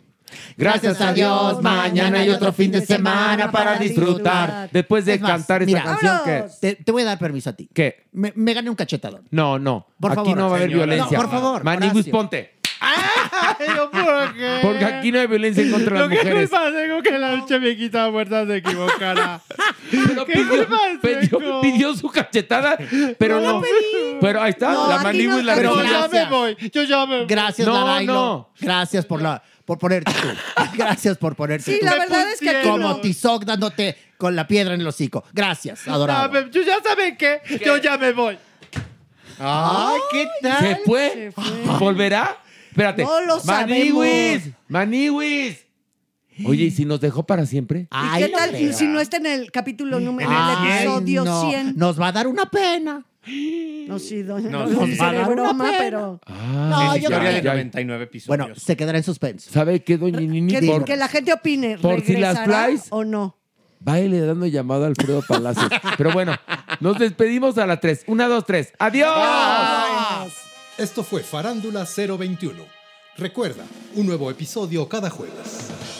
Speaker 4: Gracias a Dios, mañana hay otro fin de semana para disfrutar. Después de
Speaker 8: Es más,
Speaker 4: cantar esta
Speaker 8: mira.
Speaker 4: canción que...
Speaker 8: Te, te voy a dar permiso a ti.
Speaker 4: ¿Qué?
Speaker 8: Me, me gané un cachetadón.
Speaker 4: No, no.
Speaker 8: Por
Speaker 4: aquí
Speaker 8: favor,
Speaker 4: no va a haber
Speaker 7: señora.
Speaker 4: violencia.
Speaker 8: No, por favor, Horacio.
Speaker 4: ponte.
Speaker 7: ¿Pero por qué?
Speaker 4: Porque aquí no hay violencia en contra de
Speaker 7: Lo
Speaker 4: las
Speaker 7: que me
Speaker 4: mujeres.
Speaker 7: pasa es que la noche me quita muerta se equivocará.
Speaker 4: Pero
Speaker 7: ¿Qué
Speaker 4: pidió, pidió- pidió su cachetada, pero no. Pero ahí está,
Speaker 5: No,
Speaker 4: la Manibus
Speaker 5: no-
Speaker 4: la
Speaker 5: pero
Speaker 7: Yo ya me voy. Yo ya me voy.
Speaker 8: Gracias,
Speaker 4: No,
Speaker 8: Larailo.
Speaker 4: no.
Speaker 8: Gracias por la por ponerte tú. Gracias por ponerte
Speaker 5: Sí,
Speaker 8: tú.
Speaker 5: la verdad es que.
Speaker 8: Como
Speaker 5: no.
Speaker 8: Tizoc dándote con la piedra en el hocico. Gracias, adorado.
Speaker 7: Yo ya saben qué. Yo ya me voy. Ay, ¿qué tal?
Speaker 4: ¿Se fue? ¿Volverá? Espérate.
Speaker 5: No lo
Speaker 4: Maniwis, Maniwis. Oye, ¿y si nos dejó para siempre?
Speaker 5: ¿Y
Speaker 8: Ay,
Speaker 5: qué
Speaker 8: no
Speaker 5: tal
Speaker 8: creo.
Speaker 5: si no está en el capítulo número, en el
Speaker 8: Ay,
Speaker 5: episodio
Speaker 8: no.
Speaker 5: 100?
Speaker 8: Nos va a dar una pena.
Speaker 5: No, sí, doña,
Speaker 7: No,
Speaker 5: no,
Speaker 7: nos
Speaker 5: lo
Speaker 7: va
Speaker 8: a dar una
Speaker 5: broma,
Speaker 8: pena.
Speaker 5: pero...
Speaker 4: Ah,
Speaker 8: No, yo creo que-
Speaker 7: 99 episodios.
Speaker 8: Bueno, se quedará en suspenso.
Speaker 4: ¿Sabe qué, doña Nini?
Speaker 5: Que,
Speaker 4: Por,
Speaker 5: que la gente opine,
Speaker 4: por si las
Speaker 5: ¿regresará
Speaker 4: flies.
Speaker 5: o no?
Speaker 4: Baile dando llamado a Alfredo Palacios. Pero bueno, nos despedimos a la 3. Una, dos, tres. ¡Adiós!
Speaker 3: Esto fue Farándula 021. Recuerda, un nuevo episodio cada jueves.